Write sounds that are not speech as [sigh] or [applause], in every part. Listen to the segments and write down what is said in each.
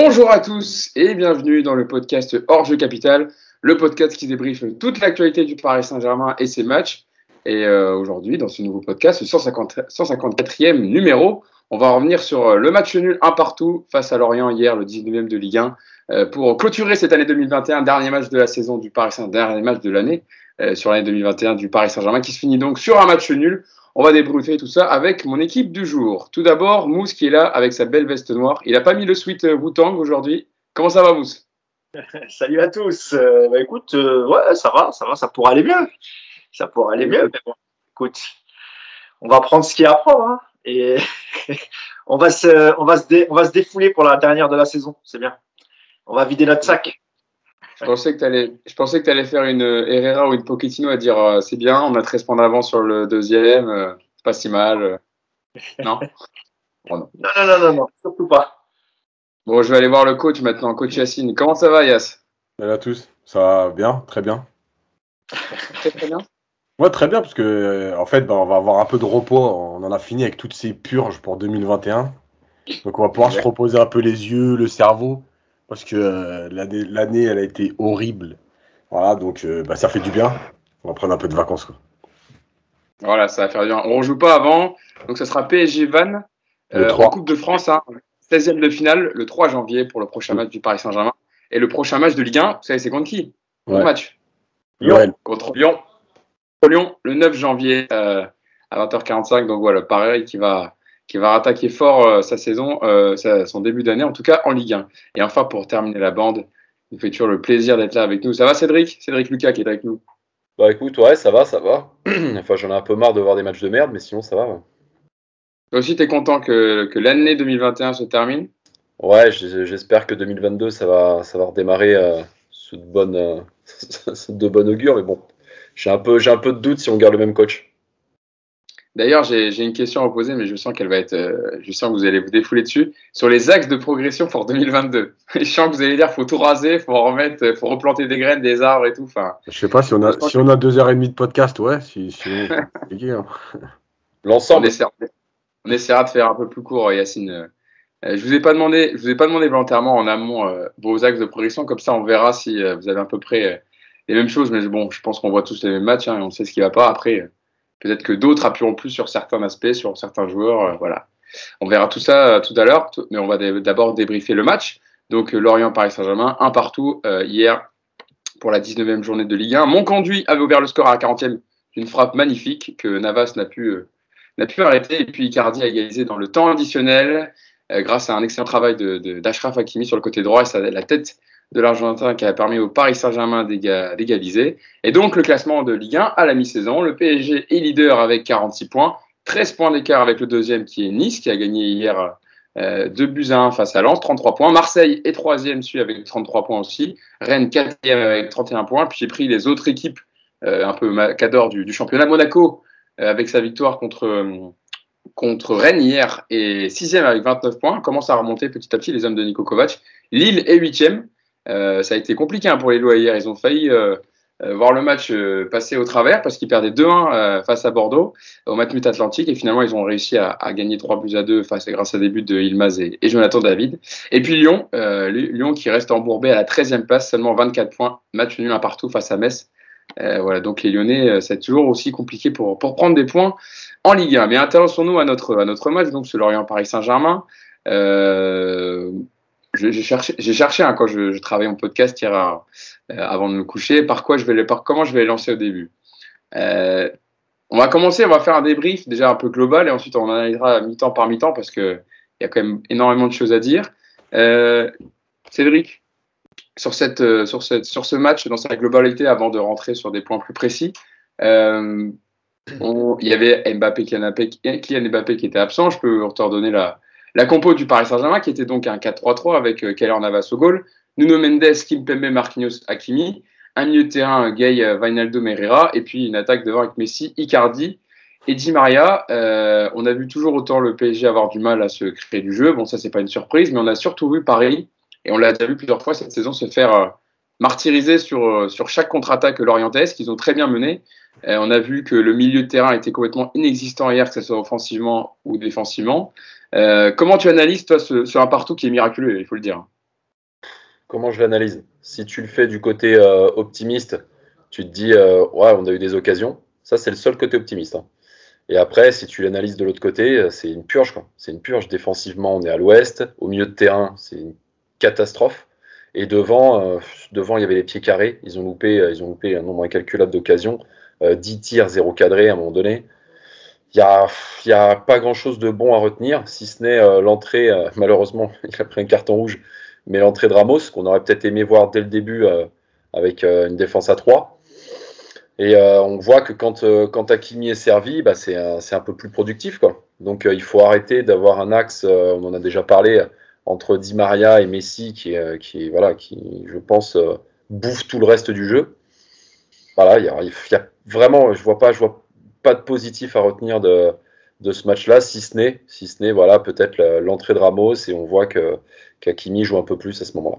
Bonjour à tous et bienvenue dans le podcast Hors Jeu Capital, le podcast qui débriefe toute l'actualité du Paris Saint-Germain et ses matchs. Et euh, aujourd'hui, dans ce nouveau podcast, le 150, 154e numéro, on va revenir sur euh, le match nul un partout face à Lorient hier, le 19e de Ligue 1, euh, pour clôturer cette année 2021, dernier match de la saison du Paris Saint-Germain, dernier match de l'année sur l'année 2021 du Paris Saint-Germain, qui se finit donc sur un match nul. On va débriefer tout ça avec mon équipe du jour. Tout d'abord, Mousse qui est là avec sa belle veste noire. Il n'a pas mis le sweat Wu-Tang aujourd'hui. Comment ça va, Mousse? [laughs] Salut à tous. Euh, bah, écoute, euh, ouais, ça va, ça va, ça pourrait aller mieux. Ça pourrait aller mieux, mais bon, écoute, on va prendre ce qu'il y a à prendre hein, [laughs] on va se, on on va se défouler pour la dernière de la saison. C'est bien. On va vider notre sac. Je pensais que tu allais, je pensais que allais faire une Herrera ou une Pochettino à dire euh, c'est bien, on a 13 points d'avance sur le deuxième, euh, c'est pas si mal. Euh. [laughs] Non, non, non, non, non, non, surtout pas. Bon, je vais aller voir le coach maintenant, coach Yacine. Comment ça va, Yass Salut à tous. Ça va bien, très bien. très, très bien. Ouais, très bien, parce que en fait, bah, on va avoir un peu de repos. On en a fini avec toutes ces purges pour 2021. Donc, on va pouvoir se reposer un peu les yeux, le cerveau parce que euh, l'année, elle a été horrible. Voilà, donc euh, bah, ça fait du bien. On va prendre un peu de vacances. Quoi. Voilà, ça va faire du bien. On ne joue pas avant, donc ça sera PSG Van euh, en Coupe de France, hein, 16e de finale, le 3 janvier pour le prochain match du Paris Saint-Germain. Et le prochain match de Ligue 1, vous savez, c'est contre qui? Bon match. Lyon contre Lyon. Lyon, le 9 janvier à 20h45. Donc voilà, pareil, qui va qui va rattaquer fort euh, sa saison, euh, son début d'année, en tout cas en Ligue 1. Et enfin, pour terminer la bande, il nous fait toujours le plaisir d'être là avec nous. Ça va, Cédric? Cédric Lucas qui est avec nous. Bah écoute, ouais, ça va, ça va. [clears throat] enfin, j'en ai un peu marre de voir des matchs de merde, mais sinon, ça va. Ouais. Toi aussi, tu es content que, que l'année 2021 se termine? Ouais, j'espère que 2022, ça va, ça va redémarrer euh, sous, de bonnes, euh, [laughs] de bonne augure, mais bon, j'ai un, peu, un peu de doute si on garde le même coach. D'ailleurs, j'ai une question à poser, mais je sens qu'elle va être. Euh, je sens que vous allez vous défouler dessus. Sur les axes de progression pour 2022. [laughs] Je sens que vous allez dire faut tout raser, faut remettre, faut replanter des graines, des arbres et tout. Enfin, je sais pas si on a, si on a deux heures et demie de podcast, ouais. Si, si [laughs] hein. L'ensemble. On, essaiera de faire un peu plus court, Yacine. Euh, je vous ai pas demandé, je vous ai pas demandé volontairement en amont euh, vos axes de progression. Comme ça, on verra si vous avez à peu près les mêmes choses. Mais bon, je pense qu'on voit tous les mêmes matchs hein, et on sait ce qui va pas. Après Peut-être que d'autres appuieront plus sur certains aspects, sur certains joueurs. Euh, voilà. On verra tout ça euh, tout à l'heure, mais on va d'abord débriefer le match. Donc euh, Lorient-Paris Saint-Germain, un partout hier pour la 19e journée de Ligue 1. Mon conduit avait ouvert le score à la 40e d'une frappe magnifique que Navas n'a pu, arrêter. Et puis Icardi a égalisé dans le temps additionnel grâce à un excellent travail d'Ashraf de, Hakimi sur le côté droit et la tête de l'Argentin qui a permis au Paris Saint-Germain d'égaliser. Et donc le classement de Ligue 1 à la mi-saison, le PSG est leader avec 46 points, 13 points d'écart avec le deuxième qui est Nice, qui a gagné hier euh, 2 buts à 1 face à Lens, 33 points. Marseille est troisième, suit avec 33 points aussi. Rennes quatrième avec 31 points. Puis j'ai pris les autres équipes euh, un peu cadors du, du, championnat. Monaco euh, avec sa victoire contre, contre Rennes hier et sixième avec 29 points. Commence à remonter petit à petit les hommes de Nico Kovac. Lille est huitième euh, ça a été compliqué hein, pour les Lois hier. Ils ont failli euh, euh, voir le match passer au travers parce qu'ils perdaient 2-1 face à Bordeaux au Matmut Atlantique et finalement ils ont réussi à, gagner 3 buts à 2 face, grâce à des buts de Ilmaz et, Jonathan David. Et puis Lyon, Lyon qui reste embourbé à la 13e place, seulement 24 points, match nul un partout face à Metz. voilà, donc les Lyonnais, c'est toujours aussi compliqué pour, pour prendre des points en Ligue 1. Mais intéressons-nous à notre, notre match, donc ce Lorient-Paris Saint-Germain. Euh, j'ai cherché, hein, quand je, je travaillais en podcast hier euh, avant de me coucher, par quoi je vais, comment je vais les lancer au début. Euh, on va commencer, on va faire un débrief déjà un peu global et ensuite on analysera mi-temps par mi-temps parce que il y a quand même énormément de choses à dire. Euh, Cédric, sur euh, ce match dans sa globalité, avant de rentrer sur des points plus précis, euh, il y avait Mbappé, Kylian Mbappé qui était absent. Je peux te redonner la la compo du Paris Saint-Germain, qui était donc un 4-3-3 avec euh, Keller Navas au goal, Nuno Mendes, Kimpembe, Marquinhos, Hakimi, un milieu de terrain, Gay, euh, Vainaldo, Merera, et puis une attaque devant avec Messi, Icardi et Di Maria. Euh, on a vu toujours autant le PSG avoir du mal à se créer du jeu. Bon, ça, c'est pas une surprise, mais on a surtout vu Paris, et on l'a déjà vu plusieurs fois cette saison, se faire martyriser sur, sur chaque contre-attaque lorientaise qu'ils ont très bien mené. on a vu que le milieu de terrain était complètement inexistant hier, que ce soit offensivement ou défensivement. Euh, comment tu analyses, toi, ce, un partout qui est miraculeux, il faut le dire comment je l'analyse? Si tu le fais du côté euh, optimiste, tu te dis, euh, ouais, on a eu des occasions. Ça, c'est le seul côté optimiste. Hein. Et après, si tu l'analyses de l'autre côté, c'est une purge. C'est une purge. Défensivement, on est à l'ouest. Au milieu de terrain, c'est une catastrophe. Et devant, devant, il y avait les pieds carrés. Ils ont loupé, ils ont loupé un nombre incalculable d'occasions. 10 tirs, 0 cadré à un moment donné. Il n'y a, a, pas grand-chose de bon à retenir, si ce n'est euh, l'entrée, euh, [laughs] malheureusement, il a pris un carton rouge, mais l'entrée de Ramos, qu'on aurait peut-être aimé voir dès le début euh, avec une défense à 3. Et on voit que quand, quand Hakimi est servi, bah, c'est un, un, peu plus productif. Quoi. Donc il faut arrêter d'avoir un axe, on en a déjà parlé, entre Di Maria et Messi, qui, qui, voilà, qui je pense, bouffe tout le reste du jeu. Voilà, il y, y a, vraiment, je vois pas, je vois pas de positif à retenir de, de ce match-là, si ce n'est, si ce n'est, voilà, peut-être l'entrée de Ramos et on voit que qu'Akimi joue un peu plus à ce moment-là.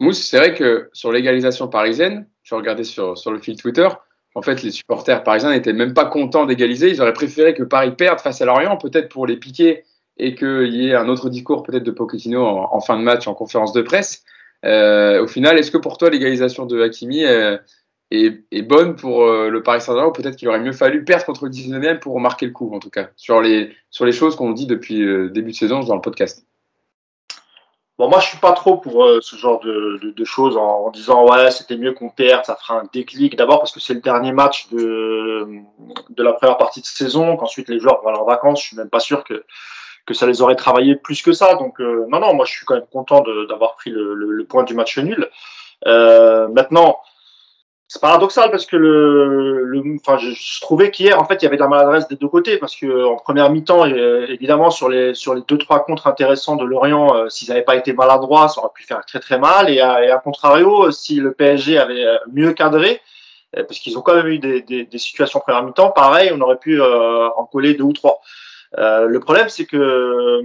Mousse, c'est vrai que sur l'égalisation parisienne, je regardais sur, sur le fil Twitter, en fait, les supporters parisiens n'étaient même pas contents d'égaliser. Ils auraient préféré que Paris perde face à Lorient, peut-être pour les piquer et qu'il y ait un autre discours peut-être de Pochettino en, fin de match, en conférence de presse. Euh, au final, est-ce que pour toi, l'égalisation de Hakimi, euh, est, bonne pour euh, le Paris Saint-Germain. Peut-être qu'il aurait mieux fallu perdre contre le 19e pour marquer le coup, en tout cas, sur les, sur les choses qu'on dit depuis euh, début de saison dans le podcast. Bon, moi, je suis pas trop pour euh, ce genre de, de, choses en, disant ouais, c'était mieux qu'on perde, ça fera un déclic. D'abord parce que c'est le dernier match de, de la première partie de saison, qu'ensuite les joueurs vont aller en vacances. Je suis même pas sûr que que ça les aurait travaillé plus que ça. Donc non, non, moi, je suis quand même content d'avoir pris le, point du match nul. maintenant, c'est paradoxal parce que le, le enfin, je, trouvais qu'hier, en fait, il y avait de la maladresse des deux côtés parce que en première mi-temps, évidemment, sur les sur les deux trois contres intéressants de Lorient, euh, s'ils n'avaient pas été maladroits, ça aurait pu faire très très mal. Et à, contrario, si le PSG avait euh, mieux cadré, euh, parce qu'ils ont quand même eu des, des, situations en première mi-temps, pareil, on aurait pu en coller deux ou trois. Euh, le problème, c'est que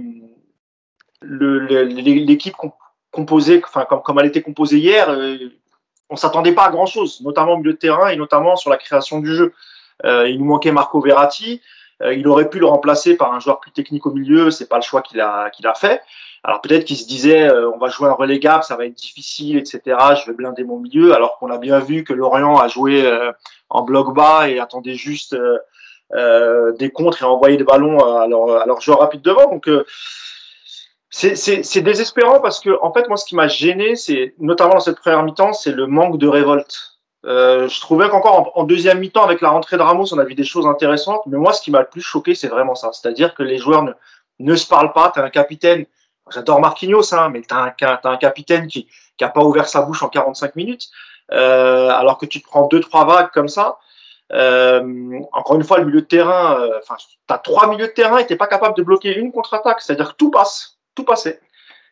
l'équipe composée, enfin comme, comme elle était composée hier, on s'attendait pas à grand chose, notamment au milieu de terrain et notamment sur la création du jeu. Euh, il nous manquait Marco Verratti. Euh, il aurait pu le remplacer par un joueur plus technique au milieu. C'est pas le choix qu'il a qu'il a fait. Alors peut-être qu'il se disait euh, on va jouer un relégable, ça va être difficile, etc. Je vais blinder mon milieu. Alors qu'on a bien vu que Lorient a joué en bloc bas et attendait juste des contres et envoyé des ballons à leur, à leur joueur rapide devant. Donc c'est désespérant parce que, en fait, moi, ce qui m'a gêné, c'est notamment dans cette première mi-temps, c'est le manque de révolte. Euh, je trouvais qu'encore en, deuxième mi-temps, avec la rentrée de Ramos, on a vu des choses intéressantes. Mais moi, ce qui m'a le plus choqué, c'est vraiment ça. C'est-à-dire que les joueurs ne, ne se parlent pas. T'as un capitaine, j'adore Marquinhos, hein, mais t'as un, as un capitaine qui qui a pas ouvert sa bouche en 45 minutes, euh, alors que tu te prends deux trois vagues comme ça. Euh, encore une fois, le milieu de terrain, euh, enfin, t'as trois milieux de terrain et t'es pas capable de bloquer une contre-attaque. C'est-à-dire que tout passe tout passé.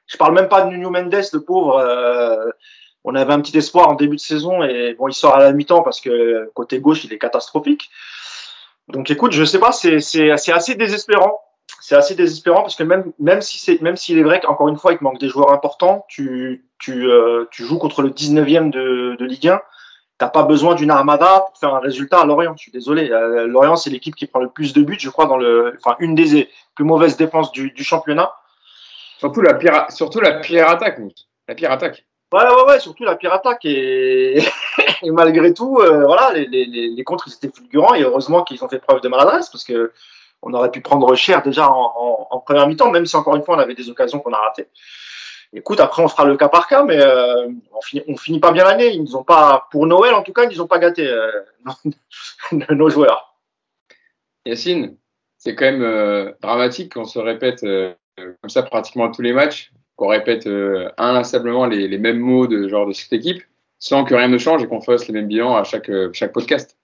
Je parle même pas de Nuno Mendes, le pauvre. Euh, on avait un petit espoir en début de saison et bon, il sort à la mi-temps parce que côté gauche, il est catastrophique. Donc écoute, je sais pas, c'est assez désespérant. C'est assez désespérant parce que même même si c'est même s'il est vrai qu'encore une fois, il te manque des joueurs importants, tu tu euh, tu joues contre le 19e de, de Ligue 1 t'as pas besoin d'une armada pour faire un résultat à Lorient. Je suis désolé. Euh, Lorient, c'est l'équipe qui prend le plus de buts, je crois, dans le, enfin, une des plus mauvaises défenses du championnat. Surtout la pire, surtout la pire attaque, La pire attaque. Ouais, ouais, ouais, surtout la pire attaque. Et, [laughs] et malgré tout, euh, voilà, les, les, les contres, ils étaient fulgurants. Et heureusement qu'ils ont fait preuve de maladresse parce que on aurait pu prendre cher déjà en, en, première mi-temps, même si encore une fois, on avait des occasions qu'on a ratées. Écoute, après, on fera le cas par cas, mais euh, on, finit, on finit pas bien l'année. Ils nous ont pas, pour Noël en tout cas, ils nous ont pas gâté euh, [laughs] nos joueurs. Yacine, c'est quand même dramatique qu'on se répète euh, comme ça pratiquement tous les matchs, qu'on répète euh, inlassablement les, mêmes mots de genre de cette équipe, sans que rien ne change et qu'on fasse les mêmes bilans à chaque, euh, chaque podcast.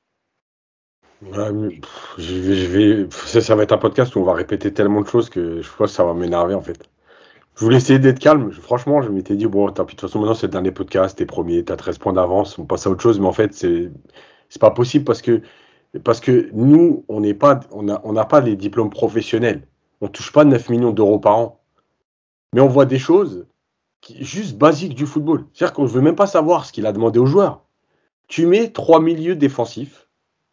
ça, va être un podcast où on va répéter tellement de choses que je pense que ça va m'énerver en fait. Je voulais essayer d'être calme. Franchement, je m'étais dit, bon, tant pis, de toute façon, maintenant c'est le dernier podcast, t'es premier, t'as 13 points d'avance, on passe à autre chose. Mais en fait, c'est, pas possible parce que, parce que nous, on pas, on n'a on a pas les diplômes professionnels on touche pas 9 millions d'euros par an. Mais on voit des choses juste basiques du football. C'est-à-dire qu'on ne veut même pas savoir ce qu'il a demandé aux joueurs. Tu mets trois milieux défensifs,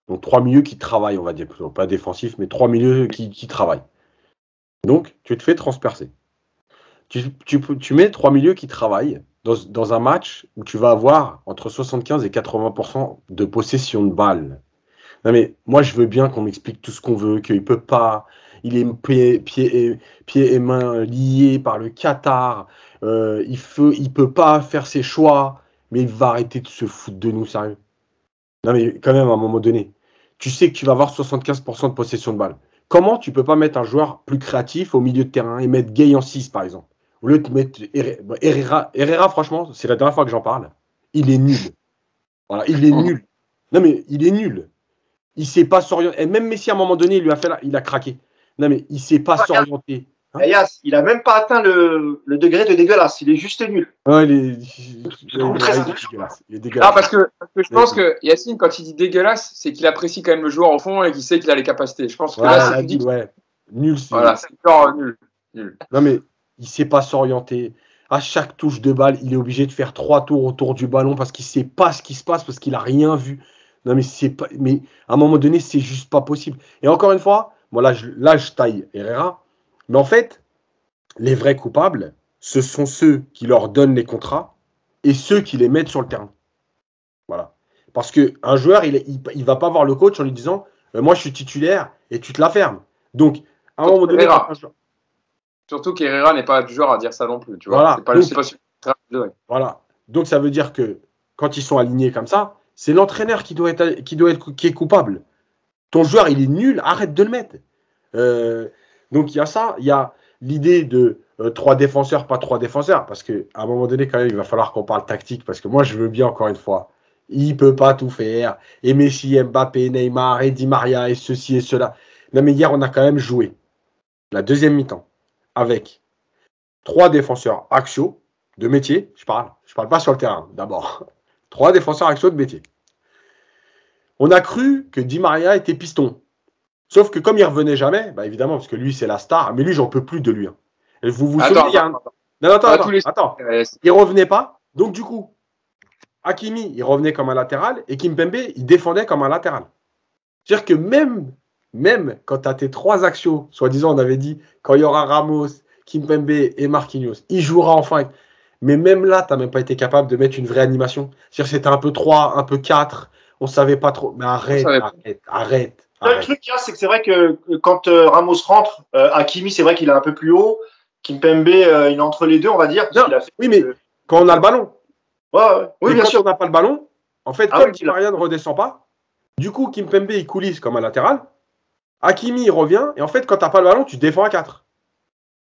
donc trois milieux qui travaillent, on va dire plutôt, pas défensifs, mais trois milieux qui, travaillent. Donc, tu te fais transpercer. Tu, mets trois milieux qui travaillent, dans, un match où tu vas avoir entre 75 et 80% de possession de balles. Non mais moi je veux bien qu'on m'explique tout ce qu'on veut, qu'il peut pas, il est pieds pied, pied et mains liés par le Qatar, euh, il ne il peut pas faire ses choix, mais il va arrêter de se foutre de nous, sérieux. Non mais quand même à un moment donné, tu sais que tu vas avoir 75% de possession de balles. Comment tu peux pas mettre un joueur plus créatif au milieu de terrain et mettre Gay en 6 par exemple? Au lieu de mettre Herrera, Herrera franchement, c'est la dernière fois que j'en parle, il est nul. Voilà, il est nul. Non mais il est nul. Il sait pas s'orienter. Et même Messi à un moment donné, il lui a fait il a craqué. Non mais il sait pas s'orienter. Hein il n'a même pas atteint le, degré de dégueulasse. Il est juste nul. Ouais, il est, dégueulasse. Ah, parce que, je pense que Yacine, quand il dit dégueulasse, c'est qu'il apprécie quand même le joueur au fond et qu'il sait qu'il a les capacités. Je pense que là, c'est dit, ouais. Nul. Voilà, c'est genre nul. nul. Non, mais il sait pas s'orienter. À chaque touche de balle, il est obligé de faire trois tours autour du ballon parce qu'il sait pas ce qui se passe, parce qu'il a rien vu. Non, mais c'est pas. Mais à un moment donné, c'est juste pas possible. Et encore une fois, moi là, je, là, je taille Herrera mais en fait, les vrais coupables, ce sont ceux qui leur donnent les contrats et ceux qui les mettent sur le terrain. Voilà. Parce qu'un joueur, il ne va pas voir le coach en lui disant euh, Moi, je suis titulaire et tu te la fermes. Donc, à un moment donné. Surtout qu'Herrera n'est pas du genre à dire ça non plus. Tu vois voilà. Pas voilà. Donc, ça veut dire que quand ils sont alignés comme ça, c'est l'entraîneur qui doit être qui doit être qui est coupable. Ton joueur, il est nul, arrête de le mettre. Euh, donc il y a ça, il y a l'idée de euh, trois défenseurs, pas trois défenseurs, parce qu'à un moment donné, quand même, il va falloir qu'on parle tactique, parce que moi, je veux bien, encore une fois, il peut pas tout faire, et Messi, Mbappé, Neymar, et Di Maria, et ceci et cela. Non, mais hier, on a quand même joué la deuxième mi-temps avec trois défenseurs axiaux de métier, je parle, je parle pas sur le terrain, d'abord. [laughs] Trois défenseurs axiaux de métier. On a cru que Di Maria était piston. Sauf que comme il revenait jamais, bah évidemment, parce que lui, c'est la star, mais lui, j'en peux plus de lui. Hein. Vous vous souvenez il y a Non, attends, attends, attends. Il revenait pas. Donc, du coup, Hakimi, il revenait comme un latéral et Kimpembe, il défendait comme un latéral. C'est-à-dire que même, même quand tu as tes trois axios, soi-disant, on avait dit, quand il y aura Ramos, Kimpembe et Marquinhos, il jouera enfin. Mais même là, tu n'as même pas été capable de mettre une vraie animation. C'est-à-dire que c'était un peu 3, un peu 4. On savait pas trop. Mais arrête, arrête, arrête. Le truc, c'est que c'est vrai que quand euh, Ramos rentre, euh, Hakimi, c'est vrai qu'il est un peu plus haut. Kimpembe, euh, il est entre les deux, on va dire. oui, mais quand on a le ballon. Ouais, Oui, bien quand sûr. on n'a pas le ballon, en fait, ah comme Maria ne redescend pas, du coup, Kimpembe, il coulisse comme un latéral. Hakimi, il revient. Et en fait, quand tu n'as pas le ballon, tu défends à 4.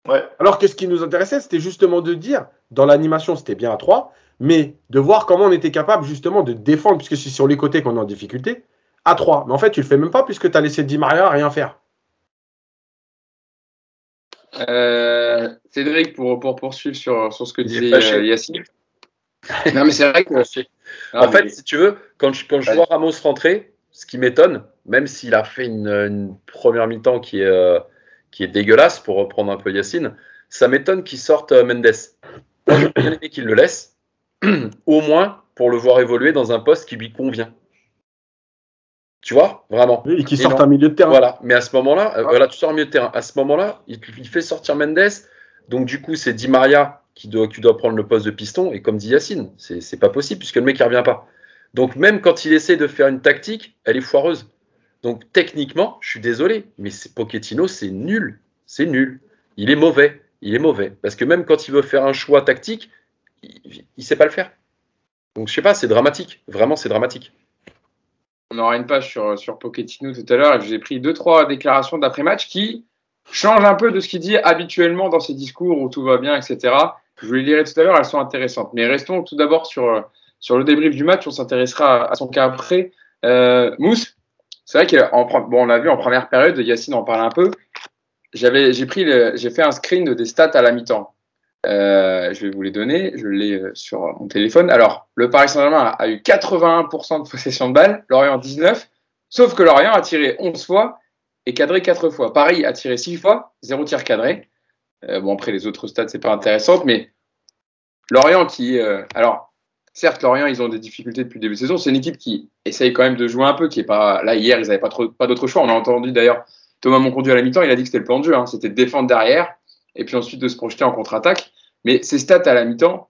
Ouais. Alors que ce qui nous intéressait, c'était justement de dire, dans l'animation, c'était bien à 3, mais de voir comment on était capable justement de défendre, puisque c'est sur les côtés qu'on est en difficulté, à 3. Mais en fait, tu le fais même pas puisque tu as laissé Di Maria rien faire. Euh, Cédric, pour, pour poursuivre sur, sur ce que disait euh, Yacine. non, mais c'est vrai que. en fait, si tu veux, quand je, quand je vois Ramos rentrer, ce qui m'étonne, même s'il a fait une, première mi-temps qui est, euh, qui est dégueulasse, pour reprendre un peu Yacine, ça m'étonne qu'il sorte Mendes. Moi, je bien aimé qu'il le laisse, [clears throat] au moins pour le voir évoluer dans un poste qui lui convient. Tu vois, vraiment. et qui sort un milieu de terrain. Voilà, mais à ce moment-là, euh, voilà, tu sors un milieu de terrain. À ce moment-là, il, fait sortir Mendes. Donc, du coup, c'est Di Maria qui doit, qui doit prendre le poste de piston. Et comme dit Yacine, c'est pas possible puisque le mec ne revient pas. Donc, même quand il essaie de faire une tactique, elle est foireuse. Donc, techniquement, je suis désolé, mais Pochettino, c'est nul. C'est nul. Il est mauvais. Il est mauvais. Parce que même quand il veut faire un choix tactique, il ne sait pas le faire. Donc, je sais pas, c'est dramatique. Vraiment, c'est dramatique on aura une page sur, sur Pochettino tout à l'heure et j'ai pris deux, trois déclarations d'après-match qui changent un peu de ce qu'il dit habituellement dans ses discours où tout va bien, etc. Je vous les lirai tout à l'heure, elles sont intéressantes. Mais restons tout d'abord sur, sur le débrief du match, on s'intéressera à, son cas après. Euh, Mousse, c'est vrai qu'on bon, on l'a vu en première période, Yacine en parle un peu. J'ai fait un screen des stats à la mi-temps. Euh, je vais vous les donner. Je l'ai euh, sur mon téléphone. Alors, le Paris Saint-Germain a eu 81% de possession de balle, Lorient 19, sauf que Lorient a tiré 11 fois et cadré 4 fois. Paris a tiré 6 fois, 0 tir cadré. Euh, bon, après, les autres stats, c'est pas intéressant, mais Lorient qui. alors, certes, Lorient, ils ont des difficultés depuis le début de saison. C'est une équipe qui essaye quand même de jouer un peu, qui est pas. Là, hier, ils n'avaient pas, pas d'autre choix. On a entendu d'ailleurs Thomas Monconduit à la mi-temps, il a dit que c'était le plan de jeu. Hein. C'était de défendre derrière et puis ensuite de se projeter en contre-attaque. Mais ces stats à la mi-temps,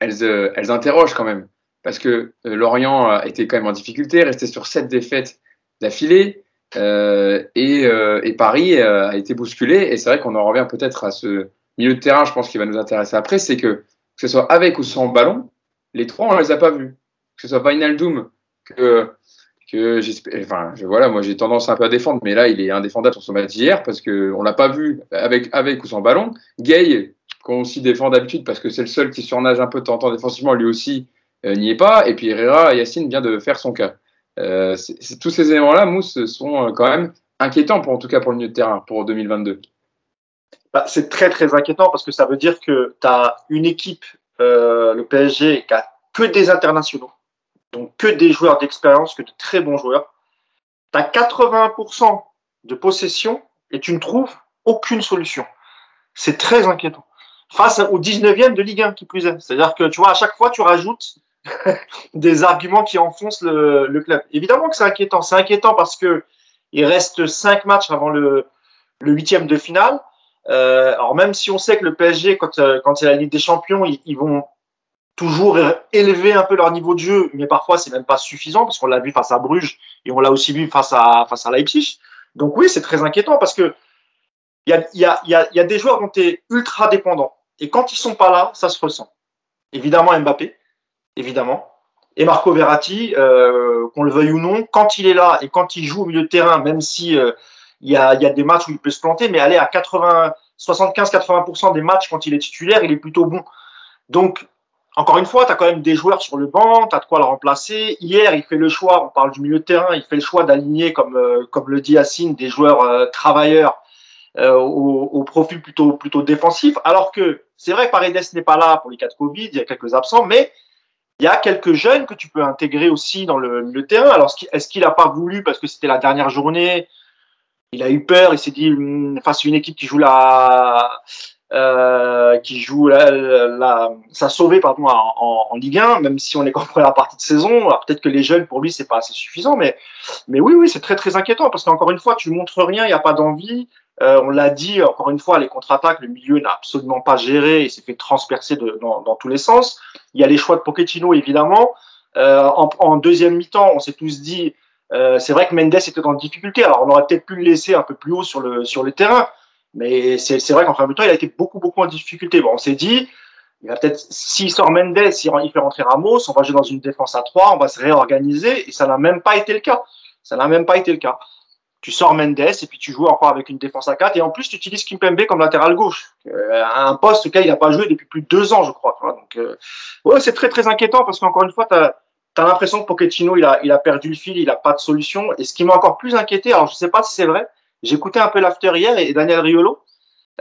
elles, elles interrogent quand même. Parce que Lorient était quand même en difficulté, restait sur sept défaites d'affilée. Euh, et, euh, et, Paris a été bousculé. Et c'est vrai qu'on en revient peut-être à ce milieu de terrain, je pense, qui va nous intéresser après, c'est que que ce soit avec ou sans ballon, les trois, on les a pas vus. Que ce soit Vinaldoom, que que j'espère, enfin, je, voilà, moi j'ai tendance un peu à défendre, mais là il est indéfendable sur son match d'hier parce que on l'a pas vu avec avec ou sans ballon. Gay, qu'on aussi défend d'habitude parce que c'est le seul qui surnage un peu temps défensivement, lui aussi euh, n'y est pas. Et puis Herrera, Yacine vient de faire son cas. Euh, tous ces éléments-là, Mousse, sont euh, quand même inquiétants, pour, en tout cas pour le milieu de terrain, pour 2022. Bah, c'est très très inquiétant parce que ça veut dire que tu as une équipe, euh, le PSG, qui a que des internationaux, donc que des joueurs d'expérience, que de très bons joueurs. Tu as 80% de possession et tu ne trouves aucune solution. C'est très inquiétant. Face au 19e de Ligue 1 qui plus est. C'est-à-dire que tu vois, à chaque fois, tu rajoutes [laughs] des arguments qui enfoncent le, club. Évidemment que c'est inquiétant. C'est inquiétant parce que il reste cinq matchs avant le, le huitième de finale. Euh, alors même si on sait que le PSG, quand, euh, quand c'est la Ligue des Champions, ils, vont toujours élever un peu leur niveau de jeu, mais parfois c'est même pas suffisant parce qu'on l'a vu face à Bruges et on l'a aussi vu face à face à Leipzig. Donc oui, c'est très inquiétant parce que il y a, y, a, y, a, y a des joueurs dont tu es ultra dépendant et quand ils sont pas là, ça se ressent. Évidemment Mbappé, évidemment. Et Marco Verratti, euh, qu'on le veuille ou non, quand il est là et quand il joue au milieu de terrain, même si euh, il y, a, y, a, des matchs où il peut se planter, mais aller à 80, 75-80% des matchs quand il est titulaire, il est plutôt bon. Donc, encore une fois, tu as quand même des joueurs sur le banc, tu as de quoi le remplacer. Hier, il fait le choix, on parle du milieu de terrain, il fait le choix d'aligner, comme, euh, comme le dit Yacine, des joueurs euh, travailleurs euh, au, au, profil plutôt, plutôt défensif. Alors que c'est vrai que Paredes n'est pas là pour les cas de Covid, il y a quelques absents, mais il y a quelques jeunes que tu peux intégrer aussi dans le, le terrain. Alors, est-ce qu'il n'a pas voulu parce que c'était la dernière journée Il a eu peur, il s'est dit hum, face à une équipe qui joue la, euh, qui joue la, la, ça sauvé pardon en, en, Ligue 1, même si on est qu'en première partie de saison. Peut-être que les jeunes pour lui c'est pas assez suffisant, mais mais oui oui c'est très très inquiétant parce qu'encore une fois tu montres rien, il n'y a pas d'envie. Euh, on l'a dit encore une fois, les contre-attaques, le milieu n'a absolument pas géré et s'est fait transpercer de, dans, dans, tous les sens. Il y a les choix de Pochettino évidemment. Euh, en, en, deuxième mi-temps, on s'est tous dit, euh, c'est vrai que Mendes était en difficulté. Alors on aurait peut-être pu le laisser un peu plus haut sur le sur le terrain, mais c'est vrai qu'en fin de temps, il a été beaucoup beaucoup en difficulté. Bon, on s'est dit, il va peut-être s'il sort Mendes, il fait rentrer Ramos, on va jouer dans une défense à 3, on va se réorganiser et ça n'a même pas été le cas. Ça n'a même pas été le cas tu sors Mendes et puis tu joues encore avec une défense à 4 et en plus tu utilises Kimpembe comme latéral gauche, euh, un poste auquel il n'a pas joué depuis plus de deux ans je crois. Donc euh, ouais, c'est très très inquiétant parce qu'encore une fois tu as, as l'impression que Pochettino il a, il a perdu le fil, il n'a pas de solution et ce qui m'a encore plus inquiété, alors je sais pas si c'est vrai, écouté un peu l'after hier et Daniel Riolo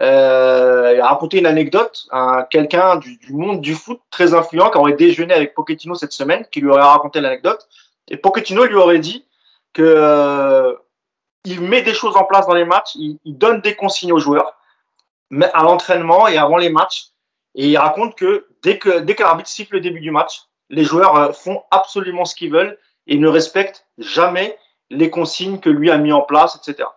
euh, a raconté une anecdote, à quelqu'un du, du, monde du foot très influent qui aurait déjeuné avec Pochettino cette semaine, qui lui aurait raconté l'anecdote et Pochettino lui aurait dit que euh, il met des choses en place dans les matchs, il, il donne des consignes aux joueurs mais à l'entraînement et avant les matchs. Et il raconte que dès que, dès que l'arbitre siffle le début du match, les joueurs euh, font absolument ce qu'ils veulent et ne respectent jamais les consignes que lui a mis en place, etc.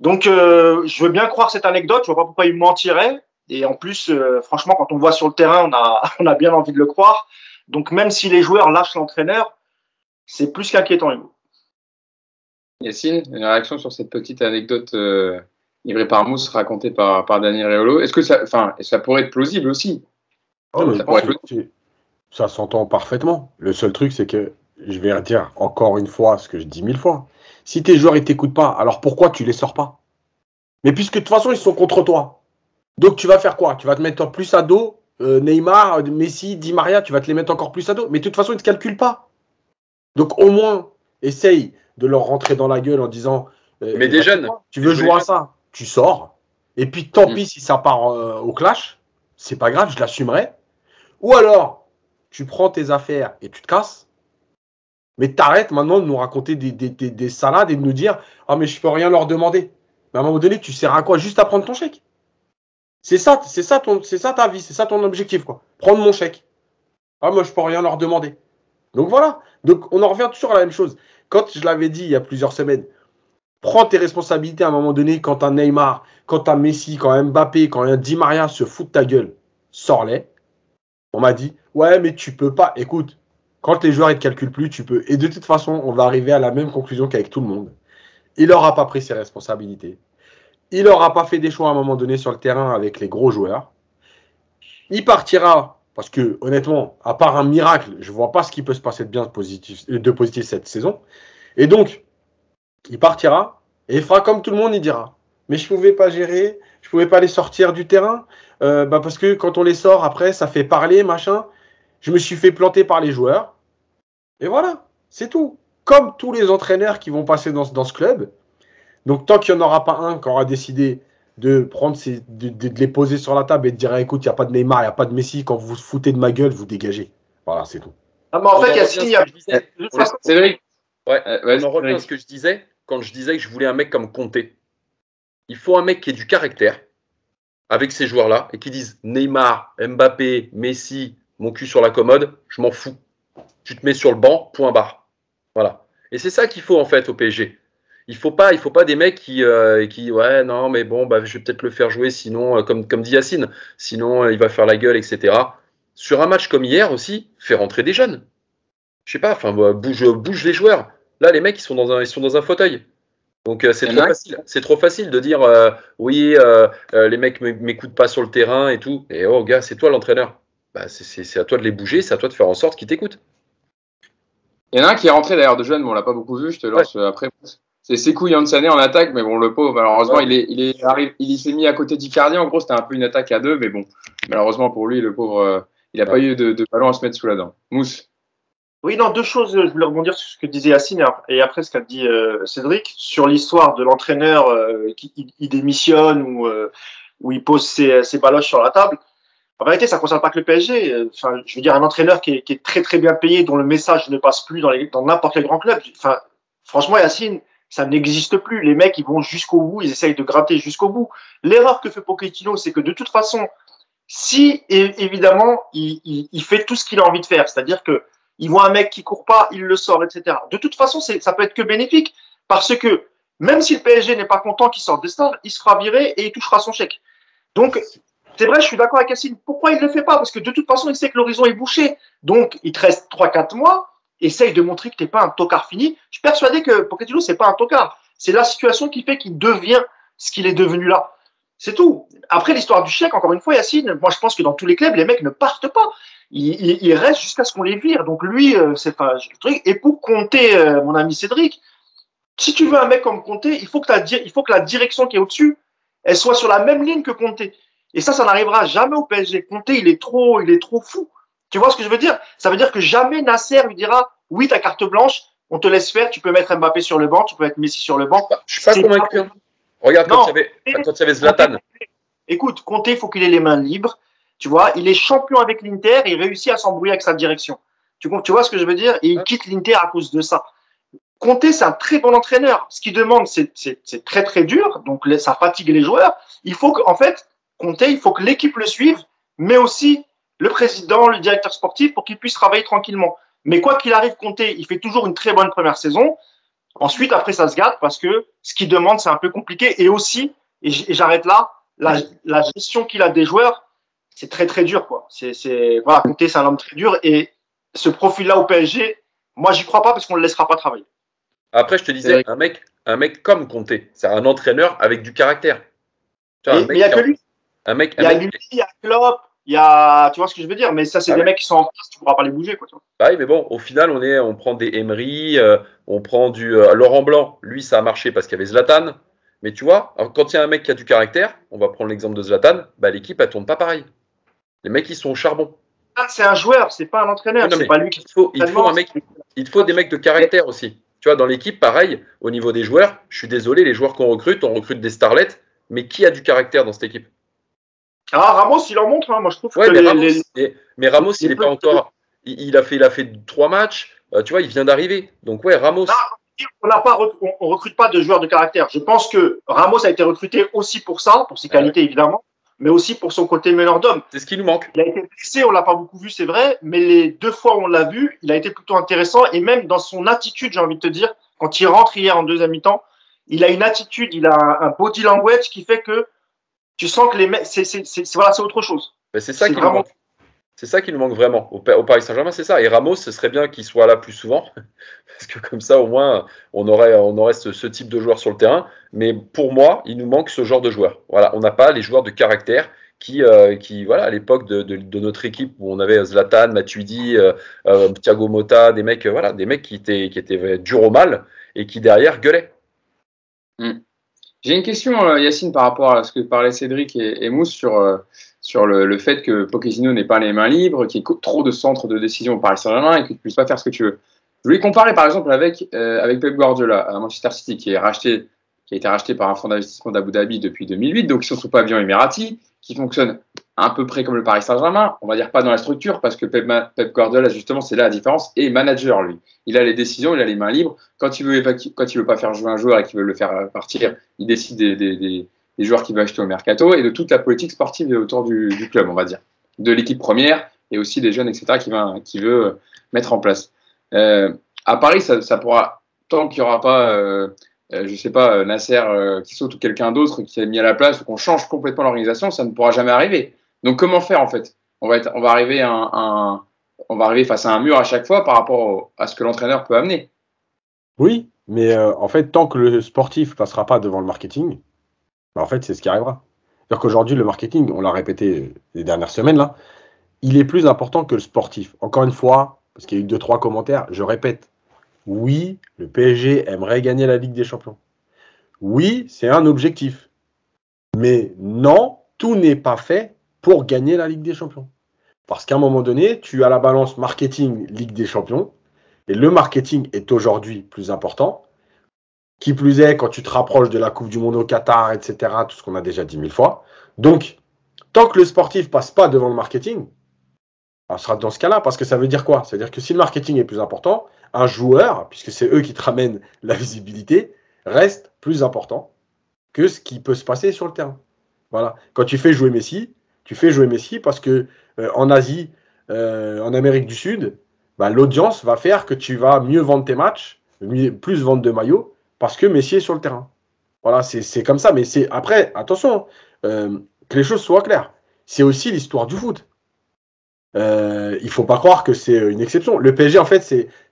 Donc, euh, je veux bien croire cette anecdote, je vois pas pourquoi il mentirait. Et en plus, euh, franchement, quand on voit sur le terrain, on a, [laughs] on a bien envie de le croire. Donc, même si les joueurs lâchent l'entraîneur, c'est plus qu'inquiétant, Hugo. Yacine, une réaction sur cette petite anecdote euh, livrée par Mousse, racontée par, par Daniel Reolo? Est-ce que ça, enfin, ça pourrait être plausible aussi? Oh, Ça, ça, ça s'entend parfaitement. Le seul truc, c'est que je vais dire encore une fois ce que je dis mille fois. Si tes joueurs ne t'écoutent pas, alors pourquoi tu les sors pas? Mais puisque de toute façon, ils sont contre toi. Donc tu vas faire quoi? Tu vas te mettre plus à dos euh, Neymar, Messi, Di Maria, tu vas te les mettre encore plus à dos. Mais de toute façon, ils ne te calculent pas. Donc au moins, essaye de leur rentrer dans la gueule en disant euh, Mais des jeunes. Tu veux jouer à ça Tu sors. Et puis tant mmh. pis si ça part euh, au clash. C'est pas grave, je l'assumerai. Ou alors, tu prends tes affaires et tu te casses. Mais t'arrêtes maintenant de nous raconter des, des, des, des, salades et de nous dire Ah, mais je peux rien leur demander. Mais à un moment donné, tu sers à quoi? Juste à prendre ton chèque. C'est ça, c'est ça, c'est ça ta vie, c'est ça ton objectif, quoi. Prendre mon chèque. Ah, moi, je peux rien leur demander. Donc voilà. Donc on en revient toujours à la même chose quand je l'avais dit il y a plusieurs semaines, prends tes responsabilités à un moment donné quand un Neymar, quand un Messi, quand un Mbappé, quand un Di Maria se fout de ta gueule, sors-les. On m'a dit, ouais, mais tu peux pas. Écoute, quand les joueurs ne te calculent plus, tu peux. Et de toute façon, on va arriver à la même conclusion qu'avec tout le monde. Il n'aura pas pris ses responsabilités. Il n'aura pas fait des choix à un moment donné sur le terrain avec les gros joueurs. Il partira parce que honnêtement, à part un miracle, je ne vois pas ce qui peut se passer de bien de positif, de positif cette saison. Et donc, il partira et il fera comme tout le monde, il dira. Mais je ne pouvais pas gérer, je ne pouvais pas les sortir du terrain, euh, bah parce que quand on les sort après, ça fait parler, machin. Je me suis fait planter par les joueurs. Et voilà, c'est tout. Comme tous les entraîneurs qui vont passer dans, dans ce club. Donc tant qu'il n'y en aura pas un qui aura décidé de prendre de, les poser sur la table et de dire écoute, il n'y a pas de Neymar, il n'y a pas de Messi, quand vous vous foutez de ma gueule, vous dégagez. Voilà, c'est tout. Ah, mais en fait, il y a Cédric, ouais, on en revient à ce que je disais quand je disais que je voulais un mec comme Conté. Il faut un mec qui ait du caractère avec ces joueurs-là et qui disent Neymar, Mbappé, Messi, mon cul sur la commode, je m'en fous. Tu te mets sur le banc, point barre. Voilà. Et c'est ça qu'il faut en fait au PSG il faut pas, il faut pas des mecs qui, euh, qui ouais, non, mais bon, bah, je vais peut-être le faire jouer, sinon, euh, comme, comme dit Yacine, sinon euh, il va faire la gueule, etc. Sur un match comme hier aussi, fais rentrer des jeunes. Je sais pas, enfin, bouge, bouge les joueurs. Là, les mecs, ils sont dans un, ils sont dans un fauteuil. Donc c'est trop facile. C'est trop facile de dire oui, les mecs m'écoutent pas sur le terrain et tout. Et oh gars, c'est toi l'entraîneur. Bah, c'est à toi de les bouger, c'est à toi de faire en sorte qu'ils t'écoutent. Il y en a un qui est rentré d'ailleurs de jeune, mais on l'a pas beaucoup vu. Je te lance après c'est Sekou Yansane en attaque, mais bon, le pauvre, malheureusement, il, est, il, est arrive, il s'est mis à côté d'Icardi. En gros, c'était un peu une attaque à deux, mais bon, malheureusement pour lui, le pauvre, euh, il n'a pas eu de, de, ballon à se mettre sous la dent. Mousse. Oui, non, deux choses. Je voulais rebondir sur ce que disait Yacine et après ce qu'a dit euh, Cédric sur l'histoire de l'entraîneur euh, qui démissionne ou où il pose ses, ses baloches sur la table. En vérité, ça ne concerne pas que le PSG. Enfin, je veux dire, un entraîneur qui est, très très bien payé, dont le message ne passe plus dans n'importe quel grand club. Enfin, franchement, Yacine, ça n'existe plus. Les mecs, ils vont jusqu'au bout, ils essayent de gratter jusqu'au bout. L'erreur que fait Pochettino, c'est que de toute façon, si évidemment, il, fait tout ce qu'il a envie de faire, c'est-à-dire que il voit un mec qui court pas, il le sort, etc. De toute façon, ça peut être que bénéfique parce que même si le PSG n'est pas content qu'il sorte des stades, il se fera virer et il touchera son chèque. Donc, c'est vrai, je suis d'accord avec Cassine. Pourquoi il ne le fait pas? Parce que de toute façon, il sait que l'horizon est bouché. Donc, il te reste 3-4 mois essaye de montrer que tu n'es pas un tocard fini. Je suis persuadé que Pochettino, c'est pas un tocard. C'est la situation qui fait qu'il devient ce qu'il est devenu là. C'est tout. Après l'histoire du chèque, encore une fois, Yacine, moi je pense que dans tous les clubs, les mecs ne partent pas. Ils, restent jusqu'à ce qu'on les vire. Donc lui, euh, c'est pas le truc. Et pour compter, euh, mon ami Cédric, si tu veux un mec comme Comté, il faut que, il faut que la direction qui est au-dessus, elle soit sur la même ligne que Comté. Et ça, ça n'arrivera jamais au PSG. Comté, il est trop, il est trop fou. Tu vois ce que je veux dire? Ça veut dire que jamais Nasser lui dira oui, ta carte blanche, on te laisse faire, tu peux mettre Mbappé sur le banc, tu peux mettre Messi sur le banc. Je suis pas convaincu. Regarde quand il y avait, Zlatan. Écoute, Conte, il faut qu'il ait les mains libres. Tu vois, il est champion avec l'Inter il réussit à s'embrouiller avec sa direction. Tu, tu vois ce que je veux dire? Et il quitte l'Inter à cause de ça. Conte, c'est un très bon entraîneur. Ce qu'il demande, c'est très très dur, donc ça fatigue les joueurs. Il faut qu'en fait, Conte, il faut que l'équipe le suive, mais aussi le président, le directeur sportif, pour qu'il puisse travailler tranquillement. Mais quoi qu'il arrive, Comté, il fait toujours une très bonne première saison. Ensuite, après, ça se gâte parce que ce qu'il demande, c'est un peu compliqué. Et aussi, et j'arrête là, la, gestion qu'il a des joueurs, c'est très très dur, quoi. C'est, voilà, Comté, c'est un homme très dur. Et ce profil-là au PSG, moi, j'y crois pas parce qu'on le laissera pas travailler. Après, je te disais, un mec, un mec comme Comté, c'est un entraîneur avec du caractère. mais il n'y a que lui. Un mec, il y a lui, il y a Klopp, il y a, tu vois ce que je veux dire, mais ça, c'est ah des mecs qui sont en place, tu pourras pas les bouger, quoi. Bah oui, mais bon, au final, on est, on prend des Emery, euh, on prend du euh, Laurent Blanc. Lui, ça a marché parce qu'il y avait Zlatan. Mais tu vois, quand il y a un mec qui a du caractère, on va prendre l'exemple de Zlatan, bah l'équipe elle tourne pas pareil. Les mecs ils sont au charbon. Ah, c'est un joueur, c'est pas un entraîneur. c'est pas lui qui. Il faut, il faut un mec, il faut des mecs de caractère aussi. Tu vois, dans l'équipe, pareil, au niveau des joueurs, je suis désolé, les joueurs qu'on recrute, on recrute des starlets, mais qui a du caractère dans cette équipe? Ah, Ramos, il en montre, hein. moi je trouve que mais, Ramos, mais Ramos, il n'est pas encore. Il, a fait, il a fait trois matchs, euh, tu vois, il vient d'arriver. Donc, ouais, Ramos. on n'a pas, on, recrute pas de joueurs de caractère. Je pense que Ramos a été recruté aussi pour ça, pour ses qualités évidemment, mais aussi pour son côté meneur d'homme. C'est ce qui nous manque. Il a été blessé, on l'a pas beaucoup vu, c'est vrai, mais les deux fois où on l'a vu, il a été plutôt intéressant et même dans son attitude, j'ai envie de te dire, quand il rentre hier en deuxième mi-temps, il a une attitude, il a un, body language qui fait que tu sens que les mecs, c'est voilà, c'est autre chose. c'est ça qui vraiment... C'est ça qui nous manque vraiment. Au, Paris Saint-Germain, c'est ça. Et Ramos, ce serait bien qu'il soit là plus souvent. [laughs] Parce que comme ça, au moins, on aurait, on aurait ce, type de joueur sur le terrain. Mais pour moi, il nous manque ce genre de joueur. Voilà, on n'a pas les joueurs de caractère qui, euh, qui voilà, à l'époque de, notre équipe où on avait Zlatan, Matuidi, euh, euh, Thiago Motta, des mecs, voilà, des mecs qui étaient, qui étaient durs au mal et qui derrière gueulaient. Hmm. J'ai une question, Yacine, par rapport à ce que parlait Cédric et, et Mousse sur sur le, fait que Pochettino n'ait pas les mains libres, qu'il y ait trop de centres de décision au Paris Saint-Germain et que tu ne puisses pas faire ce que tu veux. Je voulais comparer par exemple avec, euh, avec Pep Guardiola à Manchester City qui est racheté, qui a été racheté par un fonds d'investissement d'Abu Dhabi depuis 2008, donc sur son pavillon émirati, qui fonctionne à peu près comme le Paris Saint-Germain, on va dire pas dans la structure parce que Pep, Guardiola justement c'est là la différence est manager lui. Il a les décisions, il a les mains libres. Quand il veut veut pas faire jouer un joueur et qu'il veut le faire partir, il décide des joueurs qui veut acheter au mercato et de toute la politique sportive autour du, club, on va dire, de l'équipe première et aussi des jeunes, etc., qui, va, qui veut mettre en place. Euh, à Paris, ça, pourra, tant qu'il n'y aura pas, euh, euh, je sais pas, Nasser qui saute ou quelqu'un d'autre qui est mis à la place ou qu'on change complètement l'organisation, ça ne pourra jamais arriver. Donc comment faire en fait? On va, être, on, va arriver un, on va arriver face à un mur à chaque fois par rapport à ce que l'entraîneur peut amener. Oui, mais en fait, tant que le sportif passera pas devant le marketing, bah, en fait, c'est ce qui arrivera. C'est-à-dire qu'aujourd'hui, le marketing, on l'a répété les dernières semaines, là, il est plus important que le sportif. Encore une fois, parce qu'il y a eu deux, trois commentaires, je répète, oui, le PSG aimerait gagner la Ligue des Champions. Oui, c'est un objectif. Mais non, tout n'est pas fait pour gagner la Ligue des Champions. Parce qu'à un moment donné, tu as la balance marketing Ligue des Champions, et le marketing est aujourd'hui plus important. Qui plus est, quand tu te rapproches de la Coupe du Monde au Qatar, etc., tout ce qu'on a déjà dit mille fois. Donc, tant que le sportif passe pas devant le marketing, on sera dans ce cas-là, parce que ça veut dire quoi? Ça veut dire que si le marketing est plus important, un joueur, puisque c'est eux qui te ramènent [laughs] la visibilité, reste plus important que ce qui peut se passer sur le terrain. Voilà. Quand tu fais jouer Messi, tu fais jouer Messi parce que euh, en Asie, euh, en Amérique du Sud, bah, l'audience va faire que tu vas mieux vendre tes matchs, plus vendre de maillots, parce que Messi est sur le terrain. Voilà, c'est comme ça. Mais c'est après, attention, euh, que les choses soient claires. C'est aussi l'histoire du foot. Euh, il faut pas croire que c'est une exception. Le PSG, en fait,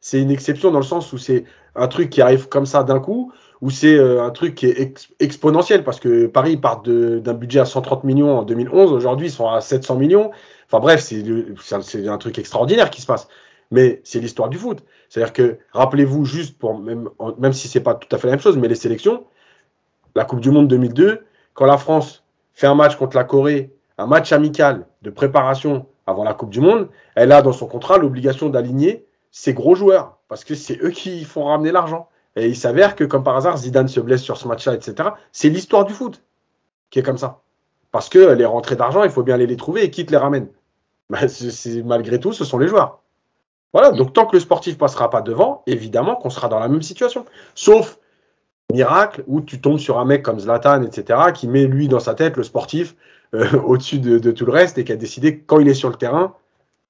c'est une exception dans le sens où c'est un truc qui arrive comme ça d'un coup, ou c'est euh, un truc qui est exponentiel, parce que Paris part d'un budget à 130 millions en 2011, aujourd'hui ils sont à 700 millions. Enfin bref, c'est un truc extraordinaire qui se passe mais c'est l'histoire du foot. C'est-à-dire que, rappelez-vous, juste pour, même, même si c'est pas tout à fait la même chose, mais les sélections, la Coupe du Monde 2002, quand la France fait un match contre la Corée, un match amical de préparation avant la Coupe du Monde, elle a dans son contrat l'obligation d'aligner ses gros joueurs, parce que c'est eux qui font ramener l'argent. Et il s'avère que, comme par hasard, Zidane se blesse sur ce match-là, etc. C'est l'histoire du foot qui est comme ça. Parce que les rentrées d'argent, il faut bien aller les trouver et qui te les ramène. [laughs] Ben, malgré tout, ce sont les joueurs. Voilà, donc tant que le sportif passera pas devant, évidemment qu'on sera dans la même situation. Sauf miracle où tu tombes sur un mec comme Zlatan, etc., qui met lui dans sa tête le sportif euh, [laughs] au-dessus de, tout le reste et qui a décidé que quand il est sur le terrain,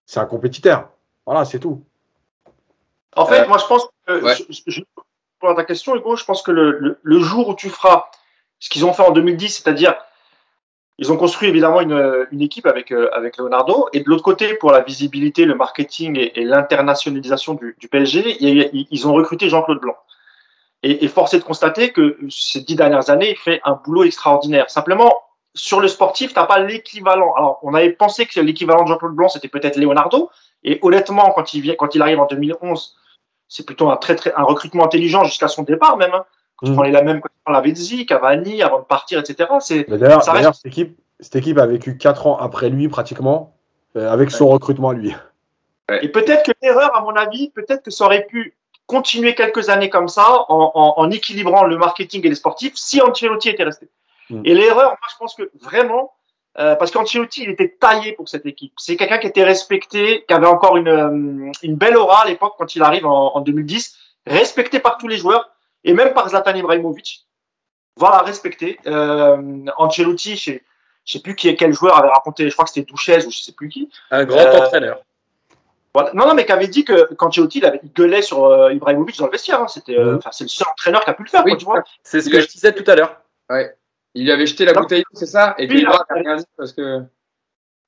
c'est un compétiteur. Voilà, c'est tout. En fait, euh, moi je pense que, pour ta question, Hugo, je pense que le, jour où tu feras ce qu'ils ont fait en 2010, c'est-à-dire ils ont construit évidemment une, équipe avec, euh, avec Leonardo. Et de l'autre côté, pour la visibilité, le marketing et, l'internationalisation du, du, PSG, ils ont recruté Jean-Claude Blanc. Et, et force est de constater que ces dix dernières années, il fait un boulot extraordinaire. Simplement, sur le sportif, tu n'as pas l'équivalent. Alors, on avait pensé que l'équivalent de Jean-Claude Blanc, c'était peut-être Leonardo. Et honnêtement, quand il, vient, quand il arrive en 2011, c'est plutôt un, très, très, un recrutement intelligent jusqu'à son départ même. Hein. Quand on est la même quand la Vezzi, Cavani, avant de partir, etc. D'ailleurs, cette, équipe, cette équipe a vécu 4 ans après lui, pratiquement, euh, avec son recrutement à lui. Et peut-être que l'erreur, à mon avis, peut-être que ça aurait pu continuer quelques années comme ça, en, en, en équilibrant le marketing et les sportifs, si Ancelotti était resté. Hmm. Et l'erreur, moi, je pense que vraiment, euh, parce qu'Ancelotti, il était taillé pour cette équipe. C'est quelqu'un qui était respecté, qui avait encore une, euh, une belle aura à l'époque quand il arrive en, en 2010, respecté par tous les joueurs et même par Zlatan Ibrahimovic. Voilà, respecté. Euh, Ancelotti, je sais, sais plus qui, quel joueur avait raconté, je crois que c'était Douchez ou je sais plus qui. Un grand euh, entraîneur. Voilà. Non, non, mais qui avait dit que quand Ancelotti il, gueulait sur euh, Ibrahimovic dans le vestiaire. Hein, c'était, euh, c'est le seul entraîneur qui a pu le faire. Oui, tu vois. C'est ce que je disais tout à l'heure. Ouais. Il lui avait jeté la bouteille, c'est ça? Et puis il a rien dit parce que.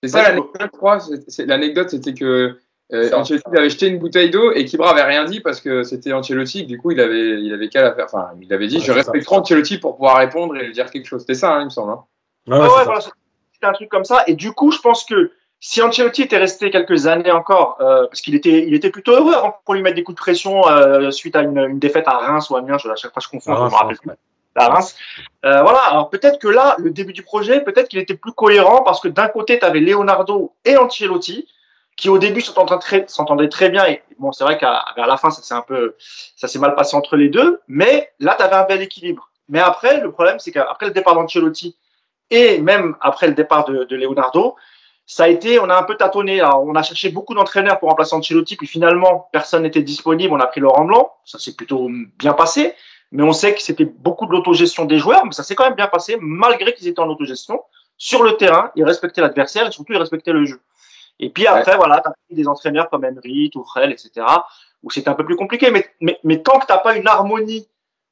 C'est ça l'anecdote, je crois. L'anecdote, c'était que euh, Ancelotti avait jeté une bouteille d'eau et Kibra avait rien dit parce que c'était Ancelotti. Du coup, il avait, il avait qu'à la faire. Enfin, il avait dit Je respecte Ancelotti pour pouvoir répondre et lui dire quelque chose. C'était ça, hein, il me semble. Hein. ouais, ouais, voilà, c'était un truc comme ça. Et du coup, je pense que si Ancelotti était resté quelques années encore, euh, parce qu'il était, il était plutôt heureux hein, pour lui mettre des coups de pression euh, suite à une, une, défaite à Reims ou à Amiens, je, à chaque fois je confonds, je me rappelle plus. À Reims. Euh, voilà, alors peut-être que là, le début du projet, peut-être qu'il était plus cohérent parce que d'un côté, tu avais Leonardo et Ancelotti qui au début s'entendaient très, bien. Et bon, c'est vrai qu'à la fin, ça s'est un peu, ça s'est mal passé entre les deux. Mais là, tu avais un bel équilibre. Mais après, le problème, c'est qu'après le départ d'Ancelotti et même après le départ de, Leonardo, ça a été, on a un peu tâtonné. On a cherché beaucoup d'entraîneurs pour remplacer Ancelotti, puis finalement, personne n'était disponible. On a pris Laurent Blanc. Ça s'est plutôt bien passé. Mais on sait que c'était beaucoup de l'autogestion des joueurs, mais ça s'est quand même bien passé, malgré qu'ils étaient en autogestion. Sur le terrain, ils respectaient l'adversaire et surtout, ils respectaient le jeu. Et puis après, voilà, tu as des entraîneurs comme Henry, Tourelle, etc., où c'était un peu plus compliqué. Mais, mais, mais tant que tu n'as pas une harmonie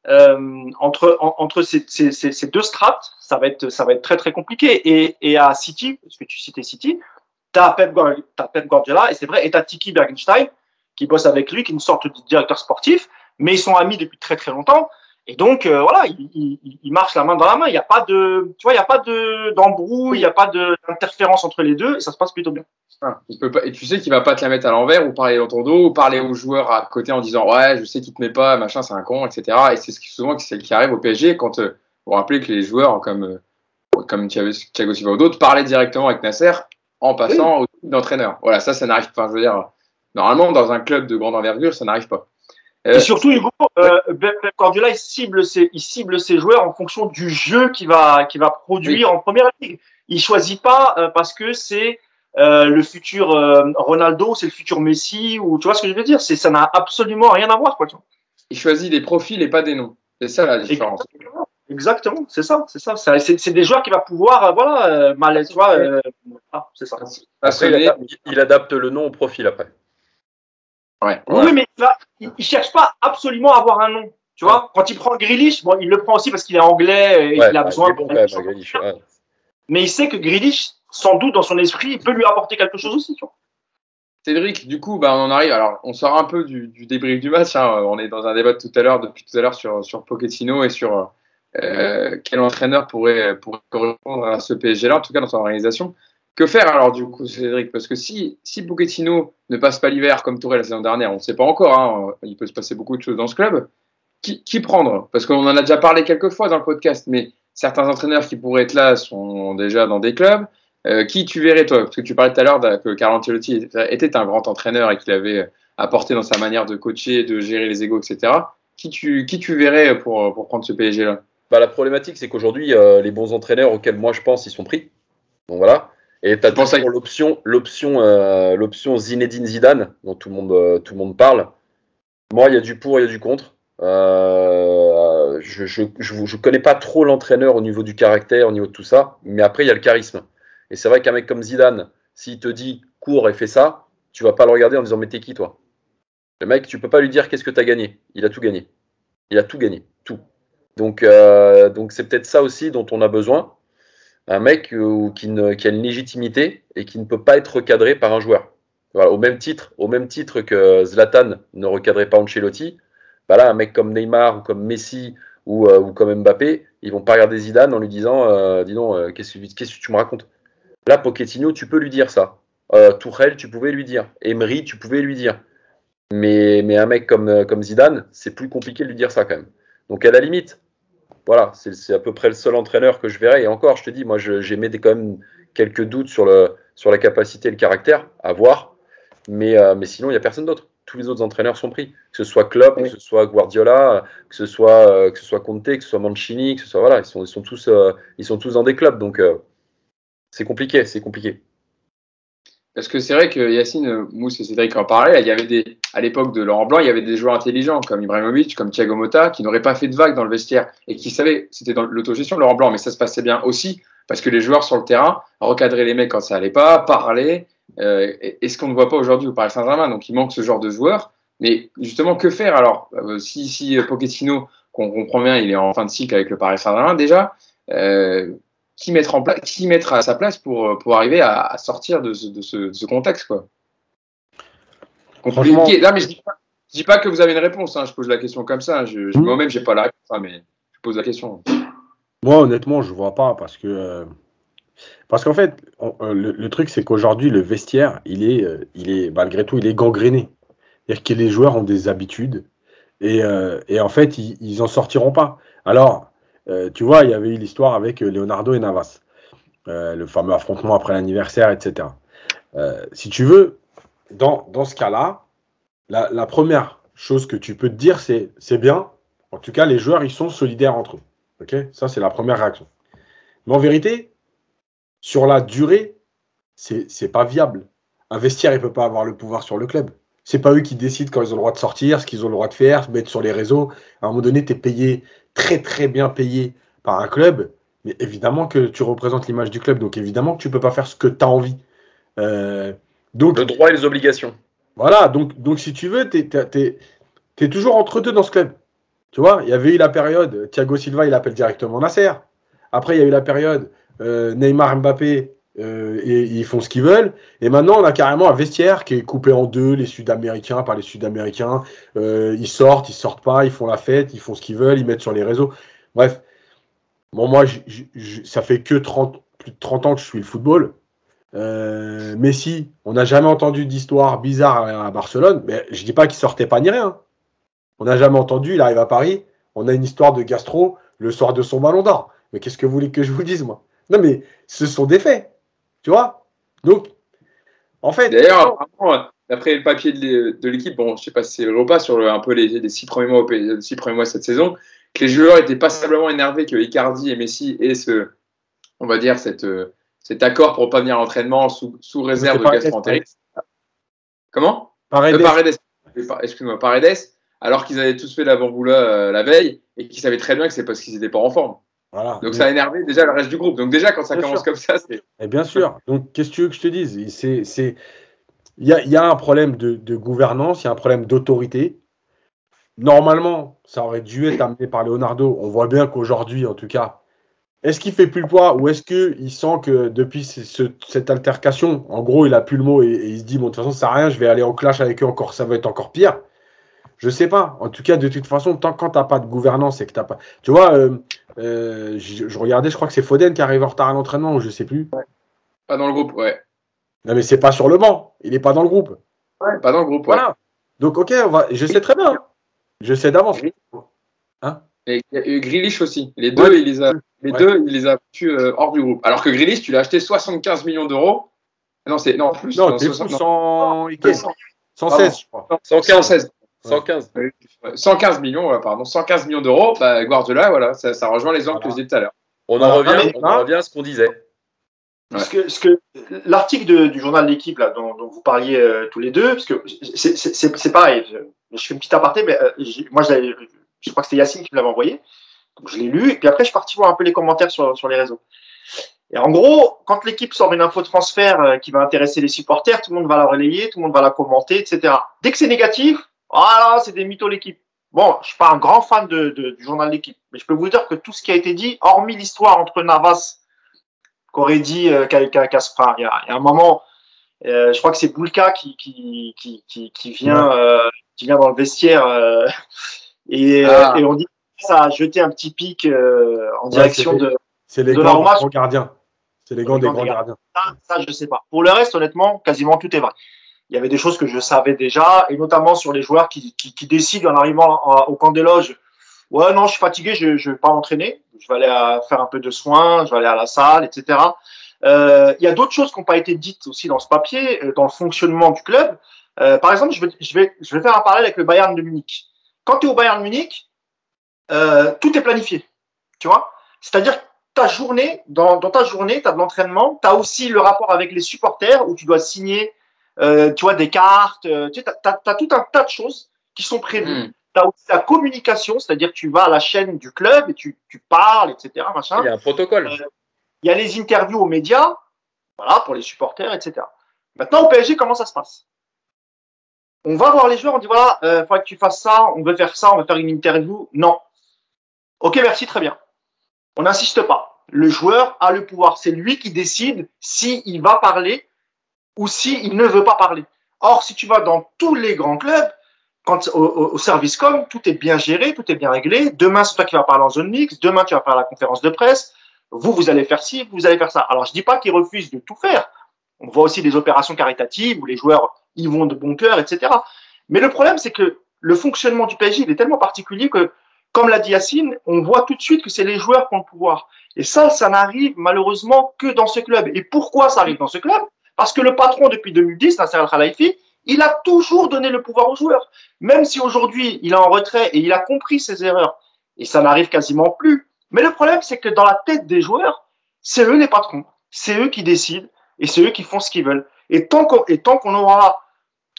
euh, entre, entre ces, ces, ces, deux strates, ça va être, ça va être très très compliqué. Et, et à City, parce que tu citais City, tu as Pep, Pep Guardiola, et c'est vrai, et tu as Tiki Bergenstein, qui bosse avec lui, qui est une sorte de directeur sportif, mais ils sont amis depuis très très longtemps. Et donc, euh, voilà, ils, il, marchent la main dans la main. Il n'y a pas de, tu vois, il n'y a pas de, d'embrouille, il n'y a pas d'interférence entre les deux, et ça se passe plutôt bien. Ah, il peut pas, et tu sais qu'il va pas te la mettre à l'envers ou parler dans ton dos ou parler aux joueurs à côté en disant ouais je sais qu'il te met pas machin c'est un con etc et c'est ce qui souvent c'est qui arrive au PSG quand euh, vous rappelez que les joueurs comme euh, comme Thiago Silva ou d'autres parlaient directement avec Nasser en passant au d'entraîneur. Voilà ça ça n'arrive pas. Je veux dire normalement dans un club de grande envergure ça n'arrive pas et surtout Hugo euh, Guardiola il cible ses il cible ses joueurs en fonction du jeu qu'il va qu'il va produire en première ligue il choisit pas euh, parce que c'est euh, le futur euh, Ronaldo, c'est le futur Messi, ou tu vois ce que je veux dire? C'est ça n'a absolument rien à voir, quoi. Il choisit des profils et pas des noms. C'est ça la différence. Exactement, c'est ça, c'est ça. C'est des joueurs qui va pouvoir, euh, voilà, mal, tu vois. ah, c'est ça. il, adapte, le nom au profil après. Ouais. Oui, mais là, il, il, cherche pas absolument à avoir un nom. Tu vois, quand il prend Grealish, bon, il le prend aussi parce qu'il est anglais et il a bah, besoin. Bon, mais il sait que Grealish, sans doute dans son esprit, il peut lui apporter quelque chose aussi. Tu vois. Cédric, du coup, bah, on en arrive. Alors, on sort un peu du, du débrief du match. Hein. On est dans un débat tout à l'heure, depuis tout à l'heure, sur, sur Pochettino et sur euh, quel entraîneur pourrait, pourrait correspondre à ce PSG-là, en tout cas dans son organisation. Que faire alors, du coup, Cédric? Parce que si, si Pochettino ne passe pas l'hiver comme Touré la saison dernière, on ne sait pas encore. Hein. Il peut se passer beaucoup de choses dans ce club. Qui, prendre? Parce qu'on en a déjà parlé quelques fois dans le podcast, mais certains entraîneurs qui pourraient être là sont déjà dans des clubs. Euh, qui tu verrais toi? Parce que tu parlais tout à l'heure que Carlo Ancelotti était un grand entraîneur et qu'il avait apporté dans sa manière de coacher, de gérer les égaux, etc. Qui tu, qui tu verrais pour, pour prendre ce PSG-là bah, La problématique, c'est qu'aujourd'hui, euh, les bons entraîneurs auxquels moi je pense, ils sont pris. Donc voilà. Et tu as toujours l'option, l'option, euh, l'option Zinedine Zidane, dont tout le monde, tout le monde parle. Moi, il y a du pour, il y a du contre. je ne je, je, connais pas trop l'entraîneur au niveau du caractère, au niveau de tout ça, mais après, il y a le charisme. Et c'est vrai qu'un mec comme Zidane, s'il te dit cours et fais ça, tu vas pas le regarder en disant mais t'es qui toi? Le mec, tu peux pas lui dire qu'est-ce que tu as gagné? Il a tout gagné. Il a tout gagné, tout. Donc euh, donc c'est peut-être ça aussi dont on a besoin. Un mec euh, qui, ne, a une légitimité et qui ne peut pas être recadré par un joueur. Voilà, au même titre, au même titre que Zlatan ne recadrait pas Ancelotti, bah là, un mec comme Neymar ou comme Messi ou, euh, comme Mbappé, ils vont pas regarder Zidane en lui disant, euh, dis donc, qu'est-ce que tu me racontes? Là, Pochettino, tu peux lui dire ça. Tourelle, tu pouvais lui dire. Emery, tu pouvais lui dire. Mais, un mec comme, comme Zidane, c'est plus compliqué de lui dire ça quand même. Donc à la limite, voilà, c'est à peu près le seul entraîneur que je verrai. Et encore, je te dis, moi, j'ai mis quand même quelques doutes sur, le, sur la capacité et le caractère à voir. Mais, euh, mais sinon, il n'y a personne d'autre. Tous les autres entraîneurs sont pris. Que ce soit Klopp, que ce soit Guardiola, que ce soit, que ce soit Conte, que ce soit Mancini, que ce soit. Voilà, ils sont, ils sont, tous, ils sont tous dans des clubs. Donc c'est compliqué, c'est compliqué. Parce que c'est vrai que Yacine, Mousse et Cédric en parlaient, il y avait des, à l'époque de Laurent Blanc, il y avait des joueurs intelligents comme Ibrahimovic, comme Thiago Motta, qui n'auraient pas fait de vagues dans le vestiaire et qui savaient, c'était dans l'autogestion de Laurent Blanc, mais ça se passait bien aussi parce que les joueurs sur le terrain recadraient les mecs quand ça allait pas, parlaient, euh, et, ce qu'on ne voit pas aujourd'hui au Paris Saint-Germain. Donc il manque ce genre de joueurs. Mais justement, que faire alors? Euh, Si, si Pochettino, qu'on comprend bien, il est en fin de cycle avec le Paris Saint-Germain déjà, euh, qui mettre en place, qui mettre à sa place pour, pour arriver à, sortir de ce, de, ce, contexte, quoi. Là, mais je dis pas, dis pas que vous avez une réponse. Hein, je pose la question comme ça. Je, je, mmh. Moi-même, j'ai pas la réponse, hein, mais je pose la question. Moi, honnêtement, je vois pas parce que euh, parce qu'en fait, euh, le, truc, c'est qu'aujourd'hui, le vestiaire, il est, euh, il est malgré tout, il est gangréné. C'est-à-dire que les joueurs ont des habitudes et, et en fait, ils, ils en sortiront pas. Alors, tu vois, il y avait eu l'histoire avec Leonardo et Navas, le fameux affrontement après l'anniversaire, etc. si tu veux, dans, dans ce cas-là, la, la, première chose que tu peux te dire, c'est c'est bien. En tout cas, les joueurs, ils sont solidaires entre eux. Ok? Ça, c'est la première réaction. Mais en vérité, sur la durée, c'est pas viable. Un vestiaire, il peut pas avoir le pouvoir sur le club. C'est pas eux qui décident quand ils ont le droit de sortir, ce qu'ils ont le droit de faire, se mettre sur les réseaux. À un moment donné, tu es payé, très très bien payé par un club. Mais évidemment que tu représentes l'image du club. Donc évidemment que tu peux pas faire ce que tu as envie. Euh, donc, le droit et les obligations. Voilà, donc, donc si tu veux, tu es, toujours entre deux dans ce club. Tu vois, il y avait eu la période, Thiago Silva, il appelle directement Nasser. Après, il y a eu la période euh, Neymar Mbappé, euh, et, ils font ce qu'ils veulent. Et maintenant, on a carrément un vestiaire qui est coupé en deux, les Sud-Américains par les Sud-Américains. Euh, ils sortent, ils sortent pas, ils font la fête, ils font ce qu'ils veulent, ils mettent sur les réseaux. Bref, bon, moi, ça fait que 30, plus de 30 ans que je suis le football. Messi, on n'a jamais entendu d'histoire bizarre à, Barcelone, mais je dis pas qu'il sortait pas ni rien. On n'a jamais entendu, il arrive à Paris, on a une histoire de gastro le soir de son ballon d'or. Mais qu'est-ce que vous voulez que je vous dise, moi? Non, mais ce sont des faits. Tu vois? Donc, en fait. D'ailleurs, d'après le papier de l'équipe, bon, je sais pas si c'est le pas sur un peu les, six premiers mois, six premiers mois cette saison, que les joueurs étaient passablement énervés que Icardi et Messi aient ce, on va dire, cette, cet accord pour pas venir à l'entraînement sous, sous réserve de gastroentérite. Comment? Paredes. Euh, Excuse-moi, Paredes alors qu'ils avaient tous fait l'avant-boulot euh, la veille et qu'ils savaient très bien que c'est parce qu'ils n'étaient pas en forme. Voilà. Donc ça a énervé déjà le reste du groupe. Donc déjà quand ça commence comme ça, c'est. Et bien sûr. Donc qu'est-ce que tu veux que je te dise? C'est il y a, y a, un problème de, de gouvernance, il y a un problème d'autorité. Normalement, ça aurait dû être amené par Leonardo. On voit bien qu'aujourd'hui, en tout cas, est-ce qu'il fait plus le poids ou est-ce qu'il sent que depuis ce, cette altercation, en gros, il a plus le mot et, et, il se dit bon de toute façon ça sert à rien, je vais aller en clash avec eux encore, ça va être encore pire. Je sais pas. En tout cas, de toute façon, tant quand t'as pas de gouvernance et que t'as pas. Tu vois, euh, euh, je, regardais, je crois que c'est Foden qui arrive en retard à l'entraînement ou je sais plus. Pas dans le groupe, ouais. Non, mais c'est pas sur le banc. Il est pas dans le groupe. Ouais, pas dans le groupe. Voilà. Donc, ok, on va. Je sais très bien. Je sais d'avance. Hein? Et Grealish aussi. Les deux, il les a, les deux, il les a battus euh, hors du groupe. Alors que Grealish, tu l'as acheté 75 millions d'euros. Non, c'est non plus. Non, t'es fou, 100... 116, je crois. 115. 115. 115 millions, pardon, 115 millions d'euros. Bah, Guardiola, voilà, ça, ça, rejoint les angles que je disais tout à l'heure. On en revient, on revient à ce qu'on disait. Parce que, ce que l'article du journal de l'équipe là dont, dont, vous parliez euh, tous les deux, parce que c'est pareil. Je, fais une petite aparté, mais euh, moi je, je, crois que c'était Yacine qui me l'avait envoyé, donc je l'ai lu et puis après je suis parti voir un peu les commentaires sur, sur les réseaux. Et en gros, quand l'équipe sort une info de transfert euh, qui va intéresser les supporters, tout le monde va la relayer, tout le monde va la commenter, etc. Dès que c'est négatif, ah c'est des mythos l'équipe. Bon, je suis pas un grand fan de, de, du journal d'équipe, mais je peux vous dire que tout ce qui a été dit, hormis l'histoire entre Navas, qu'aurait dit euh, il, y a, il y a un moment, euh, je crois que c'est Boulka qui, qui, qui, qui, qui vient, euh, qui vient dans le vestiaire euh, et, ah. et, on dit que ça a jeté un petit pic euh, en direction de. C'est les grands, gardiens. C'est les grands des grands gardiens. Ça, ça, je sais pas. Pour le reste, honnêtement, quasiment tout est vrai il y avait des choses que je savais déjà, et notamment sur les joueurs qui, qui, qui décident en arrivant au camp des loges, ouais non, je suis fatigué, je ne vais pas m'entraîner, je vais aller faire un peu de soins, je vais aller à la salle, etc. Euh, il y a d'autres choses qui n'ont pas été dites aussi dans ce papier, euh, dans le fonctionnement du club. Euh, par exemple, je vais, je, vais, je vais faire un parallèle avec le Bayern de Munich. Quand tu es au Bayern de Munich, euh, tout est planifié, tu vois. C'est-à-dire ta journée, dans, dans ta journée, tu as de l'entraînement, tu as aussi le rapport avec les supporters où tu dois signer euh, tu vois, des cartes, euh, tu as, tout un tas de choses qui sont prévues. Hmm. Tu as aussi la communication, c'est-à-dire que tu vas à la chaîne du club et tu, tu parles, etc. Machin. Il y a un protocole. Euh, il y a les interviews aux médias, voilà, pour les supporters, etc. Maintenant, au PSG, comment ça se passe? On va voir les joueurs, on dit voilà, il faudrait que tu fasses ça, on veut faire ça, on va faire une interview. Non. Ok, merci, très bien. On n'insiste pas. le joueur a le pouvoir. C'est lui qui décide s'il va parler ou s'il ne veut pas parler. Or, si tu vas dans tous les grands clubs, quand au, service com, tout est bien géré, tout est bien réglé. Demain, c'est toi qui vas parler en zone mix. Demain, tu vas faire la conférence de presse. Vous, vous allez faire ci, vous allez faire ça. Alors, je dis pas qu'ils refusent de tout faire. On voit aussi des opérations caritatives où les joueurs y vont de bon cœur, etc. Mais le problème, c'est que le fonctionnement du PSG, il est tellement particulier que, comme l'a dit Yacine, on voit tout de suite que c'est les joueurs qui ont le pouvoir. Et ça, ça n'arrive malheureusement que dans ce club. Et pourquoi ça arrive dans ce club? Parce que le patron, depuis 2010, Nasser Al-Khelaifi, il a toujours donné le pouvoir aux joueurs. Même si aujourd'hui, il est en retrait et il a compris ses erreurs. Et ça n'arrive quasiment plus. Mais le problème, c'est que dans la tête des joueurs, c'est eux les patrons. C'est eux qui décident et c'est eux qui font ce qu'ils veulent. Et tant qu'on aura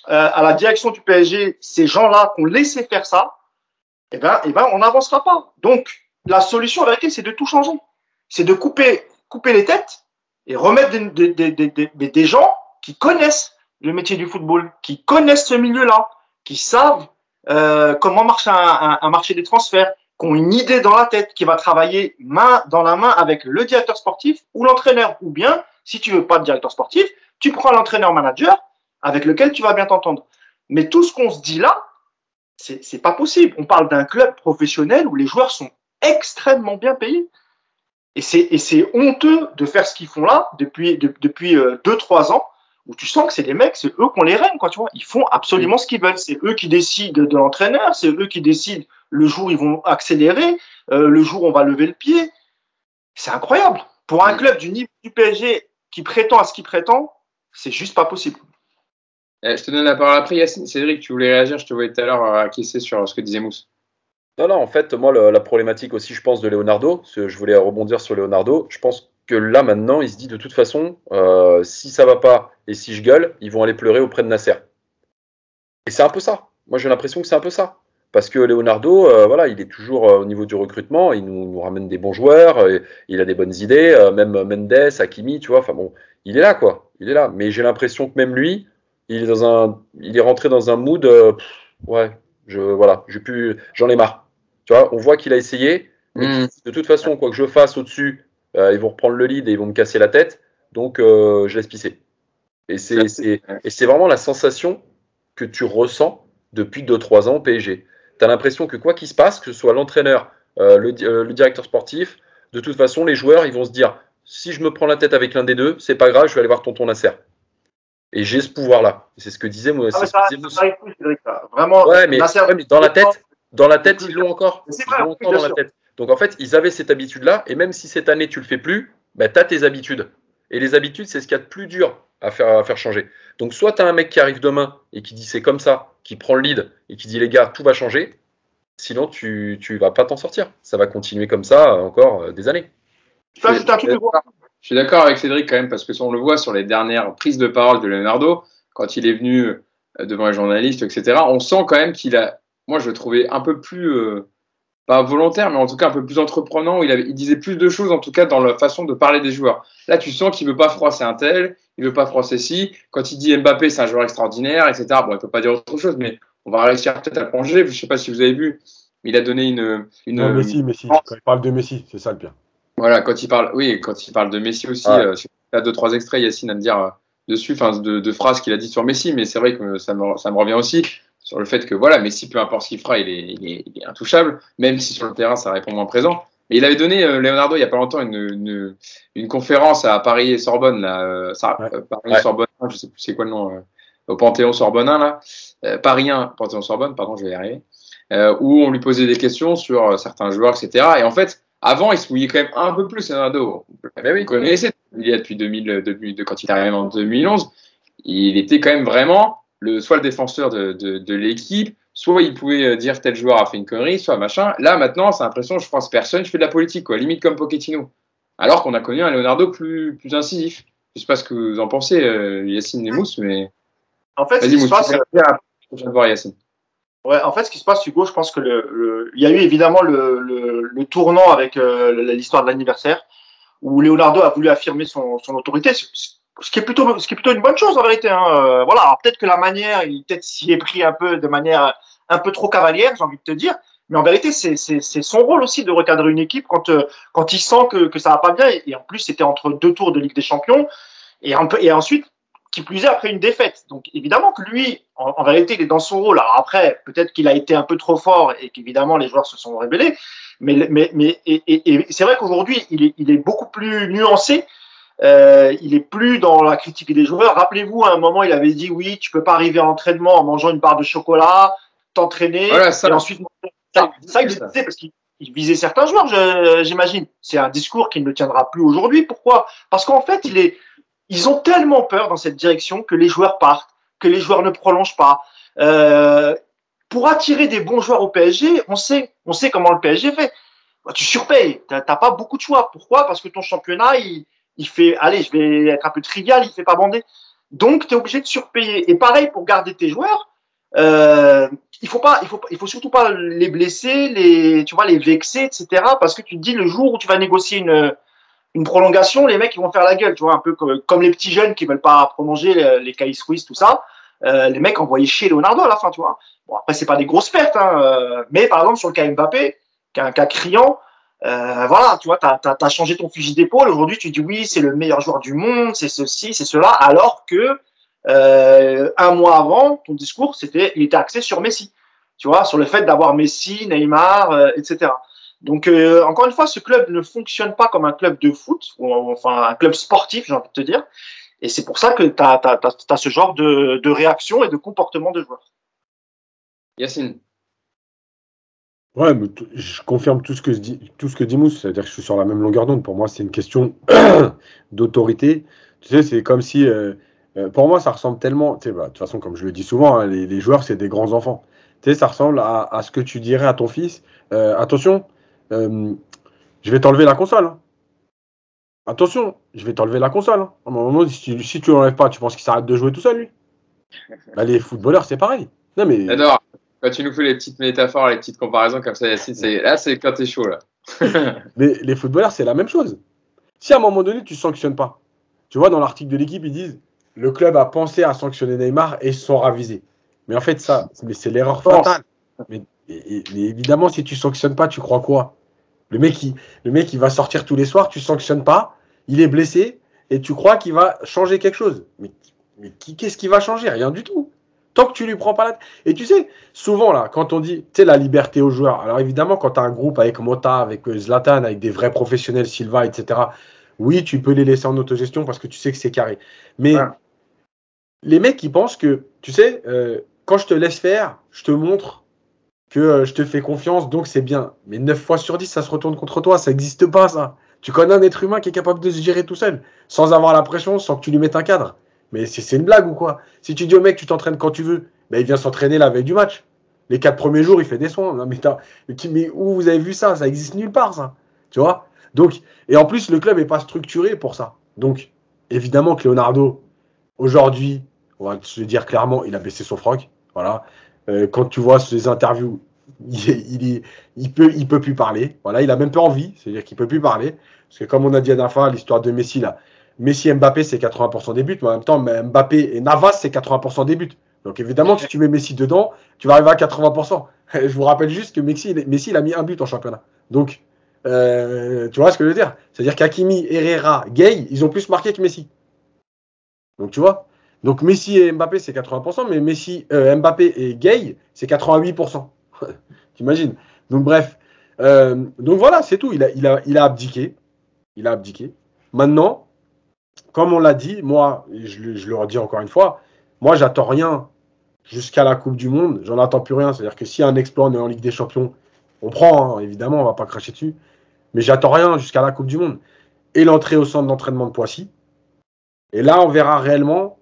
euh, à la direction du PSG ces gens-là qu'on laissé faire ça, eh ben, eh ben, on n'avancera pas. Donc, la solution, en vérité, c'est de tout changer. C'est de couper, couper les têtes et remettre des, gens qui connaissent le métier du football, qui connaissent ce milieu-là, qui savent euh, comment marche un, un, un, marché des transferts, qui ont une idée dans la tête, qui va travailler main dans la main avec le directeur sportif ou l'entraîneur. Ou bien, si tu veux pas de directeur sportif, tu prends l'entraîneur-manager avec lequel tu vas bien t'entendre. Mais tout ce qu'on se dit là, c'est pas possible. On parle d'un club professionnel où les joueurs sont extrêmement bien payés. Et c'est honteux de faire ce qu'ils font là depuis, depuis 2-3 euh, ans, où tu sens que c'est des mecs, c'est eux qu'on les règne, quoi, tu vois. Ils font absolument ce qu'ils veulent. C'est eux qui décident de l'entraîneur, c'est eux qui décident le jour où ils vont accélérer, euh, le jour où on va lever le pied. C'est incroyable. Pour un club du niveau du PSG qui prétend à ce qu'il prétend, c'est juste pas possible. Eh, je te donne la parole après, Yacine. Cédric, tu voulais réagir, je te voyais tout à l'heure euh, acquiescer sur ce que disait Mousse. Non, non, en fait, moi, la problématique aussi, je pense, de Leonardo, je voulais rebondir sur Leonardo, je pense que là, maintenant, il se dit de toute façon, euh, si ça va pas et si je gueule, ils vont aller pleurer auprès de Nasser. Et c'est un peu ça. Moi, j'ai l'impression que c'est un peu ça. Parce que Leonardo, euh, voilà, il est toujours au niveau du recrutement, il nous, ramène des bons joueurs, il a des bonnes idées, même Mendes, Hakimi, tu vois, enfin bon, il est là, quoi. Il est là. Mais j'ai l'impression que même lui, il est dans un, il est rentré dans un mood, euh, ouais, je, voilà, j'en ai marre. Tu vois, on voit qu'il a essayé. Hmm. De toute façon, quoi que je fasse au-dessus, euh, ils vont reprendre le lead et ils vont me casser la tête. Donc, euh, je laisse pisser. Et c'est, vraiment la sensation que tu ressens depuis 2-3 ans au PSG. Tu as l'impression que quoi qu'il se passe, que ce soit l'entraîneur, le, le, directeur sportif, de toute façon, les joueurs, ils vont se dire si je me prends la tête avec l'un des deux, c'est pas grave, je vais aller voir tonton Nasser. Et j'ai ce pouvoir-là. C'est ce que disait moi. Ah, ça, Vraiment. Ouais, mais, dans la tête, dans la tête, ils l'ont encore. Ils l'ont encore dans la tête. Donc en fait, ils avaient cette habitude-là, et même si cette année tu le fais plus, bah, tu as tes habitudes. Et les habitudes, c'est ce qu'il y a de plus dur à faire, à faire changer. Donc soit tu as un mec qui arrive demain et qui dit c'est comme ça, qui prend le lead et qui dit les gars, tout va changer, sinon tu ne vas pas t'en sortir. Ça va continuer comme ça encore euh, des années. Je suis d'accord avec Cédric quand même, parce que si on le voit sur les dernières prises de parole de Leonardo, quand il est venu euh, devant les journalistes, etc., on sent quand même qu'il a, moi je le trouvais un peu plus, euh, pas volontaire, mais en tout cas un peu plus entreprenant, il, avait, il disait plus de choses en tout cas dans la façon de parler des joueurs. Là tu sens qu'il veut pas froisser un tel, il veut pas froisser ci, quand il dit Mbappé c'est un joueur extraordinaire, etc., bon il peut pas dire autre chose, mais on va réussir peut-être à plonger, je sais pas si vous avez vu, il a donné une... une non, Messi, Messi, quand il parle de Messi, c'est ça le pire. Voilà, quand il parle, oui, quand il parle de Messi aussi, euh, il y a deux trois extraits, Yacine à me dire euh, dessus, enfin de, phrases qu'il a dit sur Messi, mais c'est vrai que ça me, ça me revient aussi sur le fait que voilà, Messi, peu importe ce qu'il fera, il est, il, est, intouchable, même si sur le terrain ça répond moins présent. Et il avait donné euh, Leonardo il y a pas longtemps une, une, une conférence à Paris et Sorbonne là, ça, Paris et Sorbonne, je sais plus c'est quoi le nom, au Panthéon Sorbonne là, Paris 1, Panthéon Sorbonne, pardon, je vais y arriver, où on lui posait des questions sur certains joueurs, etc. Et en fait avant, il se mouillait quand même un peu plus, Leonardo. Mais oui. Vous connaissez, il y a depuis 2000, depuis, de, quand il est arrivé en 2011, il était quand même vraiment le, soit le défenseur de, de, de l'équipe, soit il pouvait euh, dire tel joueur a fait une connerie, soit machin. Là, maintenant, c'est l'impression, je pense, personne, je fais de la politique, quoi, limite comme Pochettino. Alors qu'on a connu un Leonardo plus, plus incisif. Je sais pas ce que vous en pensez, euh, Yacine Nemous, mais. En fait, ce qui se passe. Voir Yacine. Ouais, en fait, ce qui se passe, Hugo, je pense que le, il y a eu évidemment le, le, tournant avec euh, l'histoire de l'anniversaire où Leonardo a voulu affirmer son, son autorité, ce qui est plutôt, ce qui est plutôt une bonne chose en vérité. Hein. Euh, voilà, peut-être que la manière, il peut-être s'y est pris un peu de manière un peu trop cavalière, j'ai envie de te dire, mais en vérité, c'est son rôle aussi de recadrer une équipe quand, euh, quand il sent que, que ça va pas bien. Et, en plus, c'était entre deux tours de Ligue des Champions. Et, un peu, et ensuite, qui plus est, après une défaite. Donc évidemment que lui, en, vérité, il est dans son rôle. Alors après, peut-être qu'il a été un peu trop fort et qu'évidemment, les joueurs se sont rébellés. Mais, mais, mais et, et, c'est vrai qu'aujourd'hui, il est, il est beaucoup plus nuancé. Euh, il est plus dans la critique des joueurs. Rappelez-vous, à un moment, il avait dit oui, tu peux pas arriver à l'entraînement en mangeant une barre de chocolat, t'entraîner et ensuite ça, ça, il disait parce qu'il visait certains joueurs, j'imagine. C'est un discours qui ne tiendra plus aujourd'hui. Pourquoi? Parce qu'en fait, il est, ils ont tellement peur dans cette direction que les joueurs partent, que les joueurs ne prolongent pas. Euh, pour attirer des bons joueurs au PSG, on sait, on sait comment le PSG fait. Bah, tu surpayes, t'as pas beaucoup de choix. Pourquoi? Parce que ton championnat, il, il fait, allez, je vais être un peu trivial, il fait pas bander. Donc, tu es obligé de surpayer. Et pareil pour garder tes joueurs, euh, il faut pas, il faut, il faut surtout pas les blesser, les, tu vois, les vexer, etc. Parce que tu te dis le jour où tu vas négocier une, une prolongation, les mecs ils vont faire la gueule, tu vois, un peu comme, les petits jeunes qui veulent pas prolonger les, les Kai Swiss, tout ça. Euh, les mecs envoyaient chier Leonardo à la fin, tu vois. Bon après c'est pas des grosses pertes, hein, euh, mais par exemple sur le cas Mbappé, qui est un cas criant, euh, voilà, tu vois, tu as, changé ton fusil d'épaule. Aujourd'hui, tu dis oui, c'est le meilleur joueur du monde, c'est ceci, c'est cela, alors que euh, un mois avant, ton discours, c'était, il était axé sur Messi, tu vois, sur le fait d'avoir Messi, Neymar, euh, etc. Donc, euh, encore une fois, ce club ne fonctionne pas comme un club de foot, ou enfin un club sportif, j'ai envie de te dire. Et c'est pour ça que tu as, as, ce genre de, de réaction et de comportement de joueurs. Yacine. Ouais, mais je confirme tout ce que dit, tout ce que dit Mousse, c'est-à-dire que je suis sur la même longueur d'onde. Pour moi, c'est une question [coughs] d'autorité. Tu sais, c'est comme si euh, euh, pour moi, ça ressemble tellement. Tu sais, bah, de toute façon, comme je le dis souvent, hein, les, joueurs, c'est des grands enfants. Tu sais, ça ressemble à, ce que tu dirais à ton fils. Euh, attention, euh, je vais t'enlever la console. Hein. Attention, je vais t'enlever la console. Hein. À un moment, si tu, si tu l'enlèves pas, tu penses qu'il s'arrête de jouer tout seul, lui [laughs] bah, Les footballeurs, c'est pareil. Non, mais... Quand tu nous fais les petites métaphores, les petites comparaisons comme ça, Yacine, c'est... là, c'est quand t'es chaud. Là. [laughs] mais les footballeurs, c'est la même chose. Si à un moment donné, tu sanctionnes pas, tu vois, dans l'article de l'équipe, ils disent le club a pensé à sanctionner Neymar et se sont ravisés. Mais en fait, ça, c'est l'erreur fatale. Mais, évidemment, si tu sanctionnes pas, tu crois quoi? Le mec, il, le mec, il va sortir tous les soirs, tu sanctionnes pas, il est blessé et tu crois qu'il va changer quelque chose. Mais, mais qu'est-ce qui va changer? Rien du tout. Tant que tu lui prends pas la Et tu sais, souvent là, quand on dit, tu sais, la liberté aux joueurs. Alors évidemment, quand tu as un groupe avec Mota, avec euh, Zlatan, avec des vrais professionnels, Silva, etc. Oui, tu peux les laisser en autogestion parce que tu sais que c'est carré. Mais les mecs, ils pensent que, tu sais, euh, quand je te laisse faire, je te montre que euh, je te fais confiance, donc c'est bien. Mais 9 fois sur 10, ça se retourne contre toi. Ça n'existe pas, ça. Tu connais un être humain qui est capable de se gérer tout seul, sans avoir la pression, sans que tu lui mettes un cadre. Mais c'est une blague ou quoi? Si tu dis au mec, tu t'entraînes quand tu veux, ben, il vient s'entraîner la veille du match. Les quatre premiers jours, il fait des soins. Non, mais, mais où vous avez vu ça? Ça existe nulle part, ça. Tu vois? Donc, et en plus, le club n'est pas structuré pour ça. Donc, évidemment que Leonardo, aujourd'hui, on va se dire clairement, il a baissé son froc. Voilà. Euh, quand tu vois ses interviews, [laughs] il, il, peut, il peut plus parler. Voilà, il a même pas envie, c'est-à-dire qu'il peut plus parler. Parce que comme on a dit à la l'histoire de Messi là, Messi et Mbappé c'est 80% des buts, mais en même temps Mbappé et Navas c'est 80% des buts. Donc évidemment, si tu mets Messi dedans, tu vas arriver à 80%. [laughs] Je vous rappelle juste que Messi, Messi il a mis un but en championnat. Donc euh, tu vois ce que je veux dire? C'est-à-dire qu'Akimi, Herrera, Gay, ils ont plus marqué que Messi. Donc tu vois? Donc Messi et Mbappé, c'est 80%, mais Messi, euh, Mbappé et Gay, c'est 88%. [laughs] T'imagines? Donc bref. Euh, donc voilà, c'est tout. Il a, il, a, il a abdiqué. Il a abdiqué. Maintenant, comme on l'a dit, moi, je, le redis encore une fois, moi, j'attends rien jusqu'à la Coupe du Monde. J'en attends plus rien. C'est-à-dire que si un exploit, est en Ligue des Champions, on prend, hein, évidemment, on va pas cracher dessus. Mais j'attends rien jusqu'à la Coupe du Monde. Et l'entrée au centre d'entraînement de Poissy. Et là, on verra réellement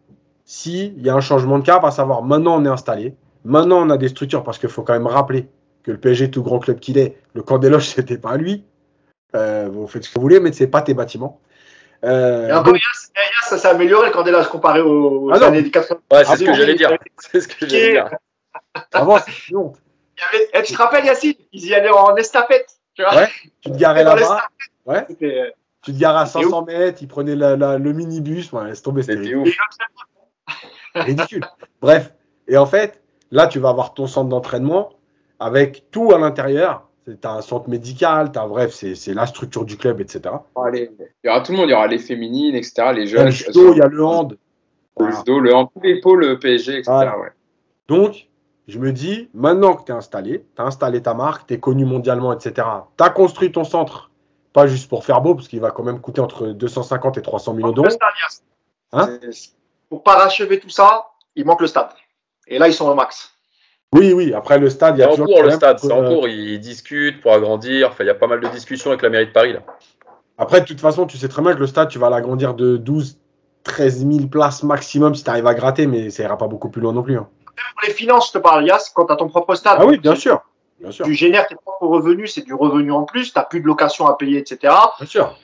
s'il y a un changement de cap, à savoir maintenant on est installé, maintenant on a des structures, parce qu'il faut quand même rappeler que le PSG, tout grand club qu'il est, le camp des loges, [laughs] c'était pas lui. Euh, vous faites ce que vous voulez, mais c'est pas tes bâtiments. Euh, et ça s'est amélioré des loges comparé aux, ah années 80. Ouais, c'est ce que j'allais dire. C'est ce que j'allais dire. Avant, c'est long. Eh, tu te rappelles, Yacine Ils y allaient en estafette. Tu, vois ouais, tu te garais là-bas. Ouais. Euh, tu te garais à 500 mètres, ils prenaient le minibus. Ouais, laisse tomber, c'était ridicule. Bref. Et en fait, là, tu vas avoir ton centre d'entraînement. avec tout à l'intérieur. Tu as un centre médical, as, bref, c'est la structure du club, etc. il y aura tout le monde, il y aura les féminines, etc., les jeunes. Il y a le judo, il y a le hand. Le judo, le hand, tous les pôles PSG, etc. Donc, je me dis, maintenant que tu es installé, tu as installé ta marque, tu es connu mondialement, etc., tu as construit ton centre, pas juste pour faire beau, parce qu'il va quand même coûter entre 250 et 300 millions d'euros. Hein? Pour parachever tout ça, il manque le stade. Et là, ils sont au max. Oui, oui. Après le stade, il y a toujours. En cours, le stade, c'est en euh, cours. Ils discutent pour agrandir. Enfin, il y a pas mal de discussions avec la mairie de Paris là. Après, de toute façon, tu sais très bien que le stade, tu vas l'agrandir de 12, 13 000 places maximum si tu arrives à gratter, mais ça ira pas beaucoup plus loin non plus. Hein. Pour les finances, je te parle, Yas, quand tu as ton propre stade. Ah oui, bien sûr. Bien sûr. Tu génères tes propres revenus, c'est du revenu en plus, tu n'as plus de location à payer, etc. Bien sûr.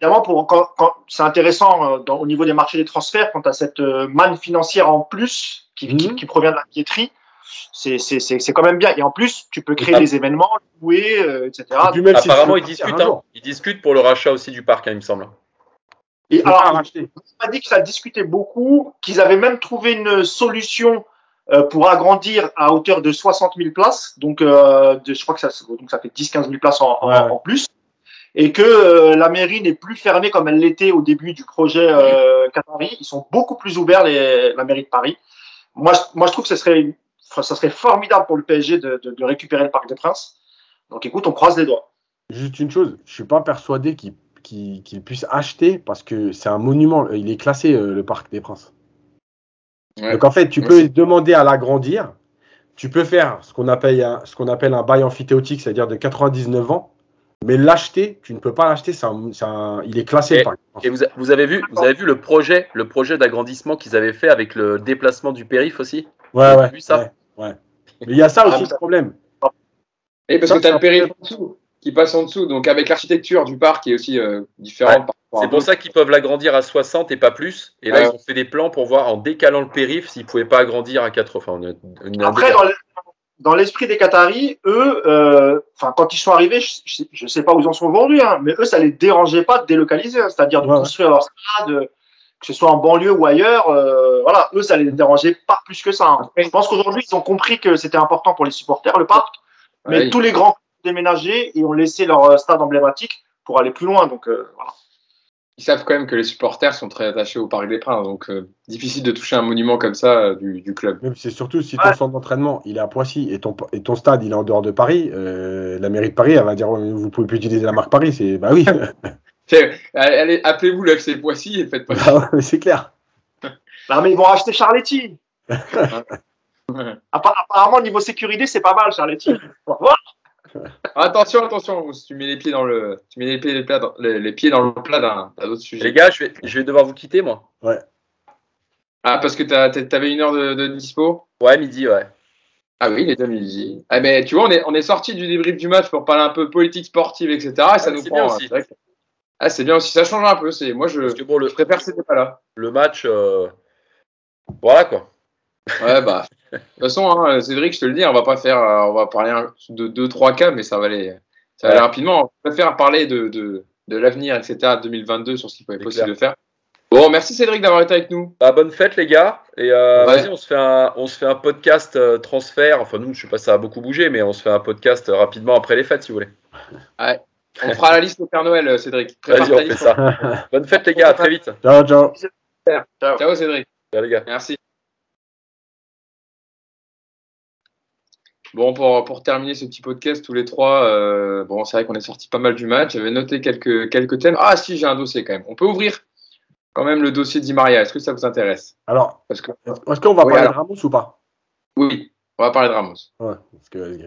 Évidemment, pour, quand, c'est intéressant euh, au niveau des marchés des transferts, quand tu as cette euh, manne financière en plus qui, qui, mhm. provient de la piéterie, c'est quand même bien. Et en plus, tu peux créer des événements, louer, euh, etc. Apparemment, ils discutent, hein. ils discutent pour le rachat aussi du parc, hein, il me semble. Et alors, on m'a dit que ça discutait beaucoup, qu'ils avaient même trouvé une solution euh, pour agrandir à hauteur de 60 000 places. Donc, euh, de, je crois que ça, donc ça fait 10-15 000 places en, en, plus. Et que euh, la mairie n'est plus fermée comme elle l'était au début du projet euh, Qatari. Ils sont beaucoup plus ouverts, les, la mairie de Paris. Moi, moi, je trouve que ce serait ça serait formidable pour le PSG de, de, de, récupérer le Parc des Princes. Donc écoute, on croise les doigts. Juste une chose, je suis pas persuadé qu'il qu puisse acheter parce que c'est un monument. Il est classé euh, le Parc des Princes. Donc en fait, tu peux demander à l'agrandir. Tu peux faire ce qu'on appelle, un, ce qu'on appelle un bail amphithéotique, c'est-à-dire de 99 ans. Mais l'acheter, tu ne peux pas l'acheter, il est classé. Et, et vous, vous, avez vu, vous avez vu le projet, le projet d'agrandissement qu'ils avaient fait avec le déplacement du périph aussi? Ouais, ouais. Vu ça Ouais. Mais il y a ça aussi, le problème. Et parce que tu as le périph' qui passe en dessous, donc avec l'architecture du parc qui est aussi euh, différente. C'est pour ça qu'ils peuvent l'agrandir à 60 et pas plus. Et là, ils ont fait des plans pour voir en décalant le périph' s'ils ne pouvaient pas agrandir à 4. Enfin, Après, dans l'esprit des Qataris, eux, euh, enfin quand ils sont arrivés, je ne sais pas où ils en sont aujourd'hui, hein, mais eux, ça les dérangeait pas de délocaliser, hein, c'est-à-dire de construire leur stade, que ce soit en banlieue ou ailleurs, euh, voilà, eux, ça les dérangeait pas plus que ça. Hein. Je pense qu'aujourd'hui, ils ont compris que c'était important pour les supporters, le parc, mais tous les grands ont déménagé et ont laissé leur euh, stade emblématique pour aller plus loin. Donc, euh, voilà. Ils savent quand même que les supporters sont très attachés au Parc des Princes, donc difficile de toucher un monument comme ça du, du, club. C'est surtout si ton centre d'entraînement il est à Poissy et ton, et ton stade il est en dehors de Paris, la mairie de Paris elle va dire vous pouvez plus utiliser la marque Paris, c'est bah oui. [laughs] Allez, appelez-vous l'FC Poissy et faites pas ah ouais, c'est clair. [laughs] Non, mais ils vont racheter Charletti. [laughs] Apparemment, niveau sécurité, c'est pas mal, Charletti. [laughs] attention, attention, tu mets les pieds dans le, tu mets les pieds, les, pieds dans le plat d'un autre sujet. Les gars, je vais, je vais devoir vous quitter, moi. Ouais. Ah, parce que t'avais une heure de, de, dispo? Ouais, midi, ouais. Ah oui, il est midi. Ah, mais tu vois, on est, on est sorti du débrief du match pour parler un peu politique sportive, etc. Et ça nous prend. Aussi. Ah, c'est bien aussi, ça change un peu. C'est moi, je, que bon, le, je préfère c'était pas là. Le match, euh... voilà quoi. Ouais, bah. [laughs] de toute façon, hein, Cédric, je te le dis, on va pas faire, euh, on va parler de 2-3 cas, mais ça va aller, ça va aller rapidement. On préfère parler de, de, de l'avenir, etc. 2022 sur ce qu'il être possible de faire. Bon, merci Cédric d'avoir été avec nous. Bah, bonne fête les gars. Et euh, vas-y, on se fait un, on se fait un podcast euh, transfert. Enfin nous, je sais pas, ça a beaucoup bougé, mais on se fait un podcast euh, rapidement après les fêtes si vous voulez. Ouais. On fera la liste au Père Noël, euh, Cédric. Vas-y, on fait ça. [laughs] Bonne fête, les gars. À très vite. Ciao, ciao. Ciao, ciao Cédric. Ciao, les gars. Merci. Bon, pour, pour terminer ce petit podcast, tous les trois, euh, bon, c'est vrai qu'on est sorti pas mal du match. J'avais noté quelques, quelques thèmes. Ah, si, j'ai un dossier quand même. On peut ouvrir quand même le dossier d'I Maria. Est-ce que ça vous intéresse? Alors, est-ce qu'on va parler de Ramos ou pas? Oui. On va parler de Ramos. Ouais, parce que,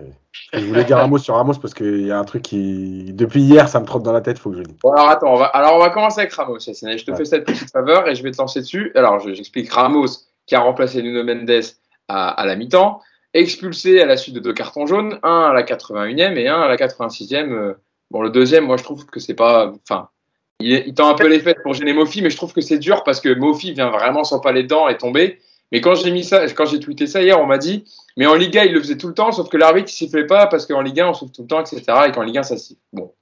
je voulais dire Ramos sur Ramos parce qu'il y a un truc qui, depuis hier, ça me trotte dans la tête, il faut que je le dise. Bon, alors attends, on va, alors on va commencer avec Ramos. Je te fais cette petite faveur et je vais te lancer dessus. Alors, j'explique Ramos qui a remplacé Nuno Mendes à, à la mi-temps, expulsé à la suite de deux cartons jaunes, un à la 81e et un à la 86e. Euh, bon, le deuxième, moi, je trouve que c'est pas, enfin, il, il, tend un peu les fêtes pour gêner Mofi, mais je trouve que c'est dur parce que Mofi vient vraiment sans pas les dents et tomber. Mais quand j'ai mis ça, quand j'ai tweeté ça hier, on m'a dit, mais en Liga, il le faisait tout le temps, sauf que l'arbitre, il sifflait pas parce qu'en Ligue 1, on souffle tout le temps, etc. Et qu'en Ligue 1, ça siffle. Bon.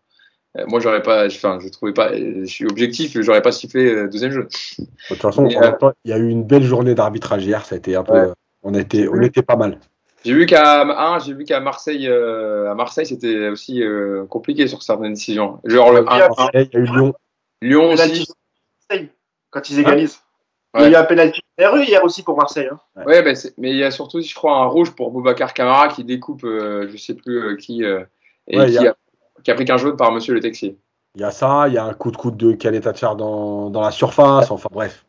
Euh, moi, j'aurais pas, enfin, je trouvais pas, je suis objectif, j'aurais pas sifflé le deuxième jeu. De toute façon, euh, il y a eu une belle journée d'arbitrage hier, ça a été un peu, on, était, on était pas mal. J'ai vu qu'à j'ai vu qu'à Marseille, à Marseille, c'était aussi compliqué sur certaines décisions. Genre le il y a eu Lyon. Lyon aussi. Quand ils égalisent. Il y a eu un penalty RE hier aussi pour Marseille. Hein. Ouais, ben, mais il y a surtout, je crois, un rouge pour Boubacar Camara qui découpe, je sais plus qui, et qui, a... qui, a... pris qu'un jaune par Monsieur le Texier. Il y a ça, il y a un coup de coude de Kaletacher dans, dans la surface, enfin bref.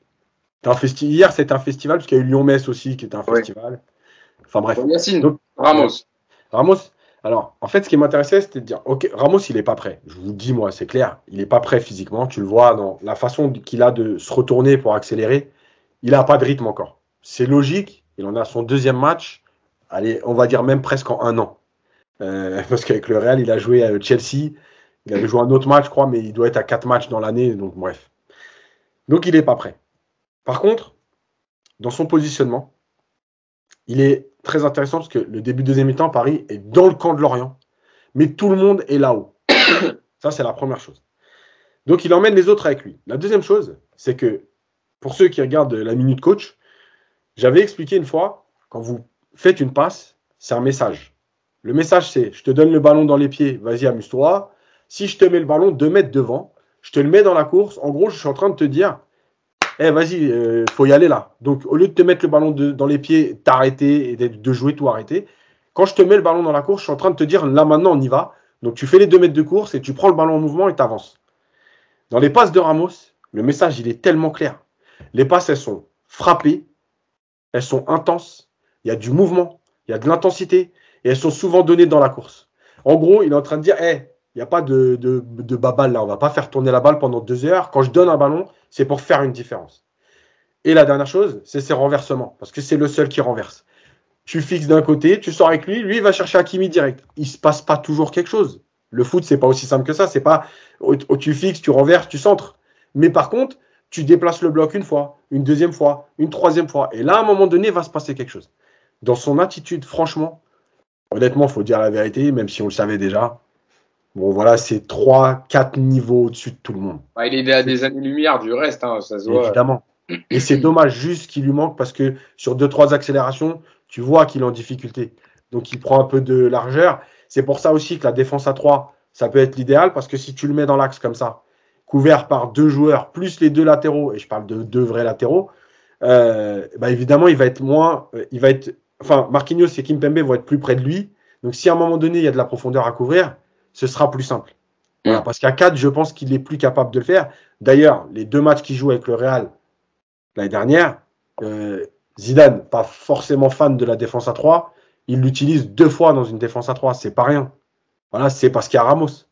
Un Hier, c'était un festival, parce qu'il y a eu Lyon-Metz aussi, qui était un festival. Enfin bref. Donc, Ramos. Ramos, alors, en fait, ce qui m'intéressait, c'était de dire, ok, Ramos, il n'est pas prêt. Je vous le dis, moi, c'est clair. Il n'est pas prêt physiquement. Tu le vois dans la façon qu'il a de se retourner pour accélérer. Il n'a pas de rythme encore. C'est logique. Il en a son deuxième match. Allez, on va dire même presque en un an. Euh, [laughs] parce qu'avec le Real, il a joué à Chelsea. Il avait joué un autre match, je crois, mais il doit être à quatre matchs dans l'année. Donc, bref. Donc, il n'est pas prêt. Par contre, dans son positionnement, il est très intéressant parce que le début de deuxième mi-temps, Paris est dans le camp de Lorient, mais tout le monde est là-haut. [coughs] Ça, c'est la première chose. Donc, il emmène les autres avec lui. La deuxième chose, c'est que pour ceux qui regardent la minute coach, j'avais expliqué une fois, quand vous faites une passe, c'est un message. Le message, c'est je te donne le ballon dans les pieds, vas-y, amuse-toi. Si je te mets le ballon deux mètres devant, je te le mets dans la course. En gros, je suis en train de te dire, eh vas-y, euh, faut y aller là. Donc au lieu de te mettre le ballon dans les pieds, t'arrêter et de jouer tout arrêter, quand je te mets le ballon dans la course, je suis en train de te dire là maintenant on y va. Donc tu fais les deux mètres de course et tu prends le ballon en mouvement et tu avances. Dans les passes de Ramos, le message il est tellement clair. Les passes elles sont frappées, elles sont intenses, il y a du mouvement, il y a de l'intensité et elles sont souvent données dans la course. En gros, il est en train de dire, eh, il n'y a pas de, de, de babal là, on va pas faire tourner la balle pendant deux heures. Quand je donne un ballon, c'est pour faire une différence. Et la dernière chose, c'est ses renversements, parce que c'est le seul qui renverse. Tu fixes d'un côté, tu sors avec lui, lui il va chercher Hakimi direct. Il se passe pas toujours quelque chose. Le foot, c'est pas aussi simple que ça. C'est pas tu fixes, tu renverses, tu centres. Mais par contre, tu déplaces le bloc une fois, une deuxième fois, une troisième fois. Et là, à un moment donné, va se passer quelque chose. Dans son attitude, franchement, honnêtement, il faut dire la vérité, même si on le savait déjà, Bon, voilà, c'est 3, 4 niveaux au-dessus de tout le monde. il est à des années-lumière du reste, hein, ça se voit. Évidemment. Et c'est dommage juste qu'il lui manque parce que sur 2-3 accélérations, tu vois qu'il est en difficulté. Donc il prend un peu de largeur. C'est pour ça aussi que la défense à 3, ça peut être l'idéal parce que si tu le mets dans l'axe comme ça, couvert par deux joueurs plus les deux latéraux, et je parle de deux vrais latéraux, euh, bah évidemment, il va être moins. Euh, il va être, enfin, Marquinhos et Kimpembe vont être plus près de lui. Donc si à un moment donné, il y a de la profondeur à couvrir, ce sera plus simple. parce qu'à 4, je pense qu'il est plus capable de le faire. D'ailleurs, les deux matchs qu'il joue avec le Real l'année dernière, euh, Zidane, pas forcément fan de la défense à 3, il l'utilise deux fois dans une défense à 3. C'est pas rien. Voilà, c'est parce qu'il y a Ramos.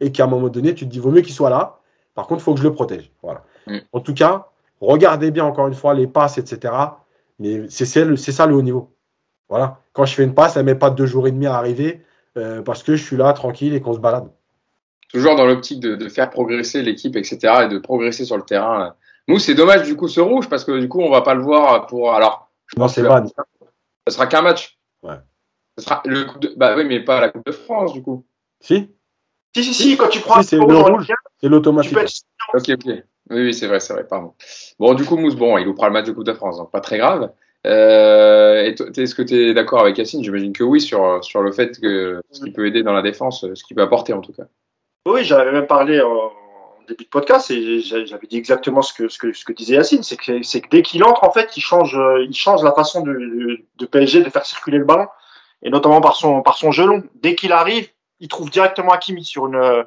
Et qu'à un moment donné, tu te dis, vaut mieux qu'il soit là. Par contre, il faut que je le protège. Voilà. Mm. En tout cas, regardez bien encore une fois les passes, etc. Mais c'est ça le haut niveau. Voilà. Quand je fais une passe, elle ne met pas deux jours et demi à arriver. Euh, parce que je suis là tranquille et qu'on se balade. Toujours dans l'optique de, faire progresser l'équipe, etc. et de progresser sur le terrain. Nous, c'est dommage du coup ce rouge parce que du coup, on va pas le voir pour. Alors, je non, c'est pas. Ça sera qu'un match. Ouais. Ça sera le Bah oui, mais pas la Coupe de France du coup. Si. Si, si, si, quand tu prends c'est le rouge, c'est l'automatique. Ok, ok. Oui, oui, c'est vrai, c'est vrai, pardon. Bon, du coup, Mousse, bon, il nous prend le match de Coupe de France, donc pas très grave. Euh, est-ce que tu es d'accord avec Yacine? J'imagine que oui, sur, sur le fait que ce qui peut aider dans la défense, ce qui peut apporter en tout cas. Oui, j'avais même parlé en début de podcast et j'avais dit exactement ce que, ce que, ce que disait Yacine, c'est que, que dès qu'il entre, en fait, il change, il change la façon de, de, PSG de faire circuler le ballon, et notamment par son, par son gelon. Dès qu'il arrive, il trouve directement Hakimi sur une,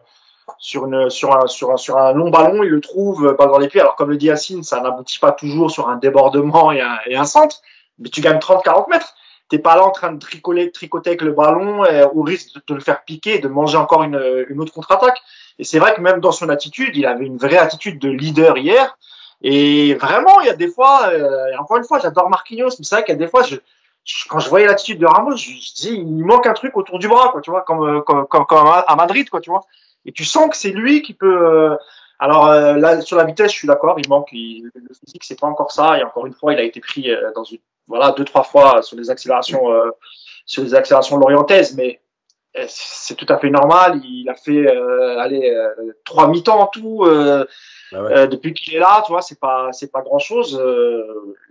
sur, une, sur, un, sur, un, sur un long ballon, il le trouve pas dans les pieds. Alors, comme le dit Yacine, ça n'aboutit pas toujours sur un débordement et un, et un centre, mais tu gagnes 30-40 mètres. T'es pas là en train de tricoter, tricoter avec le ballon et, au risque de te le faire piquer, de manger encore une, une autre contre-attaque. Et c'est vrai que même dans son attitude, il avait une vraie attitude de leader hier. Et vraiment, il y a des fois, euh, encore une fois, j'adore Marquinhos, mais c'est vrai qu'il y a des fois, je, quand je voyais l'attitude de Ramos, je, je dis, il manque un truc autour du bras, quoi, tu vois, comme, comme, comme, comme à Madrid, quoi, tu vois. Et tu sens que c'est lui qui peut. Euh, alors euh, là, sur la vitesse, je suis d'accord, il manque il, le physique, c'est pas encore ça. Et encore une fois, il a été pris euh, dans une voilà deux trois fois sur des accélérations sur des accélérations lorientaises, mais c'est tout à fait normal. Il a fait allez trois mi-temps en tout. Bah depuis qu'il est là, tu vois, c'est pas c'est pas grand chose.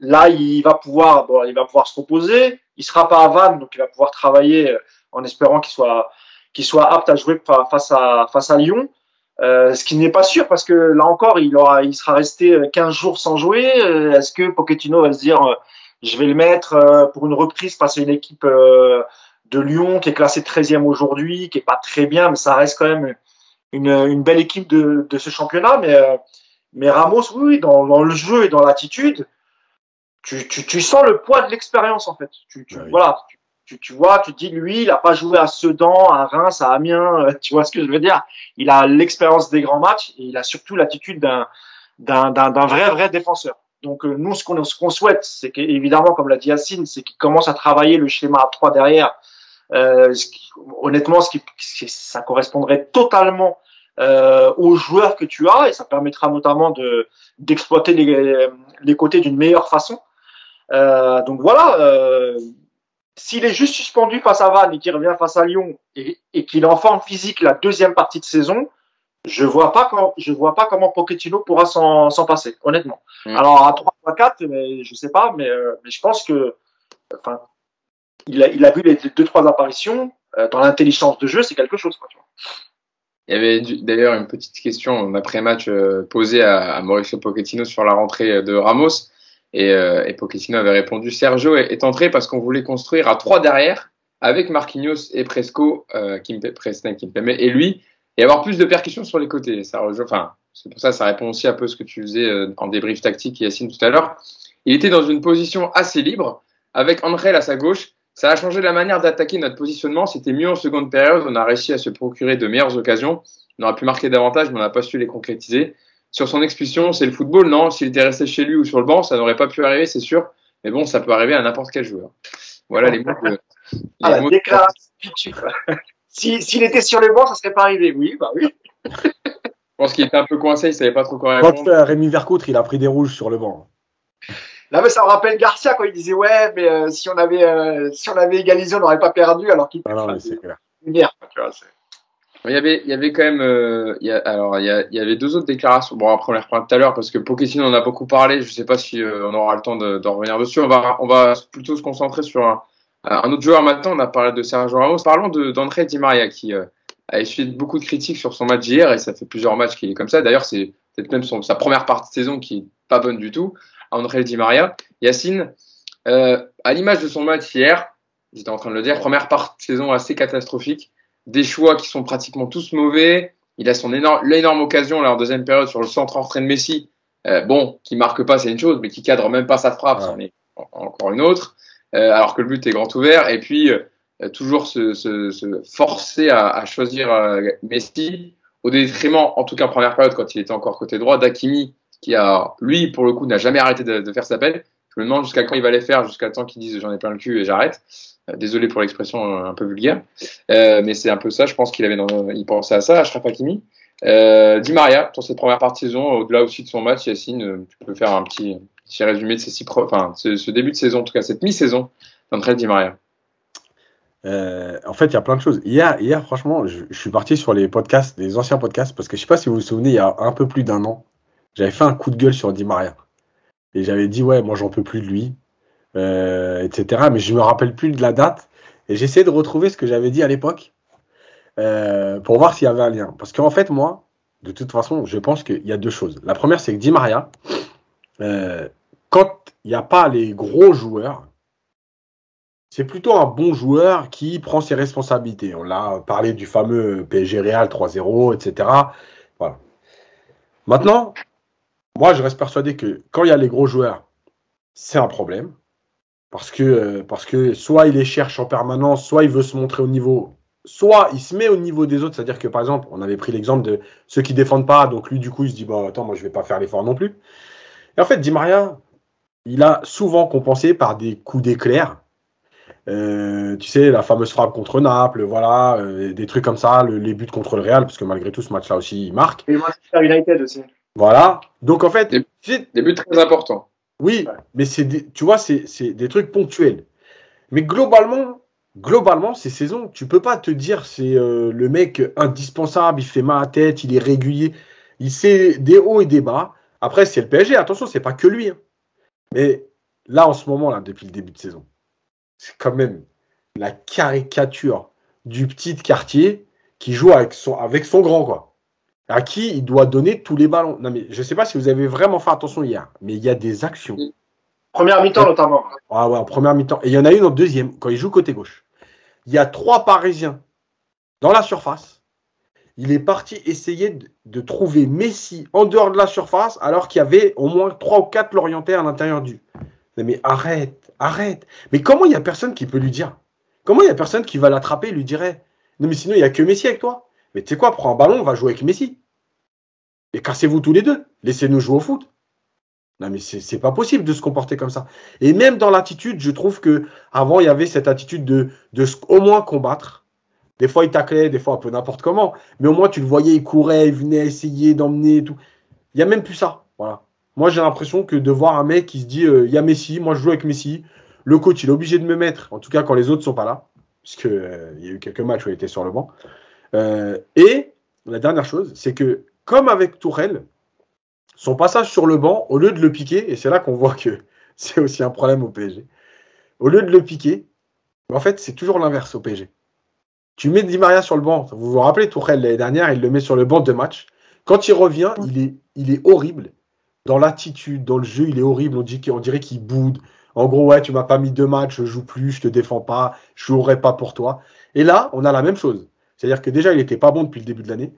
là, il va pouvoir bon, il va pouvoir se reposer. il sera pas à Vannes, donc il va pouvoir travailler en espérant qu'il soit, qu'il soit apte à jouer face à, face à Lyon. Euh, ce qui n'est pas sûr parce que là encore, il aura, il sera resté 15 jours sans jouer. Est-ce que Pochettino va se dire, je vais le mettre pour une reprise face à une équipe de Lyon qui est classée 13e aujourd'hui, qui est pas très bien, mais ça reste quand même une, une belle équipe de, de ce championnat. Mais, mais Ramos, oui, dans, dans le jeu et dans l'attitude, tu, tu, tu, sens le poids de l'expérience en fait. Tu, tu voilà, tu, tu, vois, tu dis lui, il a pas joué à Sedan, à Reims, à Amiens, euh, [laughs] tu vois ce que je veux dire? Il a l'expérience des grands matchs et il a surtout l'attitude d'un vrai vrai défenseur. Donc euh, nous, ce qu'on ce qu'on souhaite, c'est qu'évidemment, comme l'a dit Yacine, c'est qu'il commence à travailler le schéma à 3 derrière. Euh, ce qui, honnêtement, ce qui, ça correspondrait totalement euh, aux joueurs que tu as et ça permettra notamment de d'exploiter les, les côtés d'une meilleure façon. Euh, donc voilà, s'il est juste suspendu face à Vannes et qu'il revient face à Lyon et, et qu'il est en forme physique la deuxième partie de saison, je vois pas quand, je vois pas comment Pochettino pourra s'en passer, honnêtement. Mm. Alors à 3 à 4, mais je sais pas, mais, euh, mais je pense que, enfin, il a, il a vu les deux trois apparitions euh, dans l'intelligence de jeu, c'est quelque chose. Quoi, tu vois. Il y avait d'ailleurs une petite question après-match euh, posée à, à, Mauricio Pochettino sur la rentrée de Ramos. Et, euh, et avait répondu Sergio est, entré parce qu'on voulait construire à trois derrière avec Marquinhos et Presco, euh, Kimpe, Kimpeme et lui, et avoir plus de percussions sur les côtés. Ça enfin, c'est pour ça ça répond aussi un peu à ce que tu faisais euh, en débrief tactique, Yacine, tout à l'heure. Il était dans une position assez libre, avec André à sa gauche. Ça a changé la manière d'attaquer notre positionnement. C'était mieux en seconde période. On a réussi à se procurer de meilleures occasions. On aurait pu marquer davantage, mais on n'a pas su les concrétiser sur son expulsion, c'est le football, non? S'il était resté chez lui ou sur le banc, ça n'aurait pas pu arriver, c'est sûr. Mais bon, ça peut arriver à n'importe quel joueur. Voilà les mots de. Ah, la déclaration S'il était sur le banc, ça serait pas arrivé. Oui, bah oui. Je pense qu'il était un peu coincé, il savait pas trop quoi répondre. Quand euh, Rémi Vercoutre, il a pris des rouges sur le banc. Là, mais ça me rappelle Garcia quand il disait ouais, mais euh, si on avait euh, si on avait égalisé, on n'aurait pas perdu, alors qu'il. Ah non, mais c'est clair. Une guerre, tu vois, il y avait, il y avait quand même, euh, il y a, alors il y, a, il y, avait deux autres déclarations. Bon, après on les reprend tout à l'heure parce que Pochettino en a beaucoup parlé. Je sais pas si euh, on aura le temps d'en de, revenir dessus. On va, on va plutôt se concentrer sur un, un, autre joueur maintenant. On a parlé de Sergio Ramos. Parlons d'André Di Maria qui euh, a essuyé beaucoup de critiques sur son match hier et ça fait plusieurs matchs qu'il est comme ça. D'ailleurs, c'est peut-être même son, sa première partie de saison qui est pas bonne du tout. André Di Maria, Yacine, à l'image de son match hier, j'étais en train de le dire, première partie de saison assez catastrophique des choix qui sont pratiquement tous mauvais. Il a son énorme, l'énorme occasion là en deuxième période sur le centre entrain de Messi. Euh, bon, qui marque pas, c'est une chose, mais qui cadre même pas sa frappe, c'en est encore une autre. Euh, alors que le but est grand ouvert. Et puis euh, toujours se, se, se, forcer à, à choisir euh, Messi au détriment, en tout cas en première période quand il était encore côté droit, d'Akimi qui a, lui, pour le coup, n'a jamais arrêté de, de faire sa peine. Je me demande jusqu'à quand il va les faire, jusqu'à temps qu'il dise j'en ai plein le cul et j'arrête. Euh, désolé pour l'expression euh, un peu vulgaire, euh, mais c'est un peu ça. Je pense qu'il avait, dans, il pensait à ça, Ashraf Hakimi. Euh, Di Maria, pour cette première partie de saison, au-delà aussi de son match, Yacine, tu peux faire un petit, petit résumé de ces six, enfin, ce, début de saison, en tout cas cette mi-saison de Di Maria. En fait, il y a plein de choses. Hier, hier franchement, je, je, suis parti sur les podcasts, les anciens podcasts, parce que je sais pas si vous vous souvenez, il y a un peu plus d'un an, j'avais fait un coup de gueule sur Di Maria. Et j'avais dit, ouais, moi, j'en peux plus de lui euh, etc. Mais je me rappelle plus de la date. Et j'essaie de retrouver ce que j'avais dit à l'époque euh, pour voir s'il y avait un lien. Parce qu'en fait, moi, de toute façon, je pense qu'il y a deux choses. La première, c'est que Di Maria, euh, quand il n'y a pas les gros joueurs, c'est plutôt un bon joueur qui prend ses responsabilités. On l'a parlé du fameux PSG Real 3-0, etc. Voilà. Maintenant, moi, je reste persuadé que quand il y a les gros joueurs, c'est un problème. Parce que, euh, parce que soit il les cherche en permanence, soit il veut se montrer au niveau, soit il se met au niveau des autres. C'est-à-dire que, par exemple, on avait pris l'exemple de ceux qui défendent pas, donc lui, du coup, il se dit, bon, attends, moi, je vais pas faire l'effort non plus. Et en fait, Di Maria, il a souvent compensé par des coups d'éclair. Euh, tu sais, la fameuse frappe contre Naples, voilà, euh, des trucs comme ça, le, les buts contre le Real, parce que malgré tout, ce match-là aussi, il marque. Et Manchester United aussi. Voilà. Donc, en fait. Des, des buts très importants. Oui, mais c'est tu vois, c'est des trucs ponctuels. Mais globalement, globalement, ces saisons, tu peux pas te dire c'est euh, le mec indispensable, il fait mal à tête, il est régulier, il sait des hauts et des bas. Après, c'est le PSG, attention, c'est pas que lui. Hein. Mais là, en ce moment, là, depuis le début de saison, c'est quand même la caricature du petit quartier qui joue avec son, avec son grand, quoi. À qui il doit donner tous les ballons. Non, mais je sais pas si vous avez vraiment fait attention hier, mais il y a des actions. Première mi-temps, notamment. Ah ouais, en première mi-temps. Et il y en a une en deuxième, quand il joue côté gauche. Il y a trois Parisiens dans la surface. Il est parti essayer de, de trouver Messi en dehors de la surface, alors qu'il y avait au moins trois ou quatre Lorientais à l'intérieur du. Non, mais arrête, arrête. Mais comment il n'y a personne qui peut lui dire? Comment il n'y a personne qui va l'attraper et lui dirait? Non, mais sinon, il n'y a que Messi avec toi. Mais tu sais quoi, prends un ballon, on va jouer avec Messi. Et cassez-vous tous les deux. Laissez-nous jouer au foot. Non, mais c'est pas possible de se comporter comme ça. Et même dans l'attitude, je trouve que avant il y avait cette attitude de, au moins combattre. Des fois, il taclait, des fois un peu n'importe comment. Mais au moins, tu le voyais, il courait, il venait essayer d'emmener et tout. Il n'y a même plus ça. Voilà. Moi, j'ai l'impression que de voir un mec qui se dit, euh, il y a Messi, moi je joue avec Messi. Le coach, il est obligé de me mettre, en tout cas quand les autres sont pas là, puisque euh, il y a eu quelques matchs où il était sur le banc. Euh, et la dernière chose, c'est que comme avec Tourelle, son passage sur le banc, au lieu de le piquer, et c'est là qu'on voit que [laughs] c'est aussi un problème au PSG, au lieu de le piquer, en fait, c'est toujours l'inverse au PSG. Tu mets Di Maria sur le banc. Vous vous rappelez, Tourelle l'année dernière, il le met sur le banc de match. Quand il revient, il est, il est horrible. Dans l'attitude, dans le jeu, il est horrible. On, dit, dirait qu'il boude. En gros, ouais, tu m'as pas mis deux matchs, je joue plus, je te défends pas, je jouerai pas pour toi. Et là, on a la même chose. C'est-à-dire que déjà, il était pas bon depuis le début de l'année.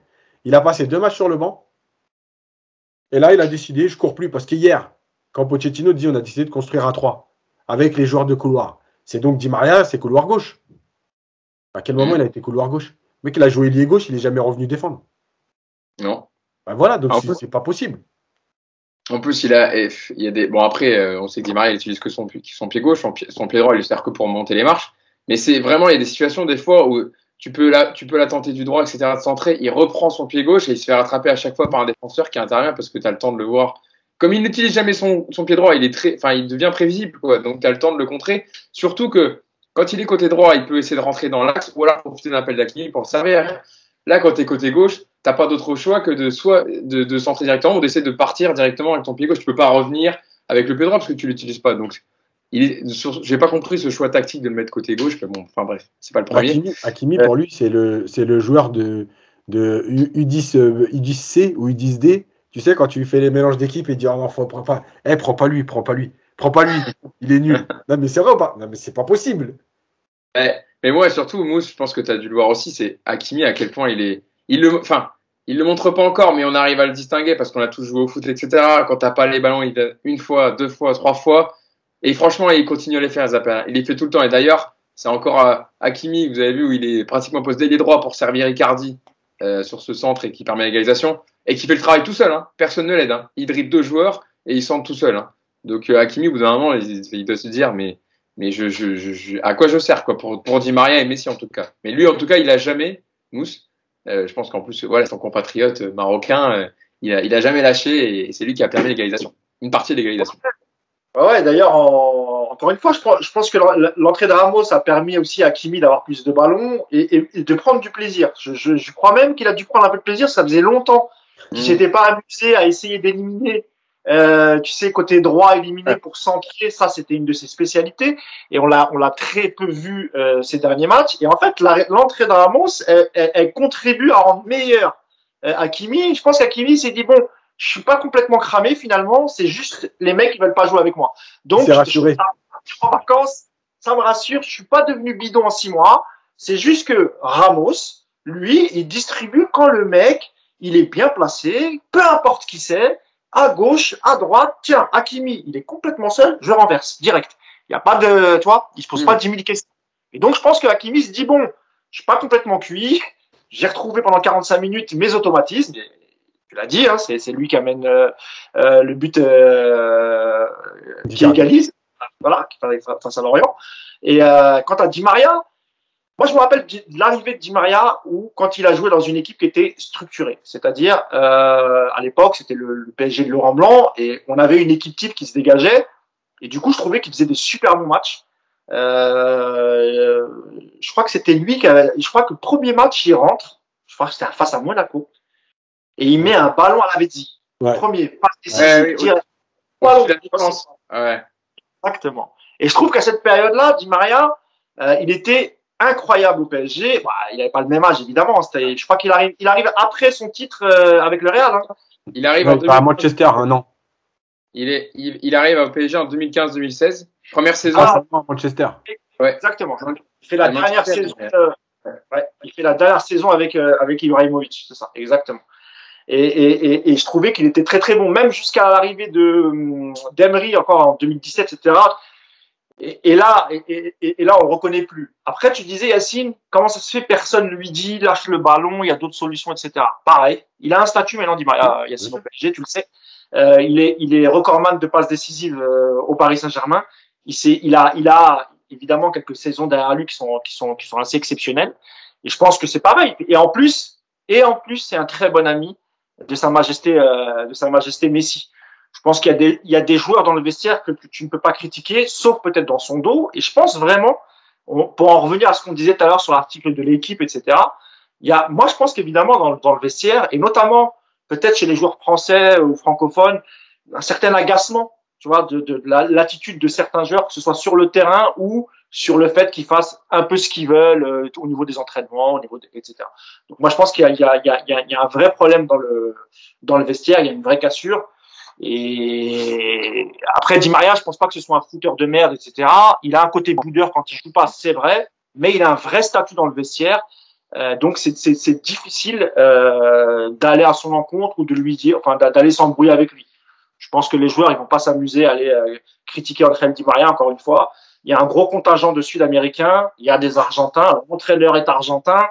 Il a passé deux matchs sur le banc. Et là, il a décidé, je cours plus. Parce qu'hier, quand Pochettino dit on a décidé de construire à trois avec les joueurs de couloir, c'est donc Di Maria, c'est couloir gauche. À quel moment il a été couloir gauche? Le mec, il a joué lié gauche, il n'est jamais revenu défendre. Non. Ben voilà, donc c'est pas possible. En plus, il a, il y a des, bon après, euh, on sait que Di Maria il utilise que son, son pied gauche, son pied, son pied droit, il lui sert que pour monter les marches. Mais c'est vraiment, il y a des situations des fois où tu peux la, tu peux la tenter du droit, etc. de centrer, il reprend son pied gauche et il se fait rattraper à chaque fois par un défenseur qui intervient parce que tu as le temps de le voir. Comme il n'utilise jamais son, son pied droit, il est très, enfin, il devient prévisible. Donc, tu as le temps de le contrer. Surtout que, quand il est côté droit, il peut essayer de rentrer dans l'axe ou alors profiter d'un appel d'Akimi pour servir. Là, quand tu es côté gauche, t'as pas d'autre choix que de soit de centrer directement ou d'essayer de partir directement avec ton pied gauche. Tu peux pas revenir avec le pied droit parce que tu l'utilises pas. Donc, j'ai pas compris ce choix tactique de le mettre côté gauche, mais bon, enfin bref, c'est pas le premier. Hakimi, Hakimi pour lui, c'est le, c'est le joueur de, de U10, U10C ou U10D. Tu sais, quand tu lui fais les mélanges d'équipe et dire, oh non, faut, prends pas, eh, prends pas lui, prends pas lui, prends pas lui, il est nul. [laughs] non, mais c'est vrai ou pas? Non, mais c'est pas possible. Mais, mais moi, surtout, Mousse, je pense que tu as dû le voir aussi, c'est Hakimi à quel point il est, il le, enfin, il le montre pas encore, mais on arrive à le distinguer parce qu'on a tous joué au foot, etc. Quand t'as pas les ballons, il une fois, deux fois, trois fois, et franchement, il continue à les faire. Il les fait tout le temps. Et d'ailleurs, c'est encore euh, Hakimi, vous avez vu, où il est pratiquement posté les droits pour servir Icardi euh, sur ce centre et qui permet l'égalisation. Et qui fait le travail tout seul. Hein. Personne ne l'aide. Hein. Il dribble deux joueurs et il centre tout seul. Hein. Donc euh, Hakimi, au bout d'un moment, il, doit se dire, mais, mais je, je, je, à quoi je sers quoi pour, pour Di Maria et Messi en tout cas. Mais lui, en tout cas, il a jamais, Mousse, euh, je pense qu'en plus, voilà, son compatriote marocain, il, a, il a jamais lâché et c'est lui qui a permis l'égalisation. Une partie de l'égalisation. Ouais, d'ailleurs, encore une fois, je, pense que l'entrée de Ramos a permis aussi à Kimi d'avoir plus de ballons et, de prendre du plaisir. Je, crois même qu'il a dû prendre un peu de plaisir. Ça faisait longtemps qu'il mmh. s'était pas amusé à essayer d'éliminer, euh, tu sais, côté droit éliminer pour centrer. Ça, c'était une de ses spécialités et on l'a, on l'a très peu vu euh, ces derniers matchs. Et en fait, l'entrée de Ramos, elle, elle, contribue à rendre meilleur euh, Hakimi. Je pense qu'Hakimi s'est dit bon je suis pas complètement cramé finalement. C'est juste les mecs qui veulent pas jouer avec moi. Donc, rassuré. en vacances, ça me rassure. Je suis pas devenu bidon en six mois. C'est juste que Ramos, lui, il distribue quand le mec, il est bien placé, peu importe qui c'est, à gauche, à droite. Tiens, Hakimi, il est complètement seul, je renverse direct. Il y a pas de, toi, il se pose pas 10 000 questions. Et donc, je pense que Hakimi se dit bon, je suis pas complètement cuit. J'ai retrouvé pendant 45 minutes mes automatismes tu l'as dit, hein, c'est lui qui amène euh, euh, le but euh, qui égalise, voilà, face à Lorient. Et quant à Di Maria, moi je me rappelle de l'arrivée de Di Maria où quand il a joué dans une équipe qui était structurée, c'est-à-dire à l'époque c'était le, PSG de Laurent Blanc et on avait une équipe type qui se dégageait. Et du coup je trouvais qu'il faisait des super bons matchs. je crois que c'était lui qui avait, je crois que le premier match il rentre, je crois que c'était face à Monaco et il met un ballon à la Ouais. Premier, pas décisif, ouais, ouais, ouais. Exactement. Et je trouve qu'à cette période-là, Di Maria, euh, il était incroyable au PSG. Bah, il n'avait pas le même âge, évidemment. Je crois qu'il arrive, il arrive après son titre euh, avec le Real. Hein. Il arrive à Manchester, un an. Il, est, il, arrive au PSG en 2015-2016. Première saison. Ah, Manchester. Exactement. Il fait la dernière saison. Euh, ouais, il fait la dernière saison avec avec Ibrahimovic, c'est ça, exactement. Et, et, et, je trouvais qu'il était très très bon, même jusqu'à l'arrivée de d'Emery encore en 2017, etc. Et, là, et, là, on reconnaît plus. Après, tu disais Yacine, comment ça se fait Personne lui dit, lâche le ballon, il y a d'autres solutions, etc. Pareil, il a un statut maintenant, dit Yacine au PSG, tu le sais. Euh, il est, il est recordman de passes décisives euh, au Paris Saint-Germain. Il, il a, il a évidemment quelques saisons derrière lui qui sont, qui sont, qui sont assez exceptionnelles. Et je pense que c'est pareil. Et en plus, et en plus, c'est un très bon ami de Sa Majesté, euh, de Sa Majesté Messi. Je pense qu'il y a des, il y a des joueurs dans le vestiaire que tu ne peux pas critiquer, sauf peut-être dans son dos. Et je pense vraiment, pour en revenir à ce qu'on disait tout à l'heure sur l'article de l'équipe, etc. Il y a, moi, je pense qu'évidemment dans, dans le vestiaire et notamment peut-être chez les joueurs français ou francophones, un certain agacement, tu vois, de, de, de l'attitude de certains joueurs, que ce soit sur le terrain ou sur le fait qu'ils fassent un peu ce qu'ils veulent euh, au niveau des entraînements, au niveau de, etc. Donc moi je pense qu'il y, y, y, y a, un vrai problème dans le dans le vestiaire, il y a une vraie cassure. Et après Di Maria, je pense pas que ce soit un footeur de merde, etc. Il a un côté boudeur quand il joue pas, c'est vrai, mais il a un vrai statut dans le vestiaire. Euh, donc c'est difficile euh, d'aller à son encontre ou de lui dire, enfin d'aller s'embrouiller avec lui. Je pense que les joueurs ils vont pas s'amuser à aller euh, critiquer André Di Maria encore une fois il y a un gros contingent de Sud-Américains, il y a des Argentins, l'entraîneur est argentin.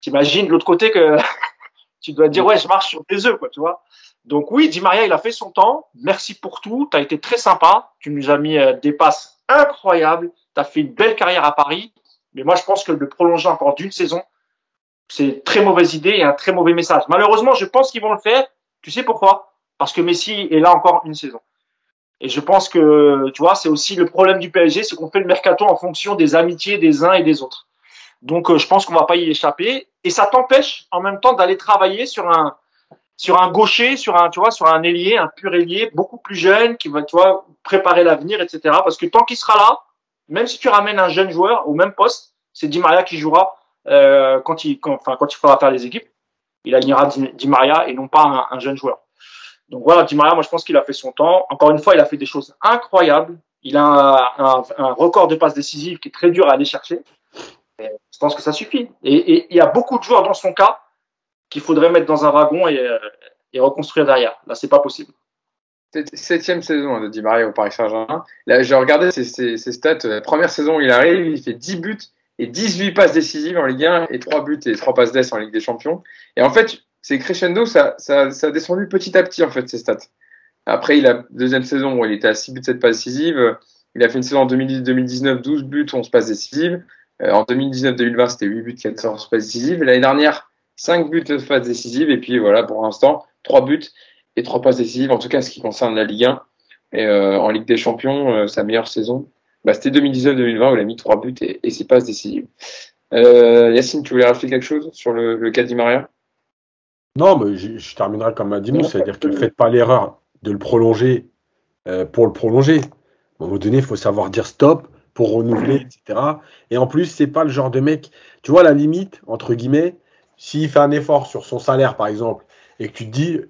T'imagines de l'autre côté que [laughs] tu dois dire ouais, je marche sur des œufs, quoi, tu vois. Donc oui, Di Maria, il a fait son temps. Merci pour tout. Tu as été très sympa. Tu nous as mis euh, des passes incroyables. Tu as fait une belle carrière à Paris. Mais moi, je pense que le prolonger encore d'une saison, c'est une très mauvaise idée et un très mauvais message. Malheureusement, je pense qu'ils vont le faire. Tu sais pourquoi? Parce que Messi est là encore une saison. Et je pense que, tu vois, c'est aussi le problème du PSG, c'est qu'on fait le mercato en fonction des amitiés des uns et des autres. Donc, euh, je pense qu'on va pas y échapper. Et ça t'empêche en même temps d'aller travailler sur un, sur un gaucher, sur un, tu vois, sur un ailier, un pur ailier, beaucoup plus jeune, qui va, tu vois, préparer l'avenir, etc. Parce que tant qu'il sera là, même si tu ramènes un jeune joueur au même poste, c'est Di Maria qui jouera euh, quand il, enfin, quand il faudra faire les équipes. Il alignera Di Maria et non pas un jeune joueur. Donc voilà, Di Maria, moi je pense qu'il a fait son temps. Encore une fois, il a fait des choses incroyables. Il a un, record de passes décisives qui est très dur à aller chercher. je pense que ça suffit. Et, il y a beaucoup de joueurs dans son cas qu'il faudrait mettre dans un wagon et, et reconstruire derrière. Là, c'est pas possible. Septième saison de Di Maria au Paris Saint-Germain. Là, j'ai regardé ses, stats. La première saison, il arrive, il fait 10 buts et 18 passes décisives en Ligue 1 et 3 buts et 3 passes d'ess en Ligue des Champions. Et en fait, c'est crescendo, ça, ça, ça a descendu petit à petit en fait ses stats. Après, il a deuxième saison où il était à 6 buts, 7 passes décisives. Il a fait une saison en 2019, 12 buts, 11 passes décisives. Euh, en 2019-2020, c'était 8 buts, 14 passes décisives. L'année dernière, 5 buts, 9 passes décisives. Et puis voilà, pour l'instant, 3 buts et 3 passes décisives, en tout cas ce qui concerne la Ligue 1. Et euh, en Ligue des Champions, euh, sa meilleure saison, bah, c'était 2019-2020 où il a mis 3 buts et, et 6 passes décisives. Euh, Yacine, tu voulais rajouter quelque chose sur le, le cas d'Imaria non, mais je, terminerai comme a c'est-à-dire que ne faites pas l'erreur de le prolonger euh, pour le prolonger. À un moment donné, il faut savoir dire stop pour renouveler, etc. Et en plus, c'est pas le genre de mec. Tu vois, la limite, entre guillemets, s'il fait un effort sur son salaire, par exemple, et que tu te dis,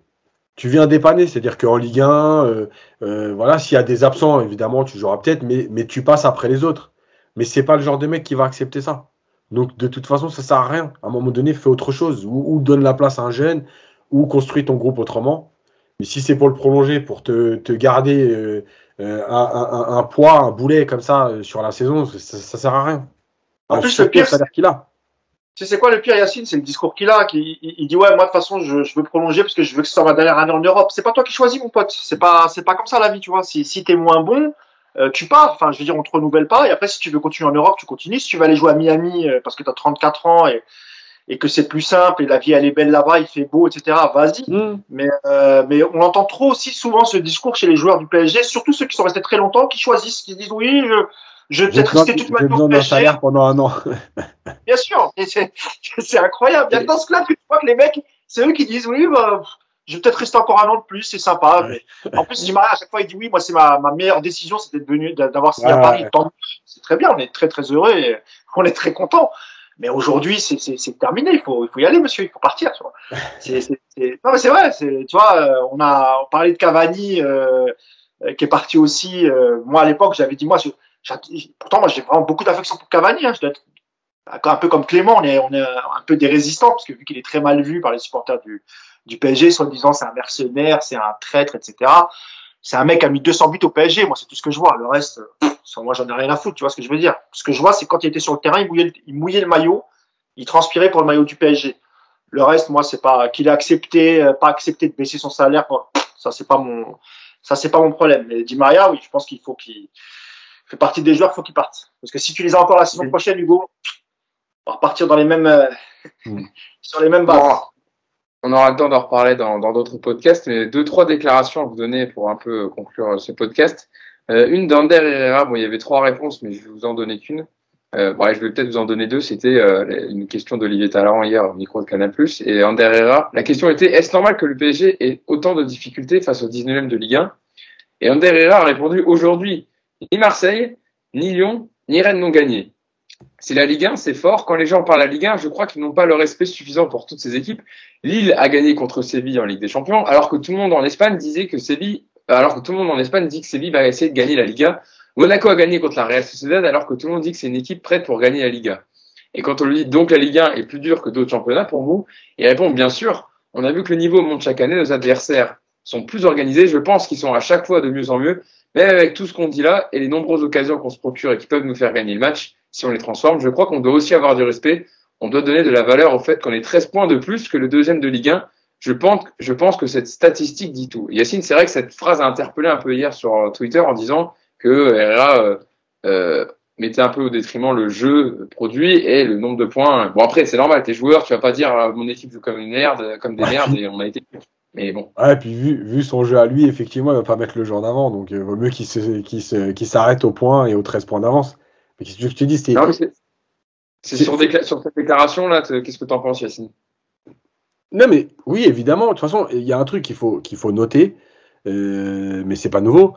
tu viens dépanner, c'est-à-dire qu'en Ligue 1, euh, euh, voilà, s'il y a des absents, évidemment, tu joueras peut-être, mais, mais tu passes après les autres. Mais c'est pas le genre de mec qui va accepter ça. Donc de toute façon, ça sert à rien. À un moment donné, fais autre chose. Ou, donne la place à un jeune, ou construis ton groupe autrement. Mais si c'est pour le prolonger, pour te, garder euh, euh, un, poids, un boulet comme ça euh, sur la saison, ça, ça sert à rien. En plus, le pire, c'est qu'il a. Tu sais quoi le pire, Yacine C'est le discours qu'il a. Qui, il, dit ouais, moi de toute façon, je, veux prolonger parce que je veux que ce soit ma dernière année en Europe. C'est pas toi qui choisis, mon pote. C'est pas, c'est pas comme ça la vie, tu vois. Si, si t'es moins bon, euh, tu pars. Enfin, je veux dire, on te renouvelle pas. Et après, si tu veux continuer en Europe, tu continues. Si tu vas aller jouer à Miami euh, parce que tu as 34 ans et, et que c'est plus simple et la vie elle est belle là-bas, il fait beau, etc. Vas-y. Mm. Mais euh, mais on entend trop aussi souvent ce discours chez les joueurs du PSG, surtout ceux qui sont restés très longtemps, qui choisissent, qui disent oui, je, je vais peut-être rester toute ma vie au PSG. pendant un an. Bien sûr, [laughs] c'est incroyable. Il y a dans ce club que tu vois que les mecs, c'est eux qui disent oui, bah, je vais peut-être rester encore un an de plus, c'est sympa. en plus, Di Maria, à chaque fois, il dit oui, moi, c'est ma, ma meilleure décision, c'était de venir, d'avoir signé à Paris. C'est très bien, on est très, très heureux et [laughs] on est très content. Mais aujourd'hui, c'est terminé. Il faut, il faut y aller, monsieur. Il faut partir. Tu vois. [laughs] Non, mais c'est vrai. Tu vois, euh, on a parlé de Cavani euh, qui est parti aussi. Euh, moi, à l'époque, j'avais dit moi, pourtant, moi, j'ai vraiment beaucoup d'affection pour Cavani. Hein. Je dois être un peu comme Clément. On est, on est un peu des résistants parce que vu qu'il est très mal vu par les supporters du, du PSG, soit disant c'est un mercenaire, c'est un traître, etc. C'est un mec qui a mis 200 buts au PSG. Moi, c'est tout ce que je vois. Le reste, moi, j'en ai rien à foutre. Tu vois ce que je veux dire Ce que je vois, c'est quand il était sur le terrain, il mouillait, le, il mouillait le maillot, il transpirait pour le maillot du PSG. Le reste, moi, c'est pas qu'il a accepté, euh, pas accepté de baisser son salaire. Ça, c'est pas mon, ça, c'est pas mon problème. Mais Di Maria, oui, je pense qu'il faut qu'il fait partie des joueurs, il faut qu'il parte. Parce que si tu les as encore la saison prochaine, Hugo, on va repartir dans les mêmes, euh, mm. [laughs] sur les mêmes bases on aura le temps d'en reparler dans d'autres podcasts, mais deux, trois déclarations à vous donner pour un peu conclure ce podcast. Euh, une d'Ander Herrera, bon, il y avait trois réponses, mais je vais vous en donner qu'une. Euh, je vais peut-être vous en donner deux. C'était euh, une question d'Olivier Talleyrand hier au micro de Canal+. Et Ander Herrera, la question était est-ce normal que le PSG ait autant de difficultés face au 19e de Ligue 1 Et Ander Herrera a répondu aujourd'hui, ni Marseille, ni Lyon, ni Rennes n'ont gagné. C'est la Ligue 1, c'est fort. Quand les gens parlent de la Ligue 1, je crois qu'ils n'ont pas le respect suffisant pour toutes ces équipes. Lille a gagné contre Séville en Ligue des Champions, alors que tout le monde en Espagne disait que Séville, alors que tout le monde en Espagne dit que Séville va essayer de gagner la Liga. Monaco a gagné contre la Real Sociedad, alors que tout le monde dit que c'est une équipe prête pour gagner la Liga. Et quand on lui dit donc la Ligue 1 est plus dure que d'autres championnats pour vous, il répond bien sûr. On a vu que le niveau monte chaque année, nos adversaires sont plus organisés. Je pense qu'ils sont à chaque fois de mieux en mieux. Mais avec tout ce qu'on dit là et les nombreuses occasions qu'on se procure et qui peuvent nous faire gagner le match, si on les transforme, je crois qu'on doit aussi avoir du respect. On doit donner de la valeur au fait qu'on ait 13 points de plus que le deuxième de Ligue 1. Je pense, que cette statistique dit tout. Yacine, c'est vrai que cette phrase a interpellé un peu hier sur Twitter en disant que Herrera euh, euh, mettait un peu au détriment le jeu produit et le nombre de points. Bon après, c'est normal, t'es joueur, tu vas pas dire mon équipe joue comme une merde, comme des merdes et on a été mais bon. Ouais, et puis vu, son jeu à lui, effectivement, il va pas mettre le jeu en avant. Donc, il vaut mieux qu'il s'arrête au point et aux 13 points d'avance. Mais qu'est-ce que tu dis C'est sur, sur, cette déclaration-là, qu'est-ce que tu en penses, Yacine? Non, mais oui, évidemment. De toute façon, il y a un truc qu'il faut, qu'il faut noter, euh, mais c'est pas nouveau.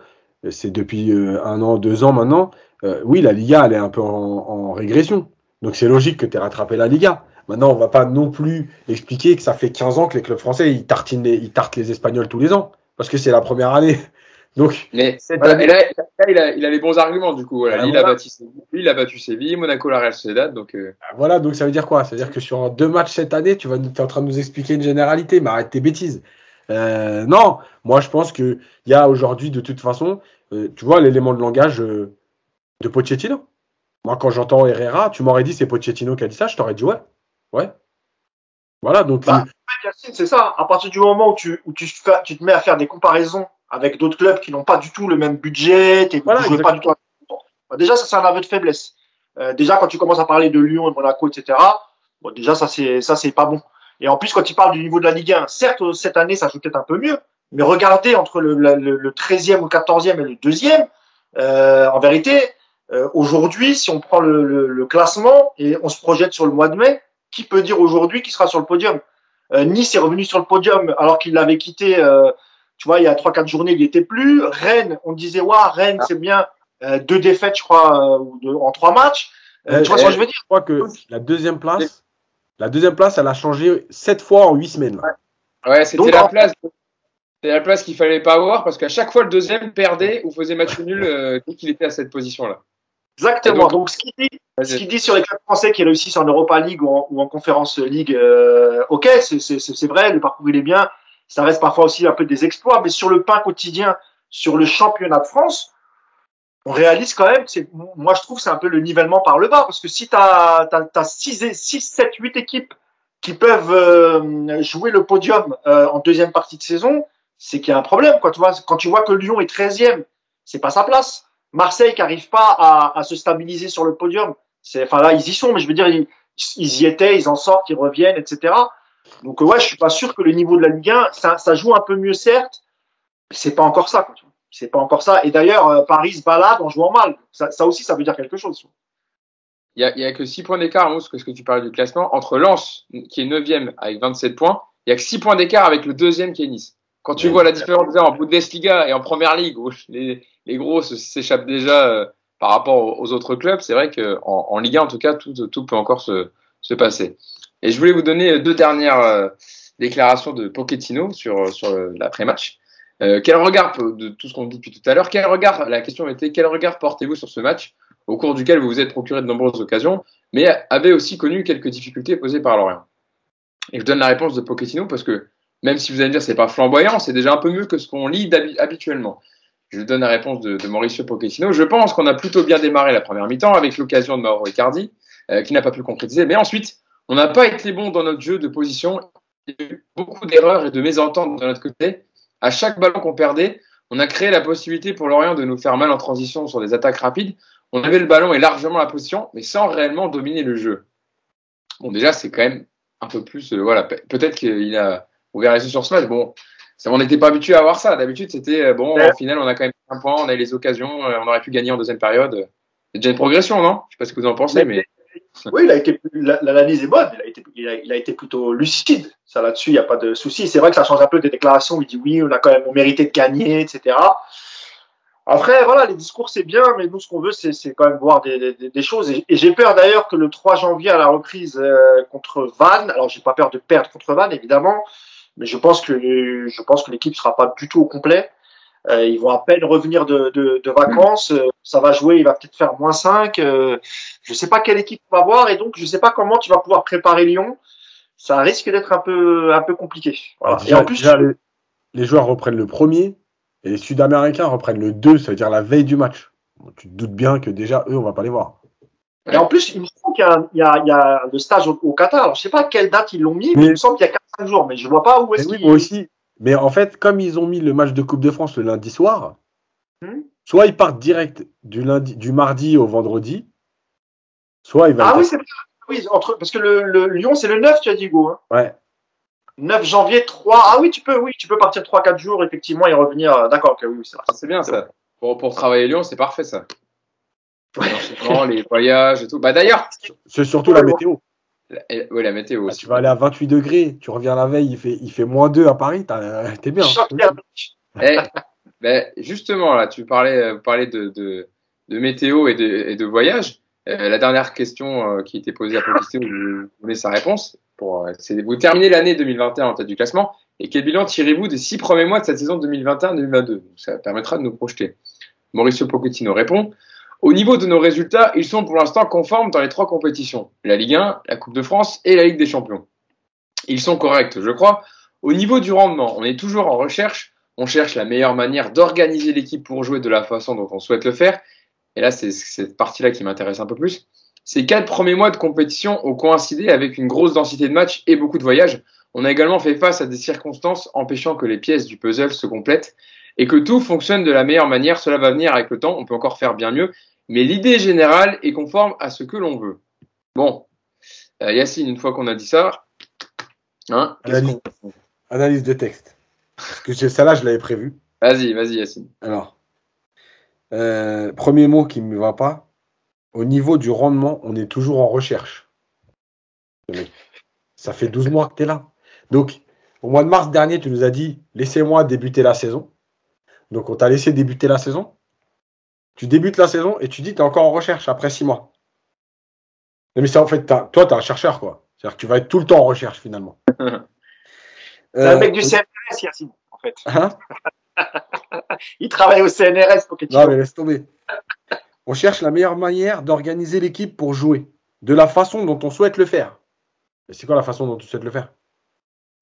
C'est depuis euh, un an, deux ans maintenant. Euh, oui, la Liga, elle est un peu en, en régression. Donc, c'est logique que tu aies rattrapé la Liga. Maintenant, on va pas non plus expliquer que ça fait 15 ans que les clubs français, ils, tartinent les, ils tartent les Espagnols tous les ans. Parce que c'est la première année. Donc, mais là, il, a, il, a, les bons arguments du coup. Voilà. il, a battu Séville, il a battu Séville, Monaco, la Real Sociedad. Donc euh. ah, voilà, donc ça veut dire quoi? Ça veut dire que sur deux matchs cette année, tu vas, es en train de nous expliquer une généralité, mais arrête tes bêtises. Euh, non, moi je pense que il y a aujourd'hui de toute façon, euh, tu vois l'élément de langage euh, de Pochettino. Moi, quand j'entends Herrera, tu m'aurais dit c'est Pochettino qui a dit ça, je t'aurais dit ouais. Ouais. Voilà, donc. Bah, c'est ça. À partir du moment où tu, où tu, tu te mets à faire des comparaisons avec d'autres clubs qui n'ont pas du tout le même budget, tu voilà, pas du tout. Bah, déjà, ça, c'est un aveu de faiblesse. Euh, déjà, quand tu commences à parler de Lyon, de Monaco, etc., bon, déjà, ça, c'est, ça, c'est pas bon. Et en plus, quand tu parles du niveau de la Ligue 1, certes, cette année, ça joue peut-être un peu mieux, mais regardez entre le, le, le 13e ou 14e et le 2e, euh, en vérité, euh, aujourd'hui, si on prend le, le, classement et on se projette sur le mois de mai, qui peut dire aujourd'hui qu'il sera sur le podium? Euh, Nice est revenu sur le podium alors qu'il l'avait quitté, euh, tu vois, il y a 3-4 journées, il n'y était plus. Rennes, on disait, ouais, Rennes, c'est bien. Euh, deux défaites, je crois, en trois matchs. tu vois ce que je veux dire? Je crois que la deuxième place, la deuxième place, elle a changé sept fois en huit semaines. Ouais, c'était la place. C'était la place qu'il fallait pas avoir parce qu'à chaque fois le deuxième perdait ou faisait match nul dès qu'il était à cette position-là. Exactement. Donc, ce qu'il dit, ce qu'il dit sur les clubs français qui réussissent en Europa League ou en, ou en Conference League, euh, ok, c'est vrai, le parcours il est bien. Ça reste parfois aussi un peu des exploits, mais sur le pain quotidien, sur le championnat de France, on réalise quand même, moi je trouve c'est un peu le nivellement par le bas, parce que si tu as, as, 6, 6, 7, 8 équipes qui peuvent euh, jouer le podium euh, en deuxième partie de saison, c'est qu'il y a un problème. Quoi. Tu vois, quand tu vois que Lyon est 13e, c'est pas sa place. Marseille qui n'arrive pas à, à, se stabiliser sur le podium. C'est, enfin là, ils y sont, mais je veux dire, ils, y étaient, ils en sortent, ils reviennent, etc. Donc ouais, je suis pas sûr que le niveau de la Ligue 1, ça, ça joue un peu mieux certes, mais c'est pas encore ça. C'est pas encore ça. Et d'ailleurs, euh, Paris se balade en jouant mal. Ça, ça, aussi, ça veut dire quelque chose. Il y a, il y a que 6 points d'écart, parce que tu parles du classement, entre Lens, qui est 9e avec 27 points, il y a que 6 points d'écart avec le deuxième qui est Nice. Quand tu vois la différence en Bundesliga et en Première Ligue, où [laughs] les, les gros s'échappent déjà euh, par rapport aux autres clubs, c'est vrai qu'en en Ligue 1, en tout cas, tout, tout peut encore se, se passer. Et je voulais vous donner deux dernières euh, déclarations de Pochettino sur, sur l'après-match. Euh, quel regard, de tout ce qu'on dit depuis tout à l'heure, quel regard, la question était, quel regard portez-vous sur ce match au cours duquel vous vous êtes procuré de nombreuses occasions, mais avez aussi connu quelques difficultés posées par Lorient? Et je donne la réponse de Pochettino parce que même si vous allez me dire c'est pas flamboyant, c'est déjà un peu mieux que ce qu'on lit habituellement. Je donne la réponse de, Mauricio Pochettino. Je pense qu'on a plutôt bien démarré la première mi-temps avec l'occasion de Mauro Icardi, euh, qui n'a pas pu concrétiser. Mais ensuite, on n'a pas été bon dans notre jeu de position. Il y a eu beaucoup d'erreurs et de mésententes de notre côté. À chaque ballon qu'on perdait, on a créé la possibilité pour Lorient de nous faire mal en transition sur des attaques rapides. On avait le ballon et largement la position, mais sans réellement dominer le jeu. Bon, déjà, c'est quand même un peu plus. Euh, voilà, peut-être qu'il a ouvert les yeux sur ce match. Bon, on n'était pas habitué à voir ça. D'habitude, c'était euh, bon, au final, on a quand même un point, on a les occasions, euh, on aurait pu gagner en deuxième période. C'est déjà une progression, non? Je sais pas ce que vous en pensez, mais. Oui, il a été, l'analyse est bonne. Il a été, il a, été plutôt lucide. Ça là-dessus, il n'y a pas de souci. C'est vrai que ça change un peu des déclarations où il dit oui, on a quand même mérité de gagner, etc. Après, voilà, les discours c'est bien, mais nous ce qu'on veut, c'est quand même voir des, des, des choses. Et, j'ai peur d'ailleurs que le 3 janvier à la reprise euh, contre Vannes, alors j'ai pas peur de perdre contre Vannes évidemment, mais je pense que je pense que l'équipe sera pas du tout au complet. Euh, ils vont à peine revenir de, de, de vacances. Euh, ça va jouer, il va peut-être faire moins 5. Euh, je sais pas quelle équipe on va voir et donc je sais pas comment tu vas pouvoir préparer Lyon. Ça risque d'être un peu un peu compliqué. Voilà. et en plus, les, les, joueurs reprennent le premier et les Sud-Américains reprennent le 2, ça veut dire la veille du match. tu te doutes bien que déjà eux, on va pas les voir. Et en plus, il me semble qu'il y, y, y, a le stage au, Qatar. Alors, je sais pas quelle date ils l'ont mis, mais, il me semble qu'il y a 4-5 jours, mais je vois pas où est-ce oui, Moi aussi. Mais en fait, comme ils ont mis le match de Coupe de France le lundi soir, hmm soit ils partent direct du, lundi, du mardi au vendredi, soit ils vont. Ah oui, c'est oui, entre, parce que le, le Lyon, c'est le 9, tu as dit, Go. Hein. Ouais. 9 janvier, 3. Ah oui, tu peux, oui, tu peux partir 3-4 jours, effectivement, et revenir. D'accord, oui, c'est C'est bien ça. Pour, pour travailler Lyon, c'est parfait ça les voyages et tout. Bah d'ailleurs, c'est surtout la météo. Oui, la météo. Bah, tu vas aller à 28 degrés, tu reviens la veille, il fait, il fait moins 2 à Paris, t'es bien. Eh, ben, justement, là, tu parlais, vous parlez de, de, de météo et de, et de voyage. Euh, la dernière question euh, qui était posée à Patricio, vous donnez sa réponse. Pour, euh, vous terminez l'année 2021 en tête du classement. Et quel bilan tirez-vous des six premiers mois de cette saison 2021-2022 Ça permettra de nous projeter. Mauricio Pochettino répond au niveau de nos résultats, ils sont pour l'instant conformes dans les trois compétitions, la Ligue 1, la Coupe de France et la Ligue des Champions. Ils sont corrects, je crois. Au niveau du rendement, on est toujours en recherche, on cherche la meilleure manière d'organiser l'équipe pour jouer de la façon dont on souhaite le faire. Et là, c'est cette partie-là qui m'intéresse un peu plus. Ces quatre premiers mois de compétition ont coïncidé avec une grosse densité de matchs et beaucoup de voyages. On a également fait face à des circonstances empêchant que les pièces du puzzle se complètent et que tout fonctionne de la meilleure manière. Cela va venir avec le temps, on peut encore faire bien mieux, mais l'idée générale est conforme à ce que l'on veut. Bon, euh, Yacine, une fois qu'on a dit ça, hein, analyse, analyse, de texte. Parce que celle-là, je l'avais prévu. Vas-y, vas-y, Yacine. Alors, euh, premier mot qui ne me va pas. Au niveau du rendement, on est toujours en recherche. Ça fait 12 mois que tu es là. Donc, au mois de mars dernier, tu nous as dit laissez-moi débuter la saison. Donc, on t'a laissé débuter la saison. Tu débutes la saison et tu dis tu es encore en recherche après six mois. Mais c'est en fait, toi, tu es un chercheur, quoi. C'est-à-dire que tu vas être tout le temps en recherche, finalement. [laughs] c'est un mec du CNRS, Yacine, en fait. Hein? [laughs] Il travaille au CNRS pour que tu. Non, mais laisse tomber. On cherche la meilleure manière d'organiser l'équipe pour jouer, de la façon dont on souhaite le faire. Mais c'est quoi la façon dont tu souhaites le faire?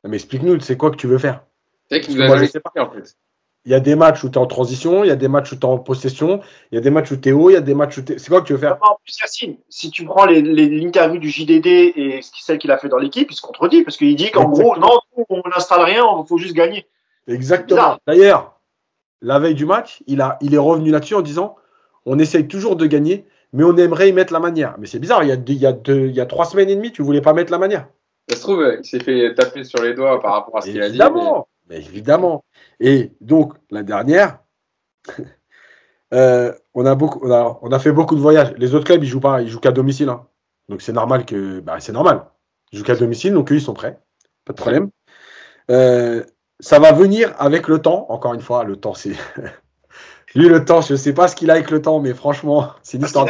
Mais explique-nous, c'est quoi que tu veux faire? C'est que moi, je sais pas, en fait. Il y a des matchs où tu es en transition, il y a des matchs où tu es en possession, il y a des matchs où tu es haut, il y a des matchs où tu C'est quoi que tu veux faire? En plus, Yacine, si tu prends l'interview du JDD et celle qu'il a fait dans l'équipe, il se contredit parce qu'il dit qu'en gros, non, on n'installe rien, il faut juste gagner. Exactement. D'ailleurs, la veille du match, il, a, il est revenu là-dessus en disant on essaye toujours de gagner, mais on aimerait y mettre la manière. Mais c'est bizarre, il y, a il, y a deux, il y a trois semaines et demie, tu voulais pas mettre la manière. Ça se trouve, il s'est fait taper sur les doigts par rapport à ce qu'il a dit. Évidemment, mais évidemment. Et donc, la dernière, [laughs] euh, on, a beaucoup, on, a, fait beaucoup de voyages. Les autres clubs, ils jouent pas, ils jouent qu'à domicile. Hein. Donc, c'est normal que. Bah, c'est normal. Ils jouent qu'à domicile, donc eux, ils sont prêts. Pas de problème. Euh, ça va venir avec le temps. Encore une fois, le temps, c'est. [laughs] Lui, le temps, je ne sais pas ce qu'il a avec le temps, mais franchement, c'est une histoire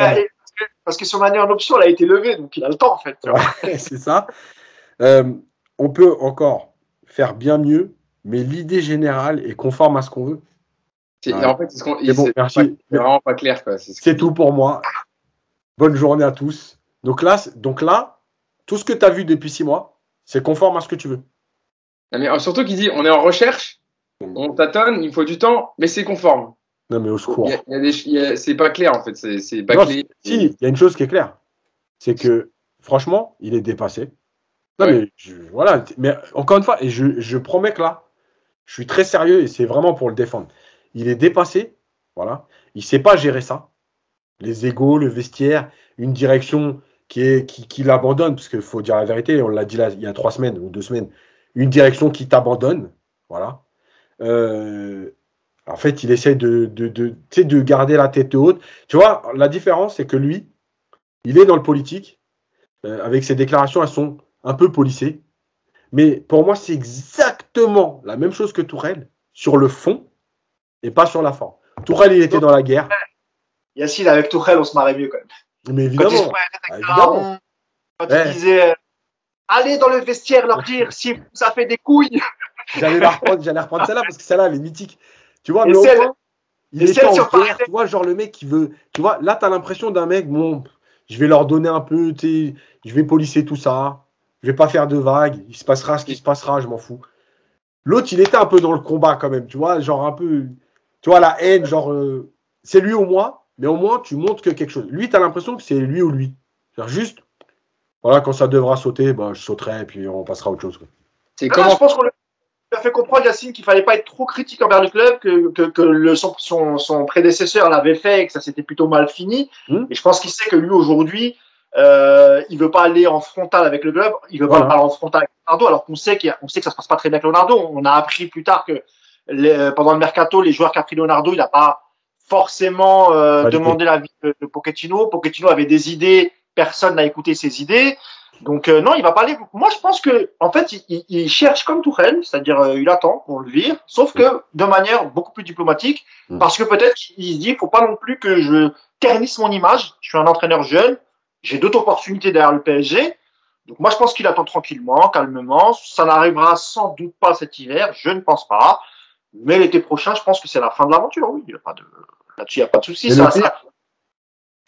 Parce que son année en option, elle a été levée, donc il a le temps, en fait. [laughs] c'est ça. Euh, on peut encore faire bien mieux, mais l'idée générale est conforme à ce qu'on veut. En fait, c'est vraiment pas clair. C'est tout pour moi. Bonne journée à tous. Donc là, donc là tout ce que tu as vu depuis six mois, c'est conforme à ce que tu veux. mais euh, surtout qu'il dit on est en recherche, on tâtonne, il faut du temps, mais c'est conforme. Non, mais au secours. C'est pas clair en fait. C'est pas clair. Si, il y a une chose qui est claire. C'est que franchement, il est dépassé. Non, mais voilà. Mais encore une fois, et je, je promets que là, je suis très sérieux et c'est vraiment pour le défendre. Il est dépassé. Voilà. Il sait pas gérer ça. Les égaux, le vestiaire, une direction qui, l'abandonne, parce qu'il faut dire la vérité, on l'a dit là, il y a trois semaines ou deux semaines, une direction qui t'abandonne. Voilà. Euh, en fait, il essaie de, de, de, de garder la tête haute. Tu vois, la différence, c'est que lui, il est dans le politique, euh, avec ses déclarations, elles sont un peu polissées. Mais pour moi, c'est exactement la même chose que Tourelle, sur le fond et pas sur la forme. Tourelle, il était dans la guerre. Yacine, avec Tourelle, on se marrait mieux quand même. Mais évidemment. Quand il, ah, disait euh, Allez dans le vestiaire leur dire si ça fait des couilles. [laughs] J'allais la reprendre, j'allais reprendre celle-là parce que celle-là, elle est mythique. Tu vois, mais il est en guerre, tu vois, genre le mec qui veut. Tu vois, là, tu as l'impression d'un mec, bon, je vais leur donner un peu, tu je vais polisser tout ça, je vais pas faire de vagues, il se passera ce qui se passera, je m'en fous. L'autre, il était un peu dans le combat quand même, tu vois, genre un peu, tu vois, la haine, genre, euh, c'est lui ou moi, mais au moins, tu montres que quelque chose. Lui, tu as l'impression que c'est lui ou lui. C'est juste, voilà, quand ça devra sauter, bah, je sauterai et puis on passera à autre chose. C'est comment... je pense qu'on a fait comprendre, Yacine, qu'il fallait pas être trop critique envers le club, que, que, que le, son, son, prédécesseur l'avait fait et que ça s'était plutôt mal fini. Hmm. Et je pense qu'il sait que lui, aujourd'hui, euh, il veut pas aller en frontal avec le club, il veut pas aller en frontal avec Leonardo, alors qu'on sait, qu'on sait que ça se passe pas très bien avec Leonardo. On a appris plus tard que les, pendant le mercato, les joueurs qu'a pris Leonardo, il n'a pas forcément euh, demandé l'avis de, de Pochettino. Pochettino avait des idées, personne n'a écouté ses idées. Donc euh, non, il va pas aller. Moi, je pense que en fait, il, il cherche comme Tourelle, c'est-à-dire euh, il attend qu'on le vire, sauf que de manière beaucoup plus diplomatique, mm. parce que peut-être qu'il se dit, faut pas non plus que je ternisse mon image. Je suis un entraîneur jeune, j'ai d'autres opportunités derrière le PSG. Donc moi, je pense qu'il attend tranquillement, calmement. Ça n'arrivera sans doute pas cet hiver, je ne pense pas. Mais l'été prochain, je pense que c'est la fin de l'aventure. Oui, il y a pas de là-dessus, il n'y a pas de souci. Ça,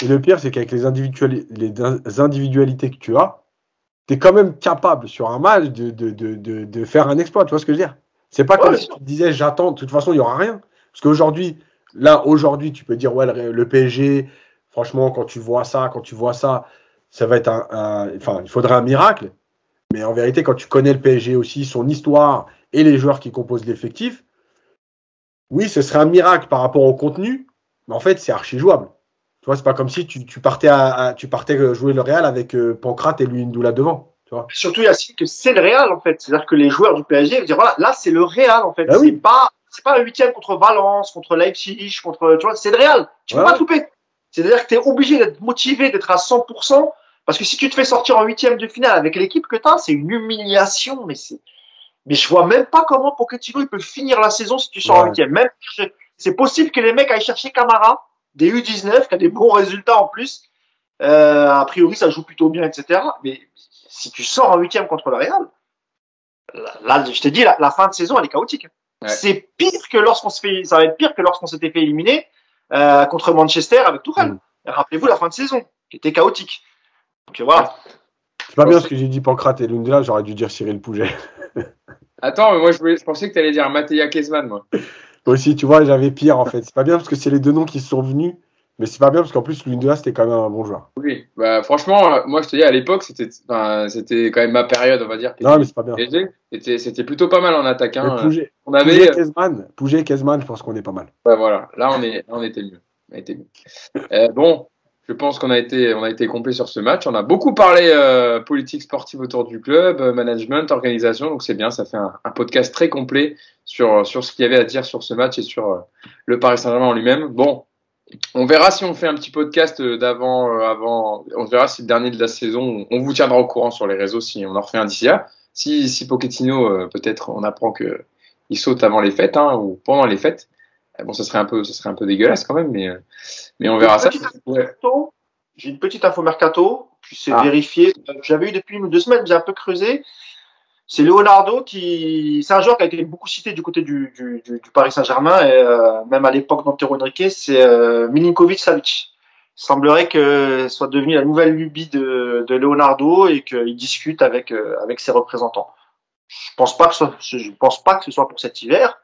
Et le pire, c'est qu'avec les, les individualités que tu as, tu es quand même capable sur un match de, de, de, de, faire un exploit. Tu vois ce que je veux dire? C'est pas comme si tu disais j'attends, de toute façon, il n'y aura rien. Parce qu'aujourd'hui, là, aujourd'hui, tu peux dire ouais, le, PSG, franchement, quand tu vois ça, quand tu vois ça, ça va être un, Enfin, il faudrait un miracle. Mais en vérité, quand tu connais le PSG aussi, son histoire et les joueurs qui composent l'effectif, oui, ce serait un miracle par rapport au contenu, mais en fait, c'est archi jouable. Tu vois, c'est pas comme si tu, tu partais à, tu partais jouer le Real avec euh, Pancrate et Luindoula devant. Tu vois. Surtout, Yacine, que c'est le Real, en fait. C'est-à-dire que les joueurs du PSG vont dire, voilà, là, c'est le Real, en fait. Ah c'est pas, c'est pas un huitième contre Valence, contre Leipzig, contre, tu vois, c'est le Real. Tu peux pas couper. C'est-à-dire que tu es obligé d'être motivé, d'être à 100%, parce que si tu te fais sortir en huitième de finale avec l'équipe que tu as, c'est une humiliation, mais c'est, mais je vois même pas comment Pochettino il peut finir la saison si tu sors en huitième. Même, c'est possible que les mecs aillent chercher Camara, des U19 qui a des bons résultats en plus. Euh, a priori, ça joue plutôt bien, etc. Mais si tu sors en huitième contre le Real, là, je te dis, la, fin de saison, elle est chaotique. C'est pire que lorsqu'on se fait, ça va être pire que lorsqu'on s'était fait éliminer euh, contre Manchester avec Tourelle. Mm. Rappelez-vous la fin de saison, qui était chaotique. Donc voilà. C'est pas bien ce que j'ai dit Pancrate et là j'aurais dû dire Cyril Pouget. [laughs] Attends, mais moi je, je pensais que tu allais dire Mathéa Kezman, moi. Aussi, tu vois, j'avais pire en fait. C'est pas bien parce que c'est les deux noms qui sont venus. Mais c'est pas bien parce qu'en plus, Lundea, c'était quand même un bon joueur. Oui, bah, franchement, euh, moi je te dis, à l'époque, c'était c'était quand même ma période, on va dire. Non, mais c'est pas bien. C'était plutôt pas mal en attaque. Hein. on avait. Pouget, Kezman, je pense qu'on est pas mal. Bah, voilà, là on, est, on était mieux. On était mieux. Euh, bon, je pense qu'on a été, on a été complet sur ce match. On a beaucoup parlé euh, politique sportive autour du club, euh, management, organisation. Donc c'est bien, ça fait un, un, podcast très complet sur sur ce qu'il y avait à dire sur ce match et sur euh, le Paris Saint-Germain en lui-même. Bon, on verra si on fait un petit podcast euh, d'avant, avant. On verra si le dernier de la saison, on vous tiendra au courant sur les réseaux si on en refait un d'ici là. si, si Pochettino, peut-être, on apprend que il saute avant les fêtes hein, ou pendant les fêtes, bon, ça serait un peu, ça serait un peu dégueulasse quand même, mais, mais on verra ça. J'ai une petite info mercato, puis c'est ah. vérifié. J'avais eu depuis une ou deux semaines, j'ai un peu creusé. C'est Leonardo qui, c'est un joueur qui a été beaucoup cité du côté du, du, du, Paris Saint-Germain et euh, même à l'époque d'Antero Henrique, c'est euh, Milinkovic Savic. Il semblerait que ce soit devenu la nouvelle lubie de, de Leonardo et qu'il discute avec euh, avec ses représentants. Je pense pas que ce, je pense pas que ce soit pour cet hiver.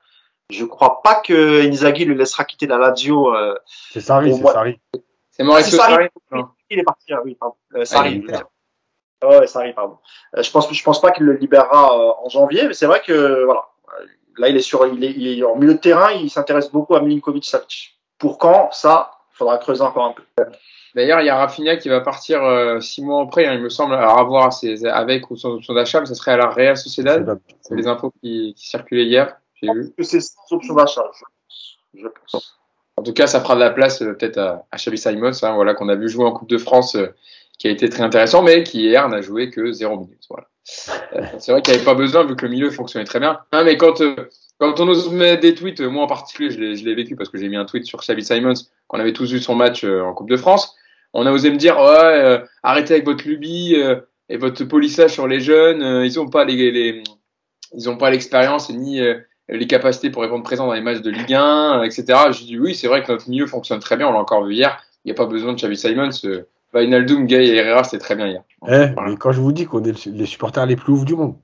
Je crois pas que Inzaghi le laissera quitter la Lazio. Euh, c'est Sarri, c'est Sarri. C'est Mauricio ah, Sarri. Il est parti, ah oui, pardon. Euh, Sarri. Oh, ouais, Sarri, pardon. Euh, je pense, je pense pas qu'il le libérera euh, en janvier, mais c'est vrai que voilà. Là, il est sur, il est, il est en milieu de terrain. Il s'intéresse beaucoup à Milinkovic Savic. Pour quand Ça, il faudra creuser encore un peu. D'ailleurs, il y a Rafinha qui va partir euh, six mois après, hein, il me semble, à avoir ses, avec ou sans option d'achat, mais ça serait à la Real Sociedad. C'est les infos qui, qui circulaient hier. J'ai vu. que c'est sans option d'achat, je pense. En tout cas, ça fera de la place euh, peut-être à, à Xavi Simons, hein, voilà, qu'on a vu jouer en Coupe de France, euh, qui a été très intéressant, mais qui hier n'a joué que zéro minutes. Voilà. Euh, c'est vrai qu'il n'y avait pas besoin vu que le milieu fonctionnait très bien. Non, mais quand quand on ose mettre des tweets, moi en particulier, je l'ai vécu parce que j'ai mis un tweet sur Xavi Simons, qu'on avait tous vu son match en Coupe de France. On a osé me dire, arrêtez avec votre lubie et votre polissage sur les jeunes. ils n'ont pas les, ils ont pas l'expérience ni les capacités pour répondre présent dans les matchs de Ligue 1, etc. Je dis oui, c'est vrai que notre milieu fonctionne très bien, on l'a encore vu hier. Il n'y a pas besoin de Xavi Simons. Euh, Wijnaldum, Gay et Herrera, c'était très bien hier. Eh, mais quand je vous dis qu'on est les supporters les plus ouf du monde,